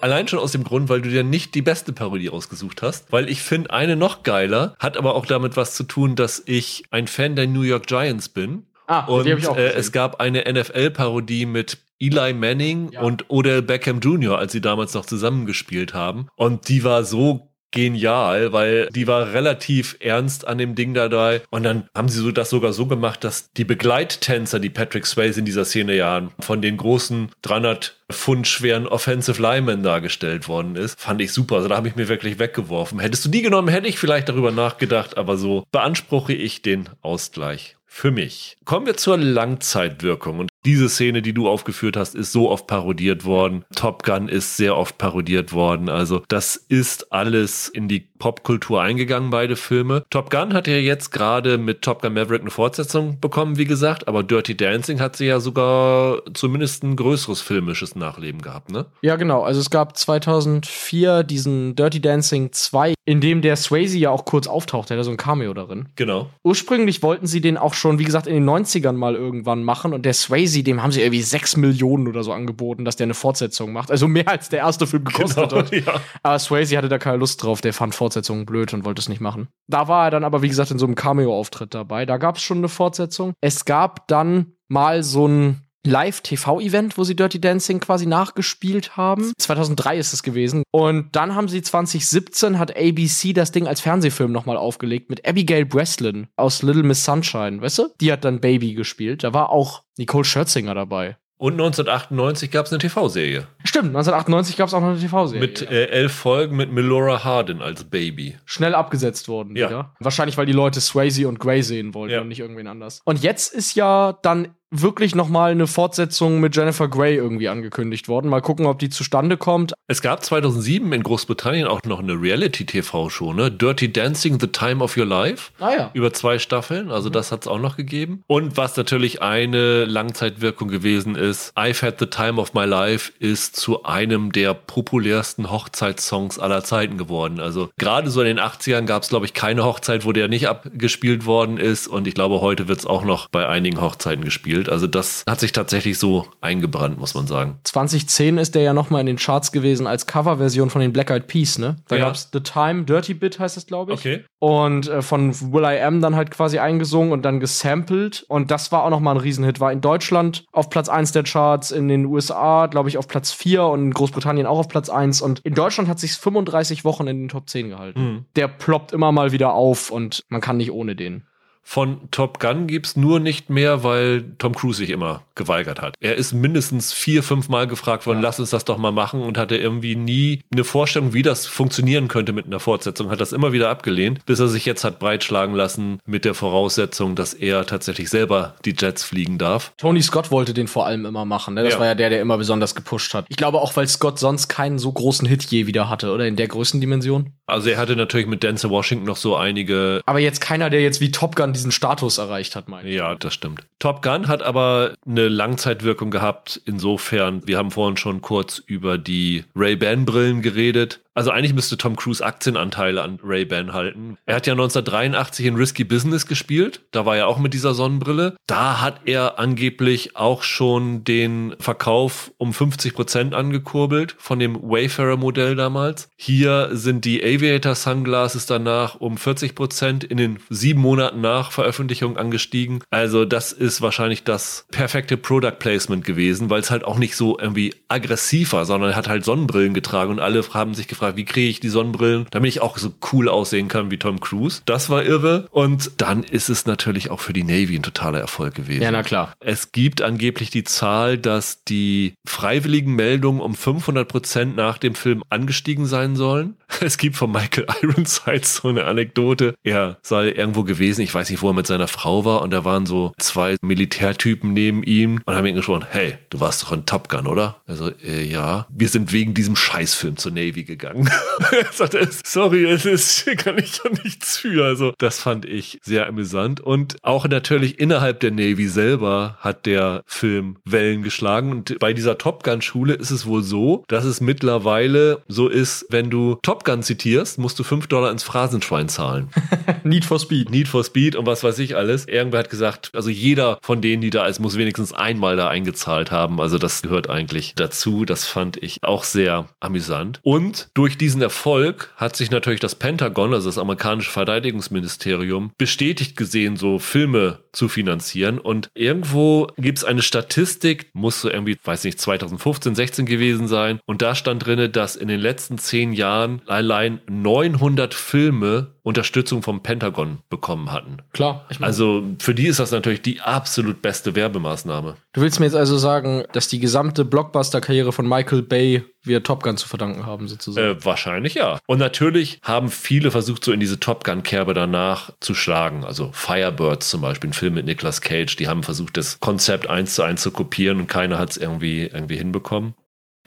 Allein schon aus dem Grund, weil du dir nicht die beste Parodie ausgesucht hast. Weil ich finde eine noch geiler, hat aber auch damit was zu tun, dass ich ein Fan der New York Giants bin. Ah, Und äh, es gab eine NFL-Parodie mit Eli Manning Ja. und Odell Beckham Jr., als sie damals noch zusammengespielt haben. Und die war so genial, weil die war relativ ernst an dem Ding dabei. Und dann haben sie so das sogar so gemacht, dass die Begleittänzer, die Patrick Swayze in dieser Szene ja von den großen 300 Pfund schweren Offensive Linemen dargestellt worden ist, fand ich super. Also da habe ich mir wirklich weggeworfen. Hättest du die genommen, hätte ich vielleicht darüber nachgedacht, aber so beanspruche ich den Ausgleich. Für mich. Kommen wir zur Langzeitwirkung. Und diese Szene, die du aufgeführt hast, ist so oft parodiert worden. Top Gun ist sehr oft parodiert worden. Also das ist alles in die Popkultur eingegangen, beide Filme. Top Gun hat ja jetzt gerade mit Top Gun Maverick eine Fortsetzung bekommen, wie gesagt. Aber Dirty Dancing hat sie ja sogar zumindest ein größeres filmisches Nachleben gehabt, ne? Ja, genau. Also es gab 2004 diesen Dirty Dancing 2, in dem der Swayze ja auch kurz auftaucht. Der hat so ein Cameo darin. Genau. Ursprünglich wollten sie den auch schon, wie gesagt, in den 90ern mal irgendwann machen. Und der Swayze, dem haben sie irgendwie 6 Millionen oder so angeboten, dass der eine Fortsetzung macht. Also mehr als der erste Film gekostet Genau, hat. ja. Aber Swayze hatte da keine Lust drauf. Der fand Fortsetzungen blöd und wollte es nicht machen. Da war er dann aber, wie gesagt, in so einem Cameo-Auftritt dabei. Da gab es schon eine Fortsetzung. Es gab dann mal so ein Live-TV-Event, wo sie Dirty Dancing quasi nachgespielt haben. 2003 ist es gewesen. Und dann haben sie 2017 hat ABC das Ding als Fernsehfilm nochmal aufgelegt mit Abigail Breslin aus Little Miss Sunshine, weißt du? Die hat dann Baby gespielt. Da war auch Nicole Scherzinger dabei. Und 1998 gab es eine TV-Serie. Stimmt, 1998 gab es auch noch eine TV-Serie. Mit äh, elf Folgen mit Melora Hardin als Baby. schnell abgesetzt worden Ja. wieder. Wahrscheinlich, weil die Leute Swayze und Grey sehen wollten Ja. und nicht irgendwen anders. Und jetzt ist ja dann wirklich noch mal eine Fortsetzung mit Jennifer Grey irgendwie angekündigt worden. Mal gucken, ob die zustande kommt. Es gab 2007 in Großbritannien auch noch eine Reality-TV-Show, ne? Dirty Dancing, The Time of Your Life. Ah ja. Über zwei Staffeln, also das hat es auch noch gegeben. Und was natürlich eine Langzeitwirkung gewesen ist, I've Had the Time of My Life ist zu einem der populärsten Hochzeitssongs aller Zeiten geworden. Also gerade so in den 80ern gab es, glaube ich, keine Hochzeit, wo der nicht abgespielt worden ist. Und ich glaube, heute wird es auch noch bei einigen Hochzeiten gespielt. Also das hat sich tatsächlich so eingebrannt, muss man sagen. 2010 ist der ja noch mal in den Charts gewesen als Coverversion von den Black Eyed Peas, ne? Da Ja. gab's The Time, Dirty Bit heißt es, glaube ich. Okay. Und äh, von Will I Am dann halt quasi eingesungen und dann gesampelt. Und das war auch noch mal ein Riesenhit. War in Deutschland auf Platz 1 der Charts, in den USA, glaube ich, auf Platz 4 und in Großbritannien auch auf Platz 1. Und in Deutschland hat sich 35 Wochen in den Top 10 gehalten. Mhm. Der ploppt immer mal wieder auf und man kann nicht ohne den. Von Top Gun gibt's nur nicht mehr, weil Tom Cruise sich immer geweigert hat. Er ist mindestens vier, fünf Mal gefragt worden, lass uns das doch mal machen und hatte irgendwie nie eine Vorstellung, wie das funktionieren könnte mit einer Fortsetzung, hat das immer wieder abgelehnt, bis er sich jetzt hat breitschlagen lassen mit der Voraussetzung, dass er tatsächlich selber die Jets fliegen darf. Tony Scott wollte den vor allem immer machen. Ne? Das Ja. war ja der, der immer besonders gepusht hat. Ich glaube auch, weil Scott sonst keinen so großen Hit je wieder hatte, oder? In der Größendimension. Also er hatte natürlich mit Denzel Washington noch so einige Aber jetzt keiner, der jetzt wie Top Gun diesen Status erreicht hat, meine ich. Ja, das stimmt. Top Gun hat aber eine Langzeitwirkung gehabt. Insofern, wir haben vorhin schon kurz über die Ray-Ban-Brillen geredet. Also eigentlich müsste Tom Cruise Aktienanteile an Ray-Ban halten. Er hat ja 1983 in Risky Business gespielt. Da war er auch mit dieser Sonnenbrille. Da hat er angeblich auch schon den Verkauf um 50 Prozent angekurbelt von dem Wayfarer-Modell damals. Hier sind die Aviator Sunglasses danach um 40 Prozent in den sieben Monaten nach Veröffentlichung angestiegen. Also das ist wahrscheinlich das perfekte Product Placement gewesen, weil es halt auch nicht so irgendwie aggressiv war, sondern er hat halt Sonnenbrillen getragen und alle haben sich gefragt, wie kriege ich die Sonnenbrillen, damit ich auch so cool aussehen kann wie Tom Cruise. Das war irre. Und dann ist es natürlich auch für die Navy ein totaler Erfolg gewesen. Ja, na klar. Es gibt angeblich die Zahl, dass die freiwilligen Meldungen um 500 Prozent nach dem Film angestiegen sein sollen. Es gibt von Michael Ironside so eine Anekdote. Er sei irgendwo gewesen, ich weiß nicht, wo er mit seiner Frau war, und da waren so zwei Militärtypen neben ihm und haben ihn gesprochen, hey, du warst doch in Top Gun, oder? Also, äh, ja. Wir sind wegen diesem Scheißfilm zur Navy gegangen. er sagte, sorry, es ist, kann ich ja nichts für. Also, das fand ich sehr amüsant. Und auch natürlich innerhalb der Navy selber hat der Film Wellen geschlagen. Und bei dieser Top Gun-Schule ist es wohl so, dass es mittlerweile so ist, wenn du Top Gun zitierst, musst du fünf Dollar ins Phrasenschwein zahlen. Need for Speed. Need for Speed und was weiß ich alles. Irgendwer hat gesagt, also jeder von denen, die da ist, muss wenigstens einmal da eingezahlt haben. Also das gehört eigentlich dazu. Das fand ich auch sehr amüsant. Und durch diesen Erfolg hat sich natürlich das Pentagon, also das amerikanische Verteidigungsministerium, bestätigt gesehen, so Filme zu finanzieren. Und irgendwo gibt es eine Statistik, muss so irgendwie, weiß nicht, 2015, 16 gewesen sein. Und da stand drinne, dass in den letzten zehn Jahren allein 900 Filme Unterstützung vom Pentagon bekommen hatten. Klar. Ich mein, Also für die ist das natürlich die absolut beste Werbemaßnahme. du willst mir jetzt also sagen, dass die gesamte Blockbuster-Karriere von Michael Bay wir Top Gun zu verdanken haben, sozusagen. Äh, wahrscheinlich ja. Und natürlich haben viele versucht, so in diese Top Gun-Kerbe danach zu schlagen. Also Firebirds zum Beispiel, ein Film mit Nicolas Cage, die haben versucht, das Konzept eins zu eins zu kopieren und keiner hat es irgendwie, irgendwie hinbekommen.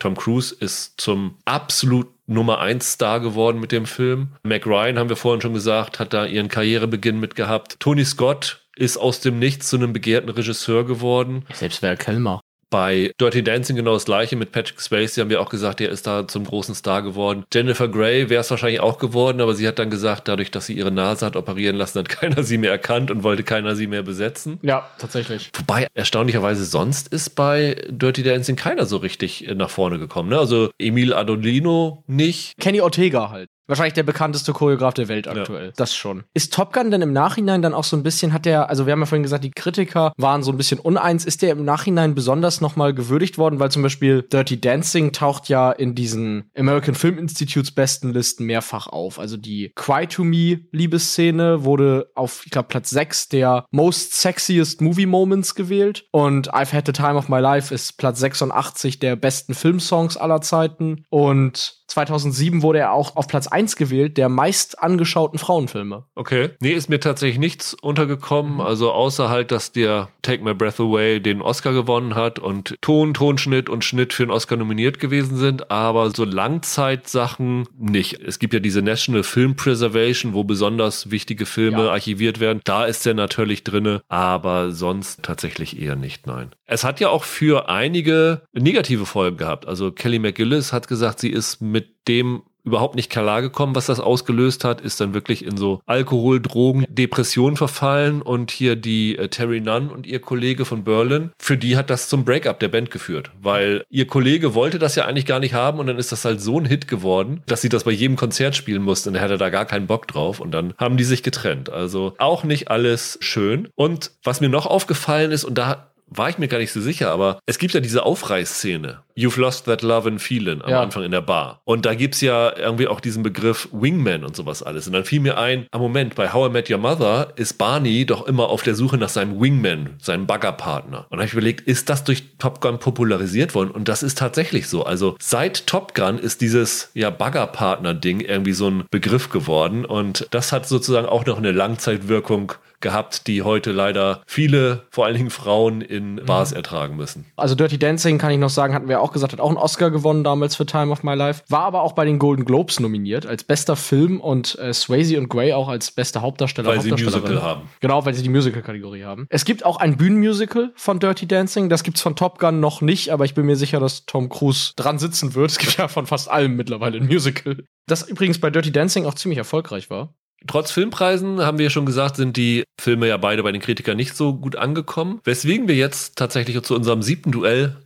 Tom Cruise ist zum absolut Nummer 1 Star geworden mit dem Film. Mac Ryan, haben wir vorhin schon gesagt, hat da ihren Karrierebeginn mit gehabt. Tony Scott ist aus dem Nichts zu einem begehrten Regisseur geworden. Selbst Val Kilmer. Bei Dirty Dancing genau das gleiche mit Patrick Swayze haben wir auch gesagt, der ist da zum großen Star geworden. Jennifer Grey wäre es wahrscheinlich auch geworden, aber sie hat dann gesagt, dadurch, dass sie ihre Nase hat operieren lassen, hat keiner sie mehr erkannt und wollte keiner sie mehr besetzen. Ja, tatsächlich. Wobei erstaunlicherweise sonst ist bei Dirty Dancing keiner so richtig nach vorne gekommen. Ne? Also Emil Adolino nicht. Kenny Ortega halt. Wahrscheinlich der bekannteste Choreograf der Welt aktuell. Das schon. Ist Top Gun denn im Nachhinein dann auch so ein bisschen, hat der, also wir haben ja vorhin gesagt, die Kritiker waren so ein bisschen uneins. Ist der im Nachhinein besonders nochmal gewürdigt worden? Weil zum Beispiel Dirty Dancing taucht ja in diesen American Film Institutes besten Listen mehrfach auf. Also die Cry to Me Liebesszene wurde auf, ich glaube, Platz 6 der Most Sexiest Movie Moments gewählt. Und I've Had the Time of My Life ist Platz 86 der besten Filmsongs aller Zeiten. Und 2007 wurde er auch auf Platz 1 gewählt der meist angeschauten Frauenfilme. Okay. Nee, ist mir tatsächlich nichts untergekommen. Also außer halt, dass der Take My Breath Away den Oscar gewonnen hat und Ton, Tonschnitt und Schnitt für den Oscar nominiert gewesen sind. Aber so Langzeitsachen nicht. Es gibt ja diese National Film Preservation, wo besonders wichtige Filme Ja. archiviert werden. Da ist er natürlich drinne, aber sonst tatsächlich eher nicht, nein. Es hat ja auch für einige negative Folgen gehabt. Also Kelly McGillis hat gesagt, sie ist mit dem überhaupt nicht klar gekommen, was das ausgelöst hat, ist dann wirklich in so Alkohol, Drogen, Depression verfallen und hier die äh, Terry Nunn und ihr Kollege von Berlin, für die hat das zum Breakup der Band geführt, weil ihr Kollege wollte das ja eigentlich gar nicht haben und dann ist das halt so ein Hit geworden, dass sie das bei jedem Konzert spielen musste und er hatte da gar keinen Bock drauf und dann haben die sich getrennt. Also auch nicht alles schön. Und was mir noch aufgefallen ist und da war ich mir gar nicht so sicher, aber es gibt ja diese Aufreißszene. You've lost that love and feeling am Ja. Anfang in der Bar. Und da gibt's ja irgendwie auch diesen Begriff Wingman und sowas alles. Und dann fiel mir ein, am Moment, bei How I Met Your Mother ist Barney doch immer auf der Suche nach seinem Wingman, seinem Baggerpartner. Und da habe ich überlegt, ist das durch Top Gun popularisiert worden? Und das ist tatsächlich so. Also seit Top Gun ist dieses ja Baggerpartner-Ding irgendwie so ein Begriff geworden. Und das hat sozusagen auch noch eine Langzeitwirkung gehabt, die heute leider viele, vor allen Dingen Frauen in Bars ertragen müssen. Also Dirty Dancing kann ich noch sagen, hatten wir auch gesagt, hat auch einen Oscar gewonnen damals für Time of My Life. War aber auch bei den Golden Globes nominiert als bester Film und äh, Swayze und Gray auch als beste Hauptdarsteller. Weil sie. Musical haben. Genau, weil sie die Musical-Kategorie haben. Es gibt auch ein Bühnenmusical von Dirty Dancing. Das gibt's von Top Gun noch nicht, aber ich bin mir sicher, dass Tom Cruise dran sitzen wird. Es gibt ja von fast allem mittlerweile ein Musical. Das übrigens bei Dirty Dancing auch ziemlich erfolgreich war. Trotz Filmpreisen, haben wir ja schon gesagt, sind die Filme ja beide bei den Kritikern nicht so gut angekommen. Weswegen wir jetzt tatsächlich zu unserem siebten Duell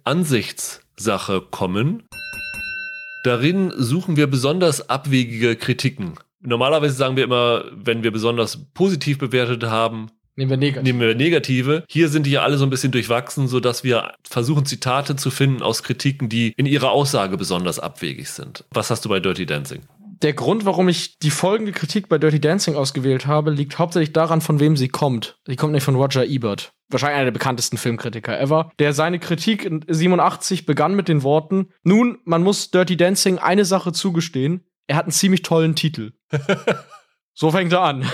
Ansichtssache kommen. Darin suchen wir besonders abwegige Kritiken. Normalerweise sagen wir immer, wenn wir besonders positiv bewertet haben, Nehmen wir negativ. nehmen wir negative. Hier sind die ja alle so ein bisschen durchwachsen, so dass wir versuchen, Zitate zu finden aus Kritiken, die in ihrer Aussage besonders abwegig sind. Was hast du bei Dirty Dancing? Der Grund, warum ich die folgende Kritik bei Dirty Dancing ausgewählt habe, liegt hauptsächlich daran, von wem sie kommt. Sie kommt nicht von Roger Ebert. Wahrscheinlich einer der bekanntesten Filmkritiker ever, der seine Kritik in 87 begann mit den Worten, nun, man muss Dirty Dancing eine Sache zugestehen, er hat einen ziemlich tollen Titel. so fängt er an.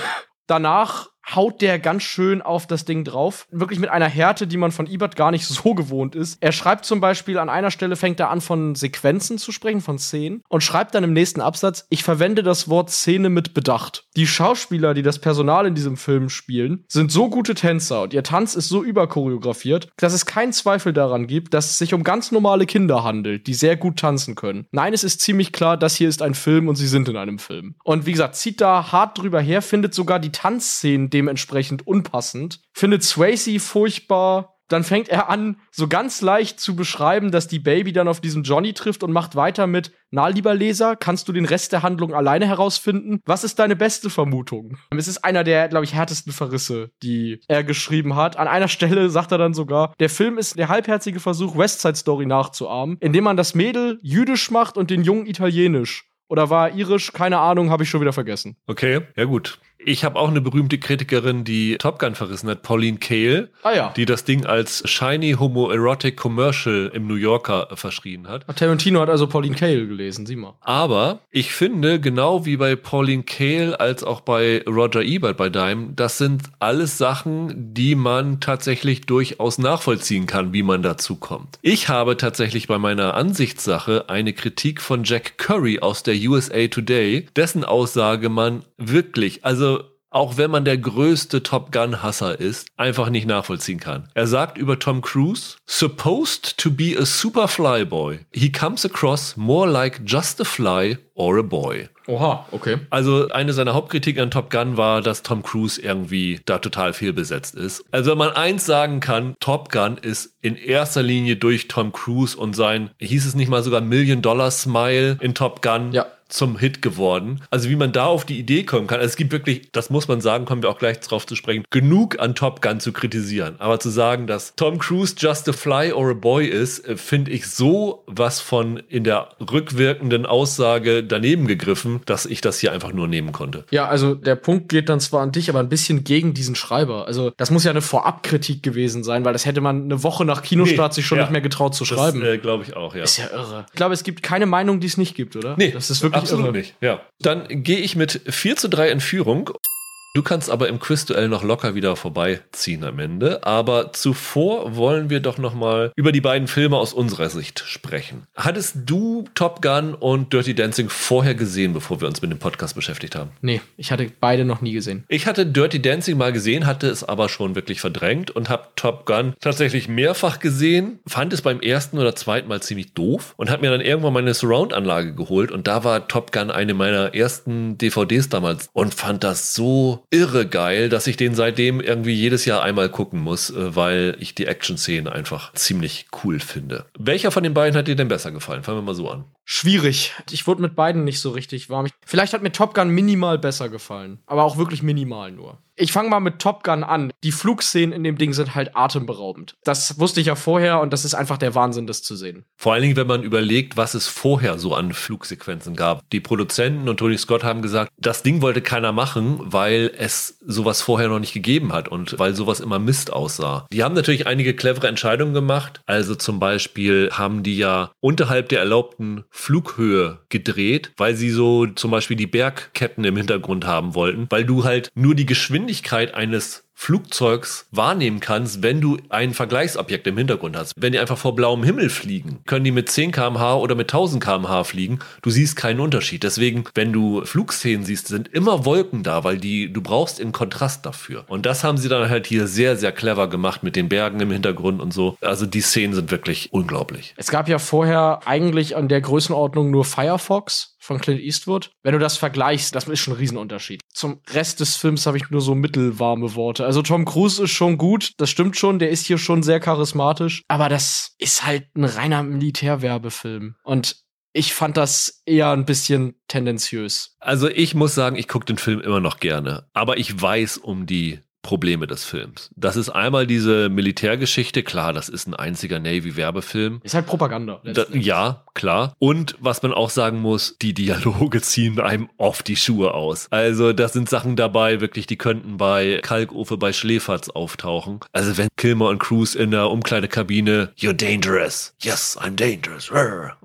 Danach haut der ganz schön auf das Ding drauf. Wirklich mit einer Härte, die man von Ebert gar nicht so gewohnt ist. Er schreibt zum Beispiel an einer Stelle, fängt er an von Sequenzen zu sprechen, von Szenen, und schreibt dann im nächsten Absatz, ich verwende das Wort Szene mit Bedacht. Die Schauspieler, die das Personal in diesem Film spielen, sind so gute Tänzer und ihr Tanz ist so überchoreografiert, dass es keinen Zweifel daran gibt, dass es sich um ganz normale Kinder handelt, die sehr gut tanzen können. Nein, es ist ziemlich klar, das hier ist ein Film und sie sind in einem Film. Und wie gesagt, zieht da hart drüber her, findet sogar die Tanzszenen dementsprechend unpassend, findet Swayze furchtbar. Dann fängt er an, so ganz leicht zu beschreiben, dass die Baby dann auf diesen Johnny trifft und macht weiter mit, na, lieber Leser, kannst du den Rest der Handlung alleine herausfinden? Was ist deine beste Vermutung? Es ist einer der, glaube ich, härtesten Verrisse, die er geschrieben hat. An einer Stelle sagt er dann sogar, der Film ist der halbherzige Versuch, West Side Story nachzuahmen, indem man das Mädel jüdisch macht und den Jungen italienisch. Oder war er irisch? Keine Ahnung, habe ich schon wieder vergessen. Okay, ja gut. Ich habe auch eine berühmte Kritikerin, die Top Gun verrissen hat, Pauline Kael, Ah ja. die das Ding als shiny homoerotic commercial im New Yorker verschrien hat. Tarantino hat also Pauline Kael gelesen, sieh mal. Aber ich finde, genau wie bei Pauline Kael als auch bei Roger Ebert bei Dime, das sind alles Sachen, die man tatsächlich durchaus nachvollziehen kann, wie man dazu kommt. Ich habe tatsächlich bei meiner Ansichtssache eine Kritik von Jack Curry aus der USA Today, dessen Aussage man wirklich, also auch wenn man der größte Top Gun-Hasser ist, einfach nicht nachvollziehen kann. Er sagt über Tom Cruise, supposed to be a super flyboy, he comes across more like just a fly or a boy. Oha, okay. Also eine seiner Hauptkritiken an Top Gun war, dass Tom Cruise irgendwie da total fehlbesetzt ist. Also wenn man eins sagen kann, Top Gun ist in erster Linie durch Tom Cruise und sein, hieß es nicht mal sogar Million-Dollar-Smile in Top Gun Ja. Zum Hit geworden. Also wie man da auf die Idee kommen kann. Also es gibt wirklich, das muss man sagen, kommen wir auch gleich drauf zu sprechen, genug an Top Gun zu kritisieren. Aber zu sagen, dass Tom Cruise just a fly or a boy ist, äh, finde ich so was von in der rückwirkenden Aussage daneben gegriffen, dass ich das hier einfach nur nehmen konnte. Ja, also der Punkt geht dann zwar an dich, aber ein bisschen gegen diesen Schreiber. Also das muss ja eine Vorabkritik gewesen sein, weil das hätte man eine Woche nach Kinostart Nee, sich schon ja. nicht mehr getraut zu schreiben. Äh, glaube ich auch, ja. ist ja irre. Ich glaube, es gibt keine Meinung, die es nicht gibt, oder? Nee, das ist wirklich absolut irre. nicht. Ja. Dann gehe ich mit 4 zu 3 in Führung. Du kannst aber im Quizduell noch locker wieder vorbeiziehen am Ende. Aber zuvor wollen wir doch noch mal über die beiden Filme aus unserer Sicht sprechen. Hattest du Top Gun und Dirty Dancing vorher gesehen, bevor wir uns mit dem Podcast beschäftigt haben? Nee, ich hatte beide noch nie gesehen. Ich hatte Dirty Dancing mal gesehen, hatte es aber schon wirklich verdrängt und habe Top Gun tatsächlich mehrfach gesehen, fand es beim ersten oder zweiten Mal ziemlich doof und habe mir dann irgendwann meine Surround-Anlage geholt und da war Top Gun eine meiner ersten DVDs damals und fand das so irre geil, dass ich den seitdem irgendwie jedes Jahr einmal gucken muss, äh, weil ich die Action-Szenen einfach ziemlich cool finde. Welcher von den beiden hat dir denn besser gefallen? Fangen wir mal so an. Schwierig. Ich wurde mit beiden nicht so richtig warm. Ich, vielleicht hat mir Top Gun minimal besser gefallen. Aber auch wirklich minimal nur. Ich fange mal mit Top Gun an. Die Flugszenen in dem Ding sind halt atemberaubend. Das wusste ich ja vorher und das ist einfach der Wahnsinn, das zu sehen. Vor allen Dingen, wenn man überlegt, was es vorher so an Flugsequenzen gab. Die Produzenten und Tony Scott haben gesagt, das Ding wollte keiner machen, weil es sowas vorher noch nicht gegeben hat und weil sowas immer Mist aussah. Die haben natürlich einige clevere Entscheidungen gemacht. Also zum Beispiel haben die ja unterhalb der erlaubten Flughöhe gedreht, weil sie so zum Beispiel die Bergketten im Hintergrund haben wollten, weil du halt nur die Geschwindigkeit eines Flugzeugs wahrnehmen kannst, wenn du ein Vergleichsobjekt im Hintergrund hast. Wenn die einfach vor blauem Himmel fliegen, können die mit 10 km/h oder mit 1000 km/h fliegen. Du siehst keinen Unterschied. Deswegen, wenn du Flugszenen siehst, sind immer Wolken da, weil die, du brauchst einen Kontrast dafür. Und das haben sie dann halt hier sehr, sehr clever gemacht mit den Bergen im Hintergrund und so. Also die Szenen sind wirklich unglaublich. Es gab ja vorher eigentlich an der Größenordnung nur Firefox von Clint Eastwood. Wenn du das vergleichst, das ist schon ein Riesenunterschied. Zum Rest des Films habe ich nur so mittelwarme Worte. Also Tom Cruise ist schon gut, das stimmt schon, der ist hier schon sehr charismatisch, aber das ist halt ein reiner Militärwerbefilm. Und ich fand das eher ein bisschen tendenziös. Also ich muss sagen, ich gucke den Film immer noch gerne. Aber ich weiß um die Probleme des Films. Das ist einmal diese Militärgeschichte. Klar, das ist ein einziger Navy-Werbefilm. Ist halt Propaganda. Da, ja, klar. Und was man auch sagen muss, die Dialoge ziehen einem oft die Schuhe aus. Also das sind Sachen dabei, wirklich, die könnten bei Kalkofe bei Schläferz auftauchen. Also wenn Kilmer und Cruz in der Umkleidekabine, you're dangerous. Yes, I'm dangerous.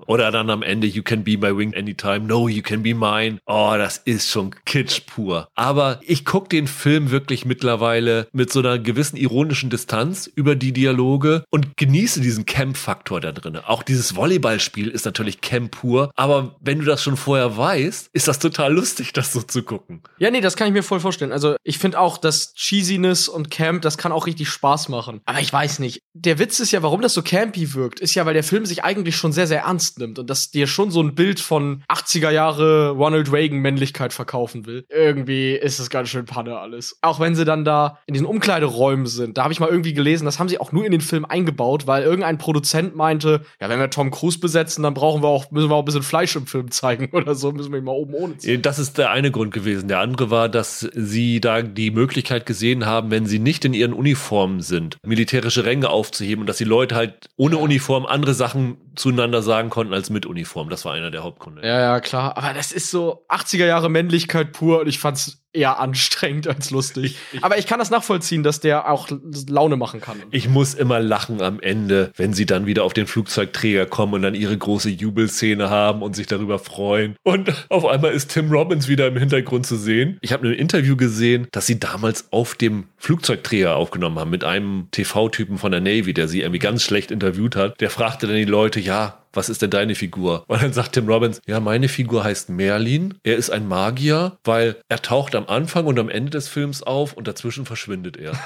Oder dann am Ende, you can be my wing anytime. No, you can be mine. Oh, das ist schon Kitsch pur. Aber ich gucke den Film wirklich mittlerweile mit so einer gewissen ironischen Distanz über die Dialoge und genieße diesen Camp-Faktor da drin. Auch dieses Volleyballspiel ist natürlich Camp pur. Aber wenn du das schon vorher weißt, ist das total lustig, das so zu gucken. Ja, nee, das kann ich mir voll vorstellen. Also ich finde auch, dass Cheesiness und Camp, das kann auch richtig Spaß machen. Aber ich weiß nicht. Der Witz ist ja, warum das so campy wirkt, ist ja, weil der Film sich eigentlich schon sehr, sehr ernst nimmt und dass dir schon so ein Bild von 80er Jahre Ronald Reagan Männlichkeit verkaufen will. Irgendwie ist es ganz schön Panne alles. Auch wenn sie dann da in diesen Umkleideräumen sind. Da habe ich mal irgendwie gelesen, das haben sie auch nur in den Film eingebaut, weil irgendein Produzent meinte, ja, wenn wir Tom Cruise besetzen, dann brauchen wir auch, müssen wir auch ein bisschen Fleisch im Film zeigen oder so, müssen wir ihn mal oben ohne ziehen. Das ist der eine Grund gewesen. Der andere war, dass sie da die Möglichkeit gesehen haben, wenn sie nicht in ihren Uniformen sind, militärische Ränge aufzuheben und dass die Leute halt ohne Uniform andere Sachen zueinander sagen konnten als mit Uniform. Das war einer der Hauptgründe. Ja, ja, klar. Aber das ist so 80er Jahre Männlichkeit pur und ich fand's eher anstrengend als lustig. Aber ich kann das nachvollziehen, dass der auch Laune machen kann. Ich muss immer lachen am Ende, wenn sie dann wieder auf den Flugzeugträger kommen und dann ihre große Jubelszene haben und sich darüber freuen. Und auf einmal ist Tim Robbins wieder im Hintergrund zu sehen. Ich habe ein Interview gesehen, dass sie damals auf dem Flugzeugträger aufgenommen haben mit einem TV-Typen von der Navy, der sie irgendwie ganz schlecht interviewt hat. Der fragte dann die Leute, ja, was ist denn deine Figur? Und dann sagt Tim Robbins, ja, meine Figur heißt Merlin. Er ist ein Magier, weil er taucht am Anfang und am Ende des Films auf und dazwischen verschwindet er.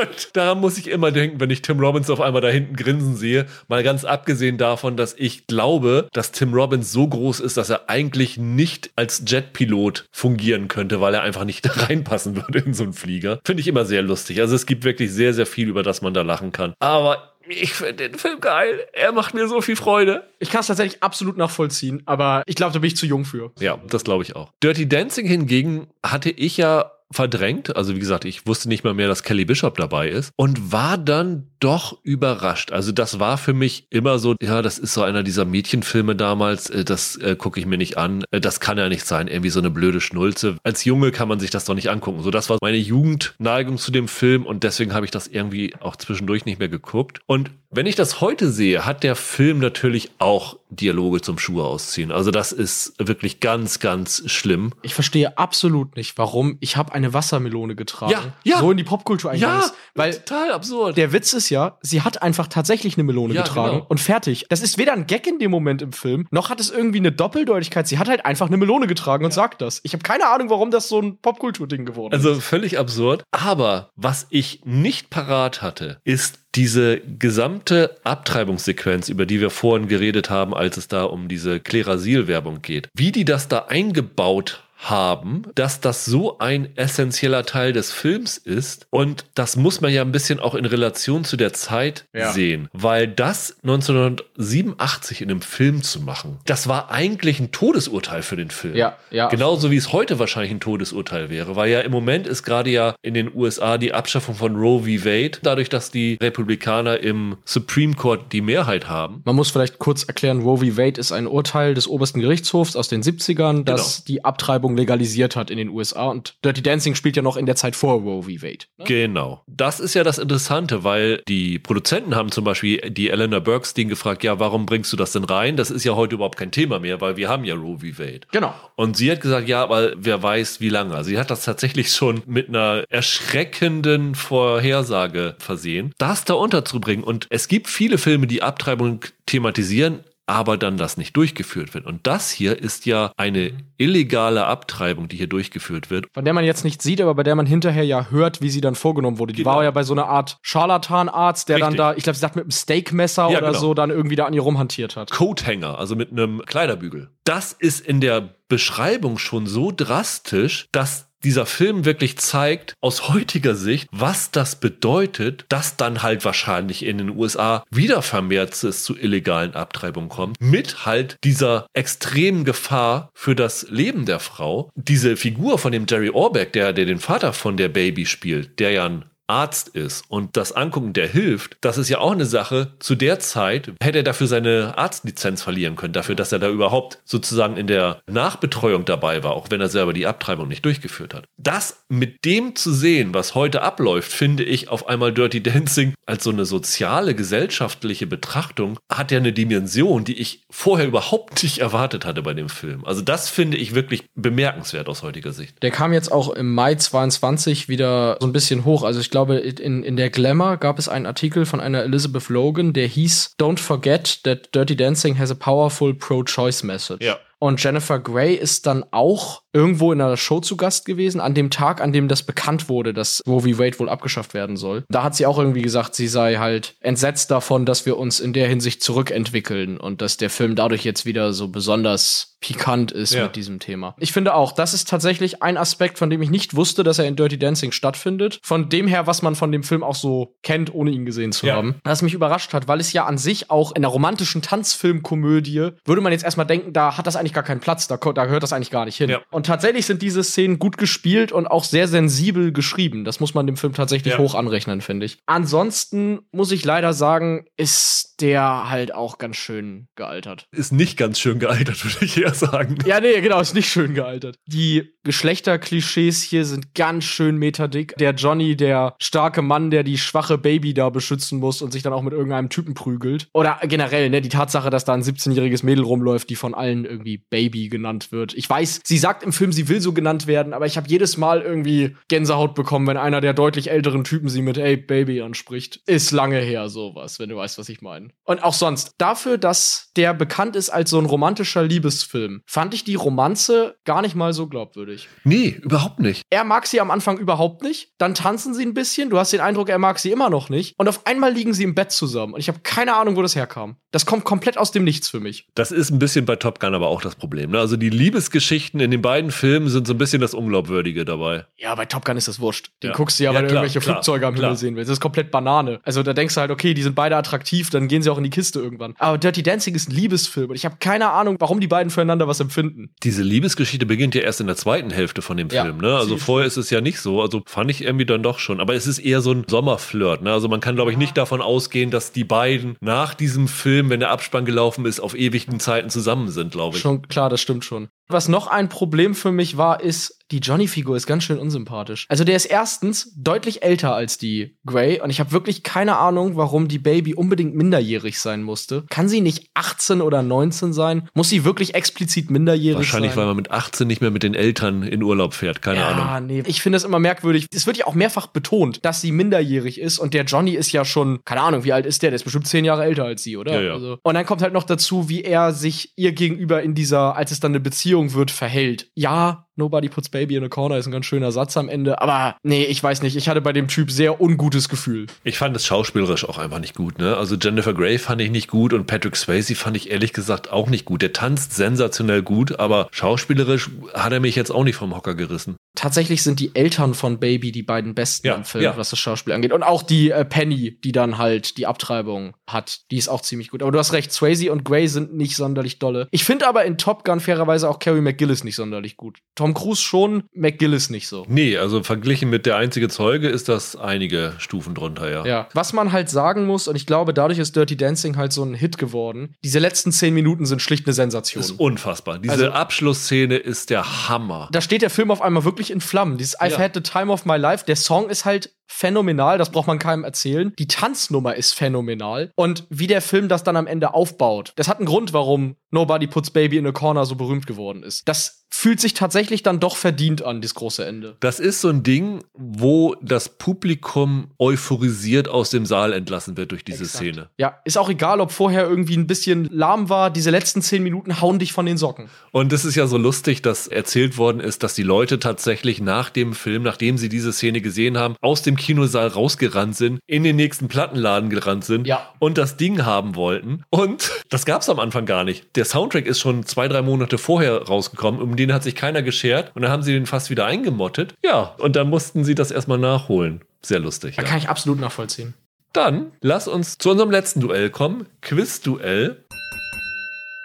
und daran muss ich immer denken, wenn ich Tim Robbins auf einmal da hinten grinsen sehe. Mal ganz abgesehen davon, dass ich glaube, dass Tim Robbins so groß ist, dass er eigentlich nicht als Jetpilot fungieren könnte, weil er einfach nicht reinpassen würde in so einen Flieger. Finde ich immer sehr lustig. Also es gibt wirklich sehr, sehr viel, über das man da lachen kann. Aber ich finde den Film geil. Er macht mir so viel Freude. Ich kann es tatsächlich absolut nachvollziehen, aber ich glaube, da bin ich zu jung für. Ja, das glaube ich auch. Dirty Dancing hingegen hatte ich ja verdrängt. Also wie gesagt, ich wusste nicht mal mehr, dass Kelly Bishop dabei ist und war dann doch überrascht. Also das war für mich immer so, ja, das ist so einer dieser Mädchenfilme damals, äh, das äh, gucke ich mir nicht an. Äh, das kann ja nicht sein, irgendwie so eine blöde Schnulze. Als Junge kann man sich das doch nicht angucken. So, das war meine Jugendneigung zu dem Film und deswegen habe ich das irgendwie auch zwischendurch nicht mehr geguckt. Und wenn ich das heute sehe, hat der Film natürlich auch Dialoge zum Schuhe ausziehen. Also das ist wirklich ganz, ganz schlimm. Ich verstehe absolut nicht, warum. Ich habe eine Wassermelone getragen. Ja, ja. So in die Popkultur eingegangen Ja, ist. Weil total absurd. der Witz ist ja, sie hat einfach tatsächlich eine Melone Ja, getragen genau. und fertig. Das ist weder ein Gag in dem Moment im Film, noch hat es irgendwie eine Doppeldeutigkeit. Sie hat halt einfach eine Melone getragen und sagt das. Ich habe keine Ahnung, warum das so ein Popkultur-Ding geworden ist. Also völlig absurd. Aber was ich nicht parat hatte, ist diese gesamte Abtreibungssequenz, über die wir vorhin geredet haben, als es da um diese Klerasil-Werbung geht. Wie die das da eingebaut haben, dass das so ein essentieller Teil des Films ist. Und das muss man ja ein bisschen auch in Relation zu der Zeit Ja. sehen. Weil das 1987 in einem Film zu machen, das war eigentlich ein Todesurteil für den Film. Ja, ja. Genauso wie es heute wahrscheinlich ein Todesurteil wäre. Weil ja im Moment ist gerade ja in den USA die Abschaffung von Roe v. Wade, dadurch, dass die Republikaner im Supreme Court die Mehrheit haben. Man muss vielleicht kurz erklären, Roe v. Wade ist ein Urteil des obersten Gerichtshofs aus den 70ern, das die Abtreibung legalisiert hat in den USA. Und Dirty Dancing spielt ja noch in der Zeit vor Roe v. Wade. ne? Genau. Das ist ja das Interessante, weil die Produzenten haben zum Beispiel die Eleanor Bergstein gefragt, ja, warum bringst du das denn rein? Das ist ja heute überhaupt kein Thema mehr, weil wir haben ja Roe v. Wade. Genau. Und sie hat gesagt, ja, aber wer weiß, wie lange. Sie hat das tatsächlich schon mit einer erschreckenden Vorhersage versehen, das da unterzubringen. Und es gibt viele Filme, die Abtreibung thematisieren, aber dann das nicht durchgeführt wird. Und das hier ist ja eine illegale Abtreibung, die hier durchgeführt wird. Von der man jetzt nicht sieht, aber bei der man hinterher ja hört, wie sie dann vorgenommen wurde. Die Genau. war ja bei so einer Art Scharlatanarzt, der dann Richtig. da, ich glaube, sie sagt mit einem Steakmesser Ja, oder genau. so, dann irgendwie da an ihr rumhantiert hat. Coathanger, also mit einem Kleiderbügel. Das ist in der Beschreibung schon so drastisch, dass dieser Film wirklich zeigt, aus heutiger Sicht, was das bedeutet, dass dann halt wahrscheinlich in den USA wieder vermehrt es zu illegalen Abtreibungen kommt, mit halt dieser extremen Gefahr für das Leben der Frau. Diese Figur von dem Jerry Orbach, der, der den Vater von der Baby spielt, der ja ein Arzt ist und das Angucken der hilft, das ist ja auch eine Sache. Zu der Zeit hätte er dafür seine Arztlizenz verlieren können, dafür, dass er da überhaupt sozusagen in der Nachbetreuung dabei war, auch wenn er selber die Abtreibung nicht durchgeführt hat. Das mit dem zu sehen, was heute abläuft, finde ich auf einmal Dirty Dancing als so eine soziale, gesellschaftliche Betrachtung hat ja eine Dimension, die ich vorher überhaupt nicht erwartet hatte bei dem Film. Also das finde ich wirklich bemerkenswert aus heutiger Sicht. Der kam jetzt auch im Mai 22 wieder so ein bisschen hoch. Also ich glaube, in, in der Glamour gab es einen Artikel von einer Elizabeth Logan, der hieß Don't forget that Dirty Dancing has a powerful pro-choice message. Ja. Und Jennifer Grey ist dann auch irgendwo in einer Show zu Gast gewesen, an dem Tag, an dem das bekannt wurde, dass Roe v. Wade wohl abgeschafft werden soll. Da hat sie auch irgendwie gesagt, sie sei halt entsetzt davon, dass wir uns in der Hinsicht zurückentwickeln und dass der Film dadurch jetzt wieder so besonders pikant ist Ja. mit diesem Thema. Ich finde auch, das ist tatsächlich ein Aspekt, von dem ich nicht wusste, dass er in Dirty Dancing stattfindet. Von dem her, was man von dem Film auch so kennt, ohne ihn gesehen zu Ja. haben. Was mich überrascht hat, weil es ja an sich auch in einer romantischen Tanzfilmkomödie, würde man jetzt erstmal denken, da hat das eigentlich gar keinen Platz, da, da gehört das eigentlich gar nicht hin. Ja. Und tatsächlich sind diese Szenen gut gespielt und auch sehr sensibel geschrieben. Das muss man dem Film tatsächlich Ja. hoch anrechnen, finde ich. Ansonsten muss ich leider sagen, ist der halt auch ganz schön gealtert. Ist nicht ganz schön gealtert, würde ich eher sagen. Ja, nee, genau, ist nicht schön gealtert. Die Geschlechterklischees hier sind ganz schön meterdick. Der Johnny, der starke Mann, der die schwache Baby da beschützen muss und sich dann auch mit irgendeinem Typen prügelt. Oder generell, ne, die Tatsache, dass da ein 17-jähriges Mädel rumläuft, die von allen irgendwie Baby genannt wird. Ich weiß, sie sagt im Film, sie will so genannt werden, aber ich habe jedes Mal irgendwie Gänsehaut bekommen, wenn einer der deutlich älteren Typen sie mit Ey Baby anspricht. Ist lange her sowas, wenn du weißt, was ich meine. Und auch sonst, dafür, dass der bekannt ist als so ein romantischer Liebesfilm, fand ich die Romanze gar nicht mal so glaubwürdig. Nee, überhaupt nicht. Er mag sie am Anfang überhaupt nicht, dann tanzen sie ein bisschen, du hast den Eindruck, er mag sie immer noch nicht und auf einmal liegen sie im Bett zusammen und ich habe keine Ahnung, wo das herkam. Das kommt komplett aus dem Nichts für mich. Das ist ein bisschen bei Top Gun aber auch das Problem. Ne? Also die Liebesgeschichten in den beiden Filmen sind so ein bisschen das Unglaubwürdige dabei. Ja, bei Top Gun ist das wurscht. Den Ja. guckst du ja, Ja, weil du klar, irgendwelche klar, Flugzeuge am klar. Himmel sehen willst. Das ist komplett Banane. Also da denkst du halt, okay, die sind beide attraktiv, dann gehen sie auch in die Kiste irgendwann. Aber Dirty Dancing ist ein Liebesfilm und ich habe keine Ahnung, warum die beiden füreinander was empfinden. Diese Liebesgeschichte beginnt ja erst in der zweiten Hälfte von dem Ja, Film. Ne? Also vorher ist es ja nicht so. Also fand ich irgendwie dann doch schon. Aber es ist eher so ein Sommerflirt. Ne? Also man kann, glaube ich, nicht davon ausgehen, dass die beiden nach diesem Film, wenn der Abspann gelaufen ist, auf ewigen Zeiten zusammen sind, glaube ich. Schon klar, das stimmt schon. Was noch ein Problem für mich war, ist, die Johnny-Figur ist ganz schön unsympathisch. Also der ist erstens deutlich älter als die Grey und ich habe wirklich keine Ahnung, warum die Baby unbedingt minderjährig sein musste. Kann sie nicht 18 oder 19 sein? Muss sie wirklich explizit minderjährig Wahrscheinlich, sein? weil man mit 18 nicht mehr mit den Eltern in Urlaub fährt. Keine ja, Ahnung. nee. Ich finde es immer merkwürdig. Es wird ja auch mehrfach betont, dass sie minderjährig ist und der Johnny ist ja schon, keine Ahnung, wie alt ist der? Der ist bestimmt zehn Jahre älter als sie, oder? Ja, ja. Also, und dann kommt halt noch dazu, wie er sich ihr gegenüber in dieser, als es dann eine Beziehung wird, verhält. Ja, Nobody puts baby in a corner ist ein ganz schöner Satz am Ende, aber nee, ich weiß nicht. Ich hatte bei dem Typ sehr ungutes Gefühl. Ich fand es schauspielerisch auch einfach nicht gut. Ne? Also Jennifer Grey fand ich nicht gut und Patrick Swayze fand ich ehrlich gesagt auch nicht gut. Der tanzt sensationell gut, aber schauspielerisch hat er mich jetzt auch nicht vom Hocker gerissen. Tatsächlich sind die Eltern von Baby die beiden besten Ja, im Film, ja. was das Schauspiel angeht. Und auch die äh, Penny, die dann halt die Abtreibung hat, die ist auch ziemlich gut. Aber du hast recht, Swayze und Grey sind nicht sonderlich dolle. Ich finde aber in Top Gun fairerweise auch Carrie McGillis nicht sonderlich gut. Tom Cruise schon, McGillis nicht so. Nee, also verglichen mit der einzige Zeuge ist das einige Stufen drunter, ja. Ja, was man halt sagen muss, und ich glaube, dadurch ist Dirty Dancing halt so ein Hit geworden. Diese letzten zehn Minuten sind schlicht eine Sensation. Das ist unfassbar. Diese Also- Abschlussszene ist der Hammer. da steht der Film auf einmal wirklich in Flammen. Dieses I've Ja. had the time of my life. Der Song ist halt phänomenal, das braucht man keinem erzählen. Die Tanznummer ist phänomenal. Und wie der Film das dann am Ende aufbaut, das hat einen Grund, warum Nobody Puts Baby in a Corner so berühmt geworden ist. Das fühlt sich tatsächlich dann doch verdient an, das große Ende. Das ist so ein Ding, wo das Publikum euphorisiert aus dem Saal entlassen wird durch diese Exakt. Szene. Ja, ist auch egal, ob vorher irgendwie ein bisschen lahm war. Diese letzten zehn Minuten hauen dich von den Socken. Und es ist ja so lustig, dass erzählt worden ist, dass die Leute tatsächlich nach dem Film, nachdem sie diese Szene gesehen haben, aus dem Kinosaal rausgerannt sind, in den nächsten Plattenladen gerannt sind Ja. und das Ding haben wollten. Und das gab es am Anfang gar nicht. Der Soundtrack ist schon zwei, drei Monate vorher rausgekommen, um den hat sich keiner geschert und dann haben sie den fast wieder eingemottet. Ja, und dann mussten sie das erstmal nachholen. Sehr lustig. Da Ja. kann ich absolut nachvollziehen. Dann lass uns zu unserem letzten Duell kommen. Quiz-Duell.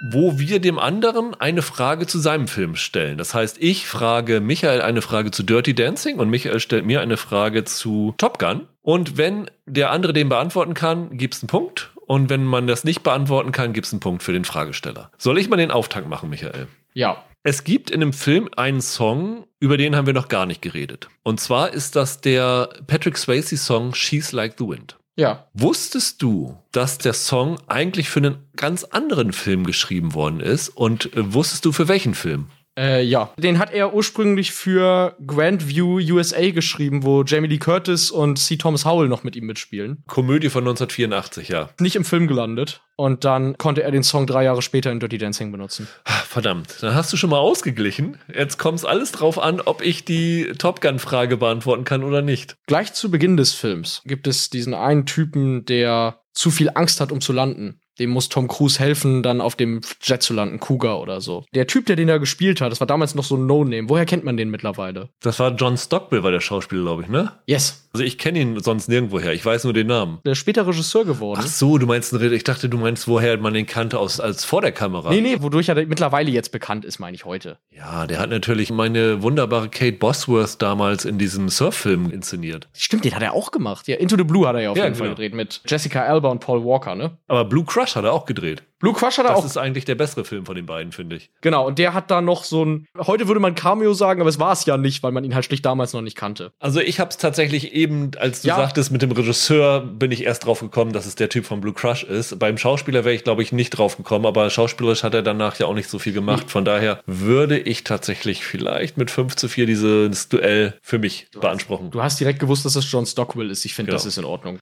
Wo wir dem anderen eine Frage zu seinem Film stellen. Das heißt, ich frage Michael eine Frage zu Dirty Dancing und Michael stellt mir eine Frage zu Top Gun. Und wenn der andere den beantworten kann, gibt's einen Punkt. Und wenn man das nicht beantworten kann, gibt's einen Punkt für den Fragesteller. Soll ich mal den Auftakt machen, Michael? Ja. Es gibt in dem Film einen Song, über den haben wir noch gar nicht geredet. Und zwar ist das der Patrick Swayze Song She's Like the Wind. Ja. Wusstest du, dass der Song eigentlich für einen ganz anderen Film geschrieben worden ist? Und äh, wusstest du für welchen Film? Äh, ja. Den hat er ursprünglich für Grandview USA geschrieben, wo Jamie Lee Curtis und C. Thomas Howell noch mit ihm mitspielen. Komödie von 1984, ja. Nicht im Film gelandet. Und dann konnte er den Song drei Jahre später in Dirty Dancing benutzen. Verdammt, dann hast du schon mal ausgeglichen. Jetzt kommt es alles drauf an, ob ich die Top Gun-Frage beantworten kann oder nicht. Gleich zu Beginn des Films gibt es diesen einen Typen, der zu viel Angst hat, um zu landen. Dem muss Tom Cruise helfen, dann auf dem Jet zu landen, Cougar oder so. Der Typ, der den da gespielt hat, das war damals noch so ein No-Name. Woher kennt man den mittlerweile? Das war John Stockbill, war der Schauspieler, glaube ich, ne? Yes. Also ich kenne ihn sonst nirgendwoher. Ich weiß nur den Namen. Der ist später Regisseur geworden. Ach so, du meinst, ich dachte, du meinst, woher man den kannte aus, als vor der Kamera. Nee, nee, wodurch er mittlerweile jetzt bekannt ist, meine ich heute. Ja, der hat natürlich meine wunderbare Kate Bosworth damals in diesem Surf-Film inszeniert. Stimmt, den hat er auch gemacht. Ja, Into the Blue hat er ja auf Ja, jeden Fall genau. gedreht mit Jessica Alba und Paul Walker, ne? Aber Blue Crush hat er auch gedreht. Blue Crush hat er Das auch. ist eigentlich der bessere Film von den beiden, finde ich. Genau, und der hat da noch so ein. Heute würde man Cameo sagen, aber es war es ja nicht, weil man ihn halt schlicht damals noch nicht kannte. Also ich habe es tatsächlich eben, als du Ja. sagtest, mit dem Regisseur bin ich erst drauf gekommen, dass es der Typ von Blue Crush ist. Beim Schauspieler wäre ich, glaube ich, nicht drauf gekommen, aber schauspielerisch hat er danach ja auch nicht so viel gemacht. Von daher würde ich tatsächlich vielleicht mit 5 zu 4 dieses Duell für mich beanspruchen. Du hast direkt gewusst, dass es John Stockwell ist. Ich finde, Genau. das ist in Ordnung.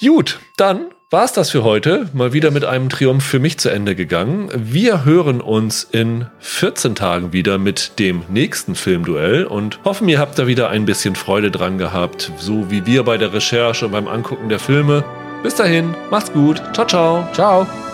Gut, dann war's das für heute. Mal wieder mit einem Triumph für mich zu Ende gegangen. Wir hören uns in 14 Tagen wieder mit dem nächsten Filmduell und hoffen, ihr habt da wieder ein bisschen Freude dran gehabt, so wie wir bei der Recherche und beim Angucken der Filme. Bis dahin, macht's gut. Ciao, ciao. Ciao.